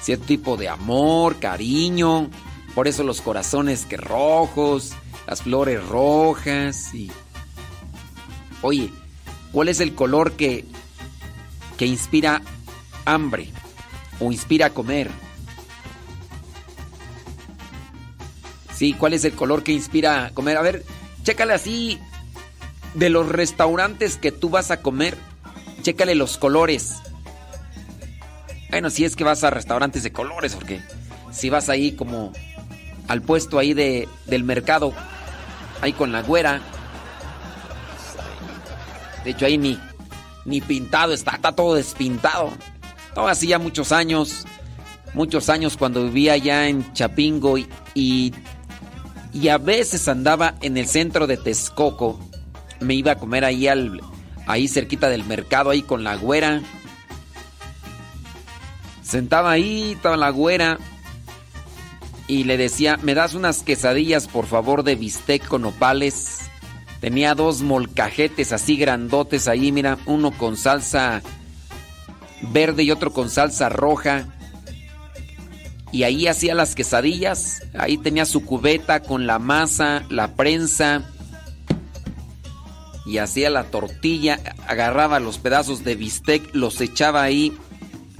S2: cierto tipo de amor, cariño. Por eso los corazones que rojos, las flores rojas y... Oye, ¿cuál es el color que, que inspira hambre o inspira comer? Sí, ¿cuál es el color que inspira comer? A ver, chécale así de los restaurantes que tú vas a comer, chécale los colores. Bueno, si es que vas a restaurantes de colores, porque si vas ahí como al puesto ahí de, del mercado, ahí con la güera. De hecho, ahí ni, ni pintado está, está todo despintado. Todo así ya muchos años, muchos años cuando vivía allá en Chapingo y, y, a veces andaba en el centro de Texcoco. Me iba a comer ahí al, ahí cerquita del mercado, ahí con la güera. Sentaba ahí, estaba la güera. Y le decía, ¿me das unas quesadillas, por favor, de bistec con opales? Tenía dos molcajetes así grandotes ahí, mira, uno con salsa verde y otro con salsa roja. Y ahí hacía las quesadillas. Ahí tenía su cubeta con la masa, la prensa. Y hacía la tortilla. Agarraba los pedazos de bistec, los echaba ahí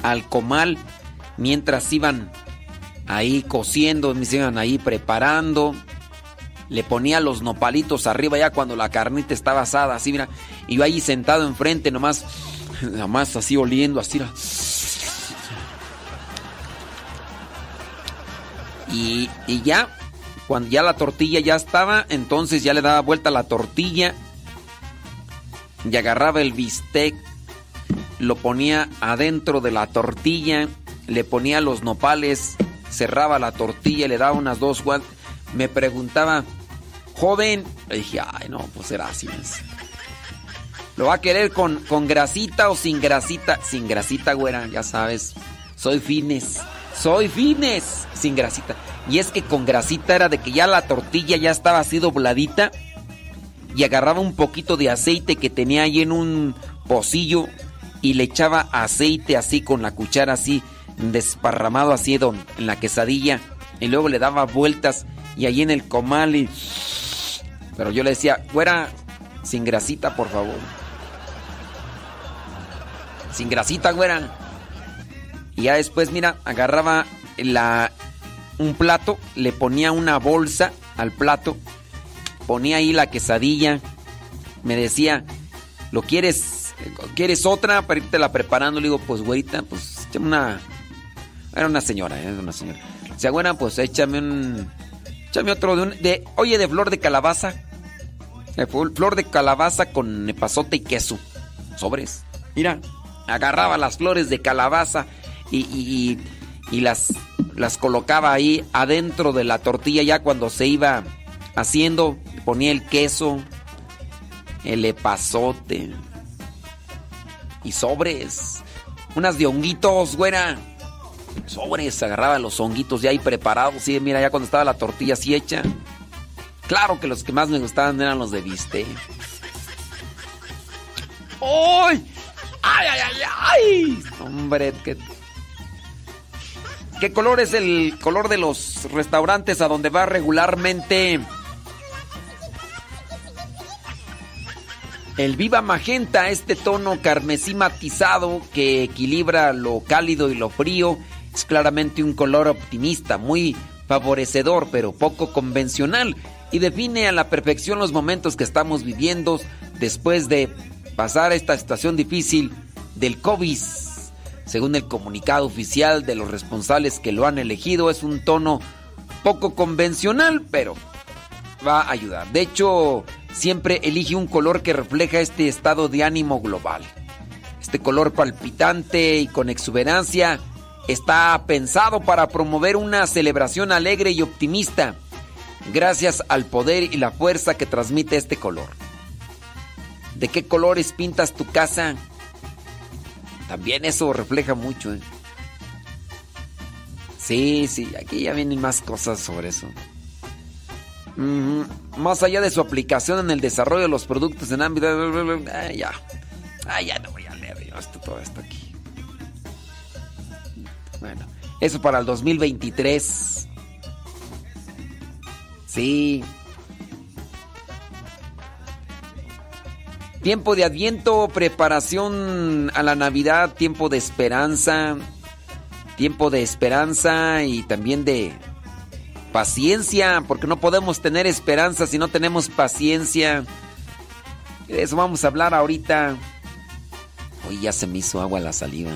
S2: al comal. Mientras iban ahí cociendo, se iban ahí preparando. Le ponía los nopalitos arriba ya cuando la carnita estaba asada, así mira. Y yo ahí sentado enfrente nomás, nomás así oliendo, así. Y, y ya, cuando ya la tortilla ya estaba, entonces ya le daba vuelta la tortilla y agarraba el bistec, lo ponía adentro de la tortilla, le ponía los nopales, cerraba la tortilla, le daba unas dos guantes. Me preguntaba, joven, le dije, ay no, pues era así. ¿Lo va a querer con, con grasita o sin grasita? Sin grasita, güera, ya sabes. Soy fines. Soy fines. Sin grasita. Y es que con grasita era de que ya la tortilla ya estaba así dobladita. Y agarraba un poquito de aceite que tenía ahí en un pocillo. Y le echaba aceite así con la cuchara así. Desparramado así en la quesadilla. Y luego le daba vueltas. Y ahí en el comal. Y... Pero yo le decía, fuera sin grasita, por favor. Sin grasita, güera. Y ya después, mira, agarraba la, un plato, le ponía una bolsa al plato, ponía ahí la quesadilla, me decía, ¿lo quieres? ¿Quieres otra para irte la preparando? Le digo, pues güerita, pues échame una... Era una señora, era una señora. Decía, güera, pues échame un... Échame otro de, un, de oye, de flor de calabaza. Flor de calabaza con epazote y queso. Sobres. Mira, agarraba las flores de calabaza y, y, y, las, las colocaba ahí adentro de la tortilla ya cuando se iba haciendo. Ponía el queso, el epazote y sobres. Unas de honguitos, güera. Sobres, agarraba los honguitos ya ahí preparados. Sí, mira, ya cuando estaba la tortilla así hecha. Claro que los que más me gustaban eran los de bistec. ¡Ay! ¡Ay, ay, ay, ay! Hombre, ¿qué, ¿qué color es el color de los restaurantes a donde va regularmente? El viva magenta, este tono carmesí matizado que equilibra lo cálido y lo frío, es claramente un color optimista, muy favorecedor, pero poco convencional y define a la perfección los momentos que estamos viviendo después de pasar esta situación difícil del COVID. Según el comunicado oficial de los responsables que lo han elegido, es un tono poco convencional, pero va a ayudar. De hecho, siempre elige un color que refleja este estado de ánimo global. Este color palpitante y con exuberancia está pensado para promover una celebración alegre y optimista gracias al poder y la fuerza que transmite este color. ¿De qué colores pintas tu casa? También eso refleja mucho. ¿eh? Sí, sí, aquí ya vienen más cosas sobre eso. Más allá de su aplicación en el desarrollo de los productos en ámbito... Ah, ya. Ah, ya no voy a leer yo esto, todo esto aquí. Bueno, eso para el 2023. Sí. Tiempo de adviento, preparación a la Navidad, tiempo de esperanza, tiempo de esperanza y también de paciencia, porque no podemos tener esperanza si no tenemos paciencia. De eso vamos a hablar ahorita. Hoy ya se me hizo agua la saliva.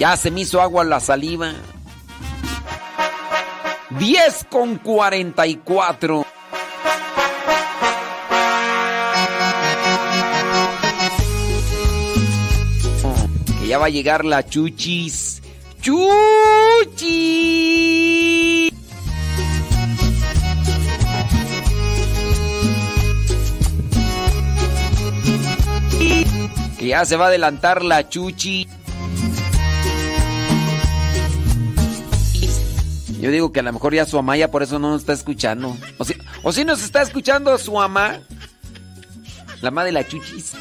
S2: Ya se me hizo agua la saliva. 10 con 44. Que ya va a llegar la chuchis. ¡Chuchis!
S26: Que ya se va a adelantar la chuchi. Yo digo que a lo mejor ya su mamá ya por eso no nos está escuchando. O si, o si nos está escuchando su mamá. La madre de la chuchis.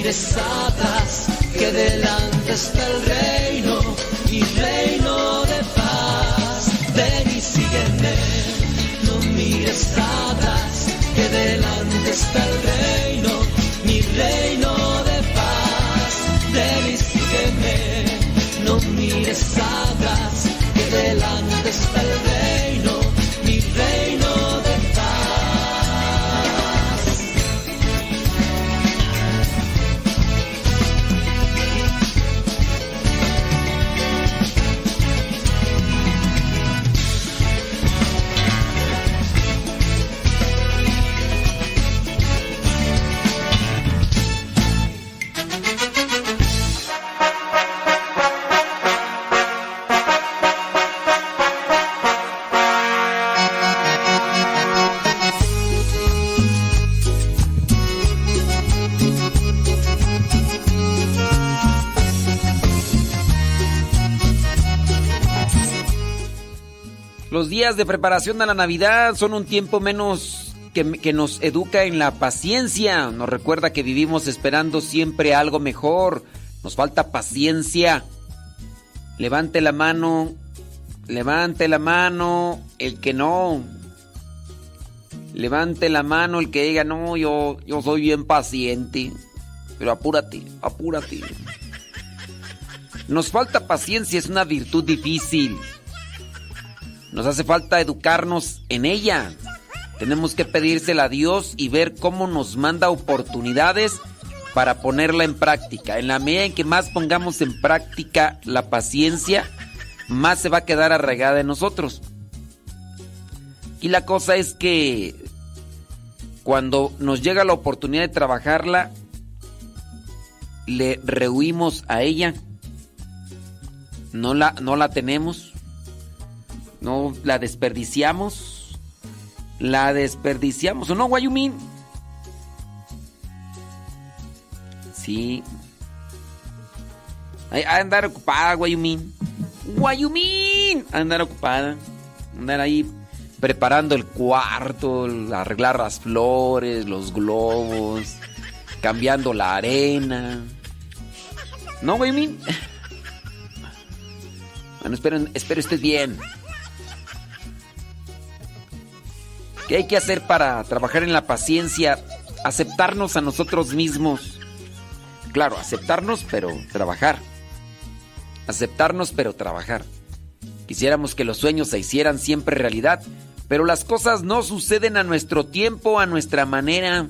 S2: y desatas que delante está el reino y reino. de
S26: preparación a la Navidad son un tiempo menos que, que, nos educa en la paciencia. Nos recuerda que vivimos esperando siempre algo mejor. Nos falta paciencia. Levante la mano. Levante la mano. El que no. Levante la mano el que diga, no, yo, yo soy bien paciente. Pero apúrate, apúrate. Nos falta paciencia, es una virtud difícil. Nos hace falta educarnos en ella.
S2: Tenemos que pedírsela a Dios y ver cómo nos manda oportunidades para ponerla en práctica. En la medida en que más pongamos en práctica la paciencia, más se va a quedar arraigada en nosotros. Y la cosa es que cuando nos llega la oportunidad de trabajarla, le rehuimos a ella. No la, no la tenemos. No la desperdiciamos. La desperdiciamos. ¿O no, Guayumín? Sí. A andar ocupada, Guayumín. Guayumín. A andar ocupada. Andar ahí preparando el cuarto, arreglar las flores, los globos, cambiando la arena. ¿No, Guayumín? Bueno, espero, espero estés bien. ¿Qué hay que hacer para trabajar en la paciencia? Aceptarnos a nosotros mismos. Claro, aceptarnos, pero trabajar. Aceptarnos, pero trabajar. Quisiéramos que los sueños se hicieran siempre realidad, pero las cosas no suceden a nuestro tiempo, a nuestra manera.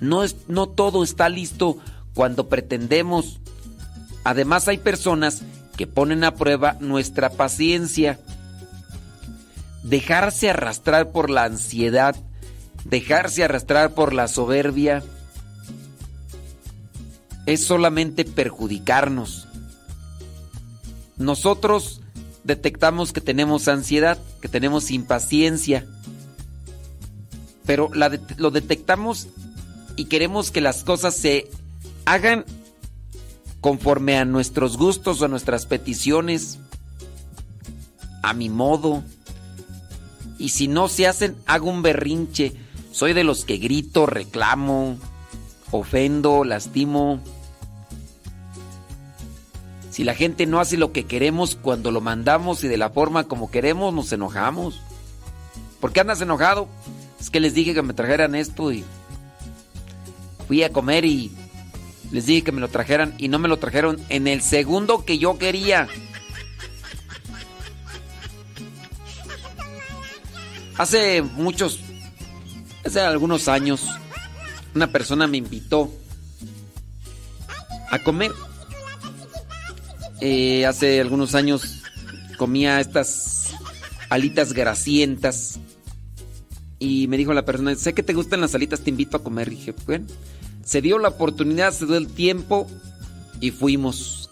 S2: No, es, no todo está listo cuando pretendemos. Además hay personas que ponen a prueba nuestra paciencia dejarse arrastrar por la ansiedad, dejarse arrastrar por la soberbia, es solamente perjudicarnos. Nosotros detectamos que tenemos ansiedad, que tenemos impaciencia, pero lo detectamos y queremos que las cosas se hagan conforme a nuestros gustos o nuestras peticiones, a mi modo. Y si no se hacen, hago un berrinche. Soy de los que grito, reclamo, ofendo, lastimo. Si la gente no hace lo que queremos cuando lo mandamos y de la forma como queremos, nos enojamos. ¿Por qué andas enojado? Es que les dije que me trajeran esto y fui a comer y les dije que me lo trajeran y no me lo trajeron en el segundo que yo quería. Hace muchos, hace algunos años, una persona me invitó a comer. Eh, hace algunos años comía estas alitas grasientas. Y me dijo la persona, sé que te gustan las alitas, te invito a comer. Y dije, bueno, se dio la oportunidad, se dio el tiempo y fuimos.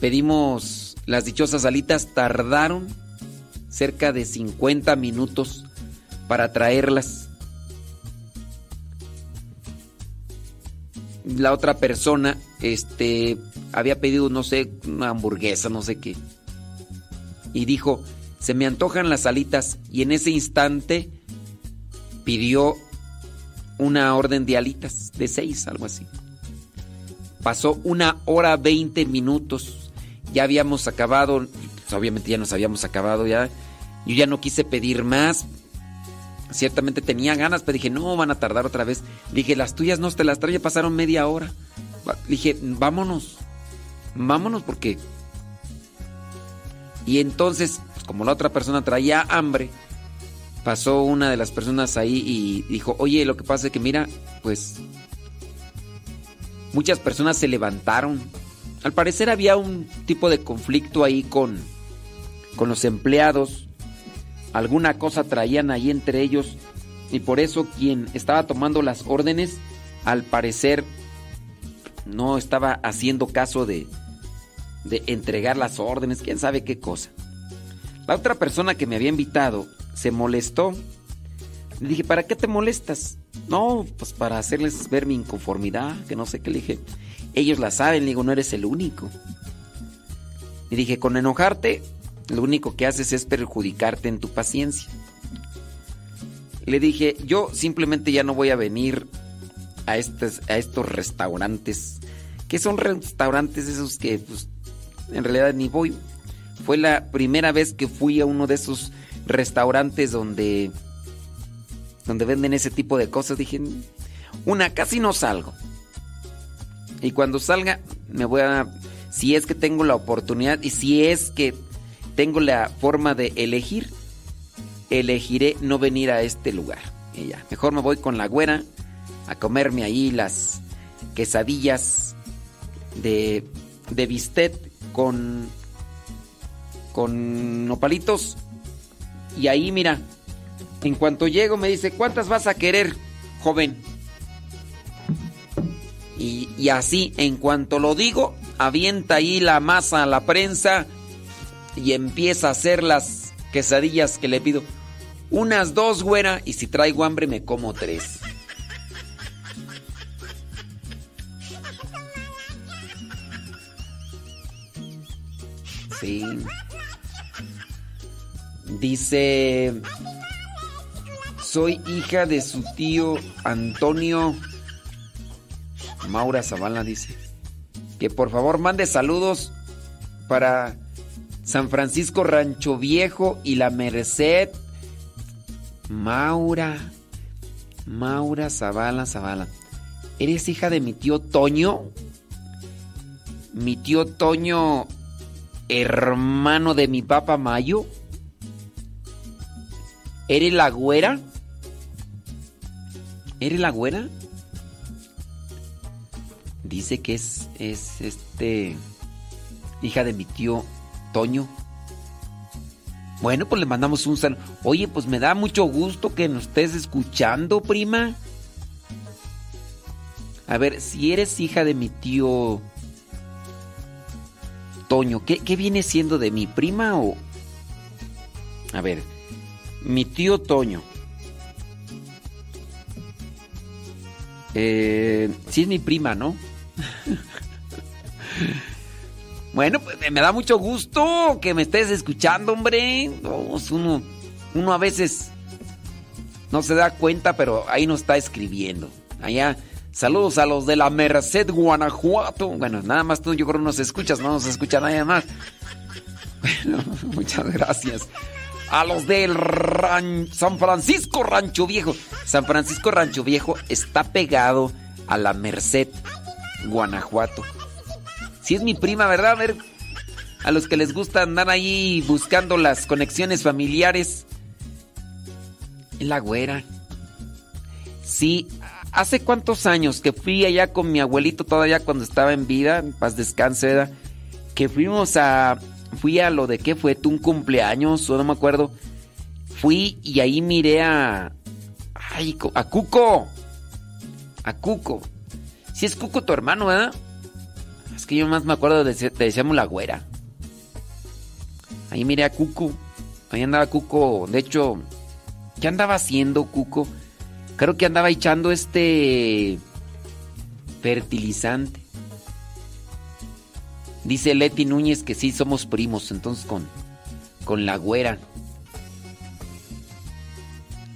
S2: Pedimos las dichosas alitas, tardaron cerca de 50 minutos para traerlas. La otra persona este había pedido no sé, una hamburguesa, no sé qué. Y dijo, "Se me antojan las alitas" y en ese instante pidió una orden de alitas de seis, algo así. Pasó una hora veinte minutos. Ya habíamos acabado, pues, obviamente ya nos habíamos acabado ya. Yo ya no quise pedir más. Ciertamente tenía ganas, pero dije, no, van a tardar otra vez. Dije, las tuyas no, te las traje, pasaron media hora. Dije, vámonos, vámonos porque... Y entonces, como la otra persona traía hambre, pasó una de las personas ahí y dijo, oye, lo que pasa es que mira, pues muchas personas se levantaron. Al parecer había un tipo de conflicto ahí con, con los empleados alguna cosa traían ahí entre ellos y por eso quien estaba tomando las órdenes al parecer no estaba haciendo caso de, de entregar las órdenes, quién sabe qué cosa. La otra persona que me había invitado se molestó. Le dije, ¿para qué te molestas? No, pues para hacerles ver mi inconformidad, que no sé qué. Le dije, ellos la saben, le digo, no eres el único. Y dije, con enojarte lo único que haces es perjudicarte en tu paciencia. Le dije, yo simplemente ya no voy a venir a, estos, restaurantes. Que son restaurantes esos que pues, en realidad ni voy. Fue la primera vez que fui a uno de esos restaurantes donde, donde venden ese tipo de cosas. Dije, una, casi no salgo. Y cuando salga, me voy a... Si es que tengo la oportunidad y si es que tengo la forma de elegir, elegiré no venir a este lugar. Y mejor me voy con la güera a comerme ahí las quesadillas de, de bistec con, con nopalitos. Y ahí, mira, en cuanto llego me dice, ¿cuántas vas a querer, joven? Y, y así, en cuanto lo digo, avienta ahí la masa a la prensa y empieza a hacer las quesadillas que le pido. Unas dos, güera, y si traigo hambre me como tres. Sí. Dice, soy hija de su tío Antonio Maura Zavala, dice, que por favor mande saludos para San Francisco Rancho Viejo y la Merced. Maura, Maura Zavala Zavala. ¿Eres hija de mi tío Toño? Mi tío Toño, hermano de mi papá Mayo. ¿Eres la güera? ¿Eres la güera? Dice que es, es este hija de mi tío Toño. Bueno, pues le mandamos un saludo. Oye, pues me da mucho gusto que nos estés escuchando, prima. A ver, si eres hija de mi tío Toño, ¿qué, viene siendo de mi prima o...? A ver, mi tío Toño. Eh, sí es mi prima, ¿no? bueno, pues me da mucho gusto que me estés escuchando, hombre. Uno, uno a veces no se da cuenta, pero ahí nos está escribiendo. Allá, saludos a los de la Merced, Guanajuato. Bueno, nada más tú, yo creo, nos escuchas, no nos escucha nadie más. Bueno, muchas gracias a los del San Francisco Rancho Viejo. San Francisco Rancho Viejo está pegado a la Merced, Guanajuato. Si es mi prima, ¿verdad? A ver, a los que les gusta andar ahí buscando las conexiones familiares. Es la güera. Sí, hace cuántos años que fui allá con mi abuelito todavía cuando estaba en vida, en paz descanse, ¿verdad? Que fuimos a fui a lo de qué fue, tú un cumpleaños o no me acuerdo. Fui y ahí miré a ay, a Cuco. A Cuco. Si es Cuco tu hermano, ¿verdad? Que yo más me acuerdo de te decíamos la güera. Ahí miré a Cuco. Ahí andaba Cuco, de hecho, ¿qué andaba haciendo Cuco? Creo que andaba echando este fertilizante. Dice Leti Núñez que sí somos primos, entonces con, con la güera.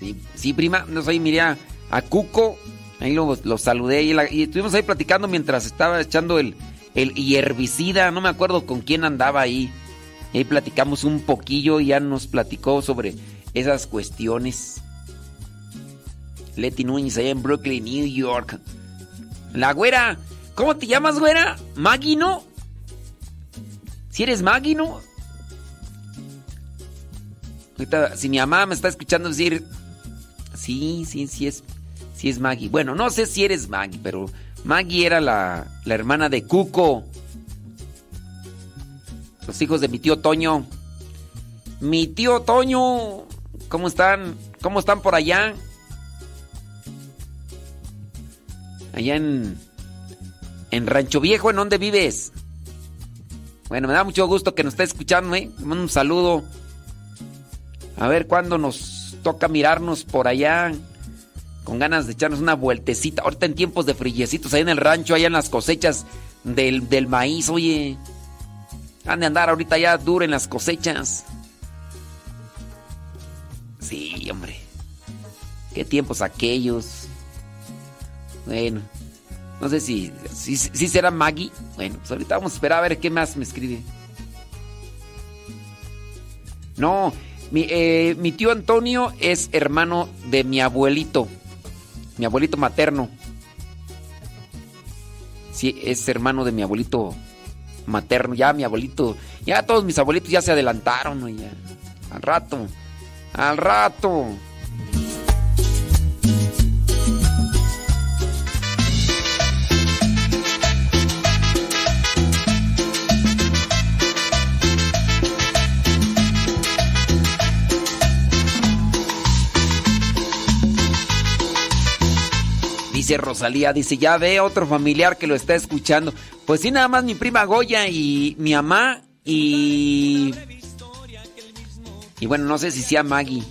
S2: Sí, sí, prima, no sé, miré a, a Cuco, ahí lo, lo saludé y estuvimos ahí platicando mientras estaba echando el, el y herbicida, no me acuerdo con quién andaba ahí. Ahí platicamos un poquillo y ya nos platicó sobre esas cuestiones. Leti Núñez allá en Brooklyn, New York. La güera, ¿cómo te llamas, güera? ¿Maggie, no? Si eres Maggie, ¿no? Ahorita, si mi mamá me está escuchando decir, sí, sí, sí es, sí es Maggie. Bueno, no sé si eres Maggie, pero Maggie era la, la hermana de Cuco. Los hijos de mi tío Toño. Mi tío Toño, ¿cómo están? ¿Cómo están por allá? Allá en, en Rancho Viejo, ¿en dónde vives? Bueno, me da mucho gusto que nos esté escuchando, ¿eh? Un saludo. A ver cuándo nos toca mirarnos por allá. Con ganas de echarnos una vueltecita. Ahorita en tiempos de frillecitos, ahí en el rancho, allá en las cosechas del, del maíz, oye. Han de andar ahorita ya duro en las cosechas. Sí, hombre. Qué tiempos aquellos. Bueno. No sé si, si, si será Maggie. Bueno, pues ahorita vamos a esperar a ver qué más me escribe. No, mi, eh, mi tío Antonio es hermano de mi abuelito. Mi abuelito materno. Sí, es hermano de mi abuelito materno. Ya mi abuelito, ya todos mis abuelitos ya se adelantaron. al rato. Al rato. Dice Rosalía, dice, ya ve otro familiar que lo está escuchando. Pues sí, nada más mi prima Goya y mi mamá y... Y bueno, no sé si sea Maggie.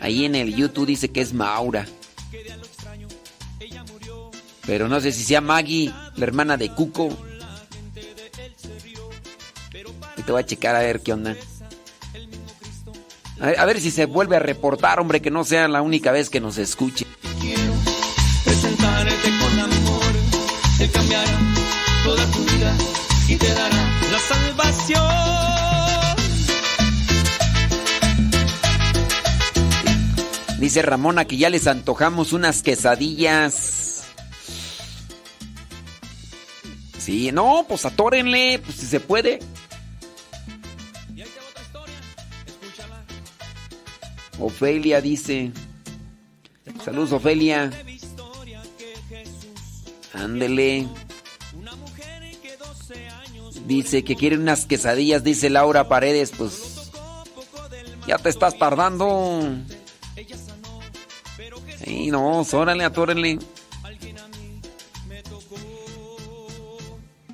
S2: Ahí en el YouTube dice que es Maura. Pero no sé si sea Maggie, la hermana de Cuco. Y te voy a checar a ver qué onda. A ver, a ver si se vuelve a reportar, hombre, que no sea la única vez que nos escuche. Dice Ramona que ya les antojamos unas quesadillas. Sí, no, pues atórenle, pues si se puede. Ofelia dice. Saludos, Ofelia. Ándele. Dice que quiere unas quesadillas, dice Laura Paredes. Pues ya te estás tardando. Sí, no, órale, atórenle.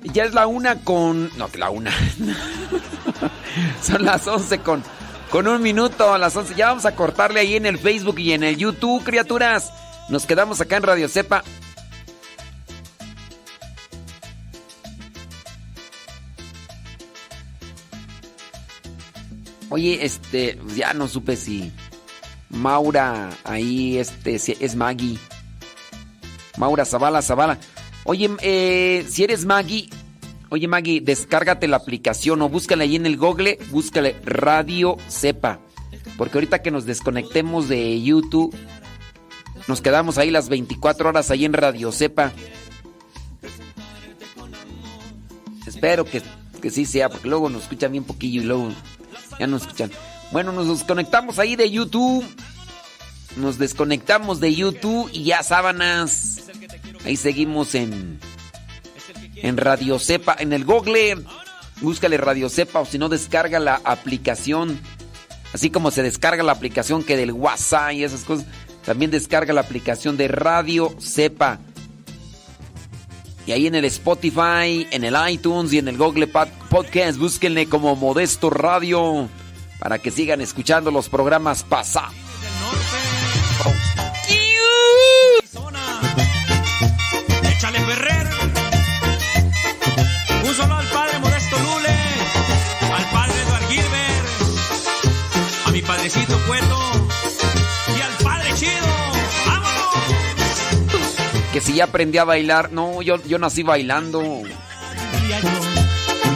S2: Ya es la una con. No, que la una. Son las once con, con un minuto a las once. Ya vamos a cortarle ahí en el Facebook y en el YouTube, criaturas. Nos quedamos acá en Radio Cepa. Oye, este, ya no supe si Maura ahí, este, es Maggie. Maura Zavala, Zavala. Oye, eh, si eres Maggie, oye Maggie, descárgate la aplicación o búscala ahí en el Google, búscale Radio Cepa. Porque ahorita que nos desconectemos de YouTube, nos quedamos ahí las 24 horas ahí en Radio Cepa. Espero que, que sí sea, porque luego nos escuchan bien poquillo y luego ya nos escuchan. Bueno, nos desconectamos ahí de YouTube. Nos desconectamos de YouTube y ya sábanas. Ahí seguimos en en Radio Cepa, en el Google. Búscale Radio Cepa o si no descarga la aplicación. Así como se descarga la aplicación que del WhatsApp y esas cosas, también descarga la aplicación de Radio Cepa. Y ahí en el Spotify, en el iTunes y en el Google Podcast, búsquenle como Modesto Radio para que sigan escuchando los programas pasados.
S10: Échale Ferrer. Un solo al padre Modesto Lule. Al padre Eduard Gilbert. A mi padrecito Cueto. Y al padre Chido. ¡Vámonos!
S2: Que si ya aprendí a bailar. No, yo, yo nací bailando.
S10: Muy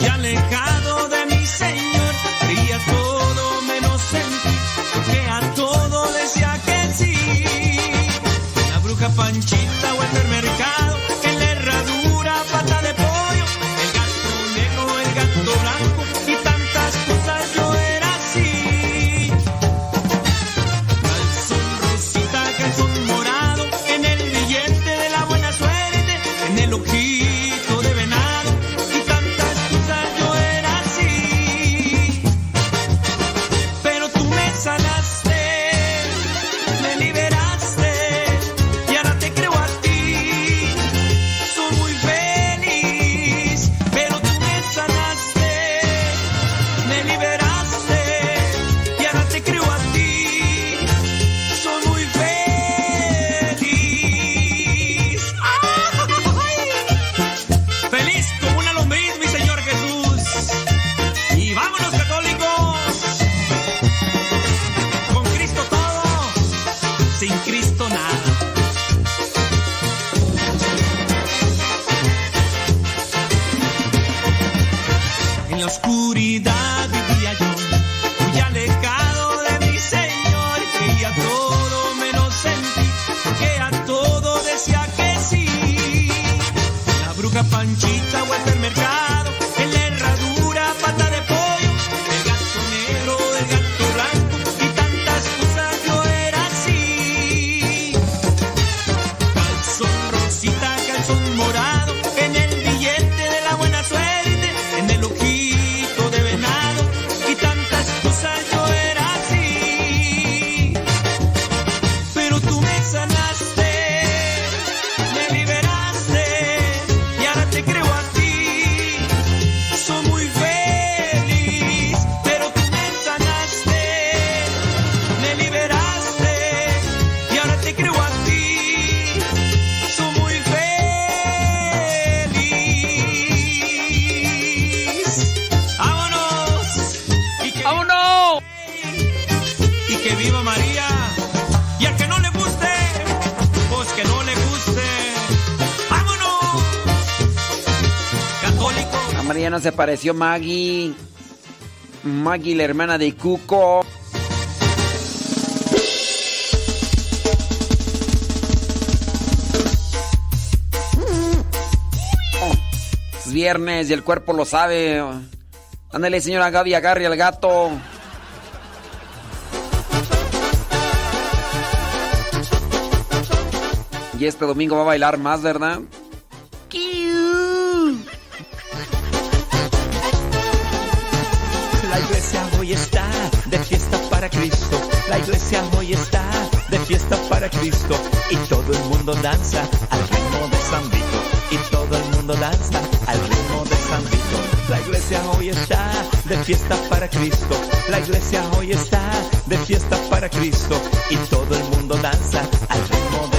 S10: alejado Panchita o el mercado.
S2: Ya no se pareció Maggie. Maggie, la hermana de Cuco. Es viernes y el cuerpo lo sabe. Ándale, señora Gaby, agarre al gato. Y este domingo va a bailar más, ¿verdad?
S27: Hoy está de fiesta para Cristo. La iglesia hoy está de fiesta para Cristo. Y todo el mundo danza al ritmo de San Vito. Y todo el mundo danza al ritmo de San Vito. La iglesia hoy está de fiesta para Cristo. La iglesia hoy está de fiesta para Cristo. Y todo el mundo danza al ritmo de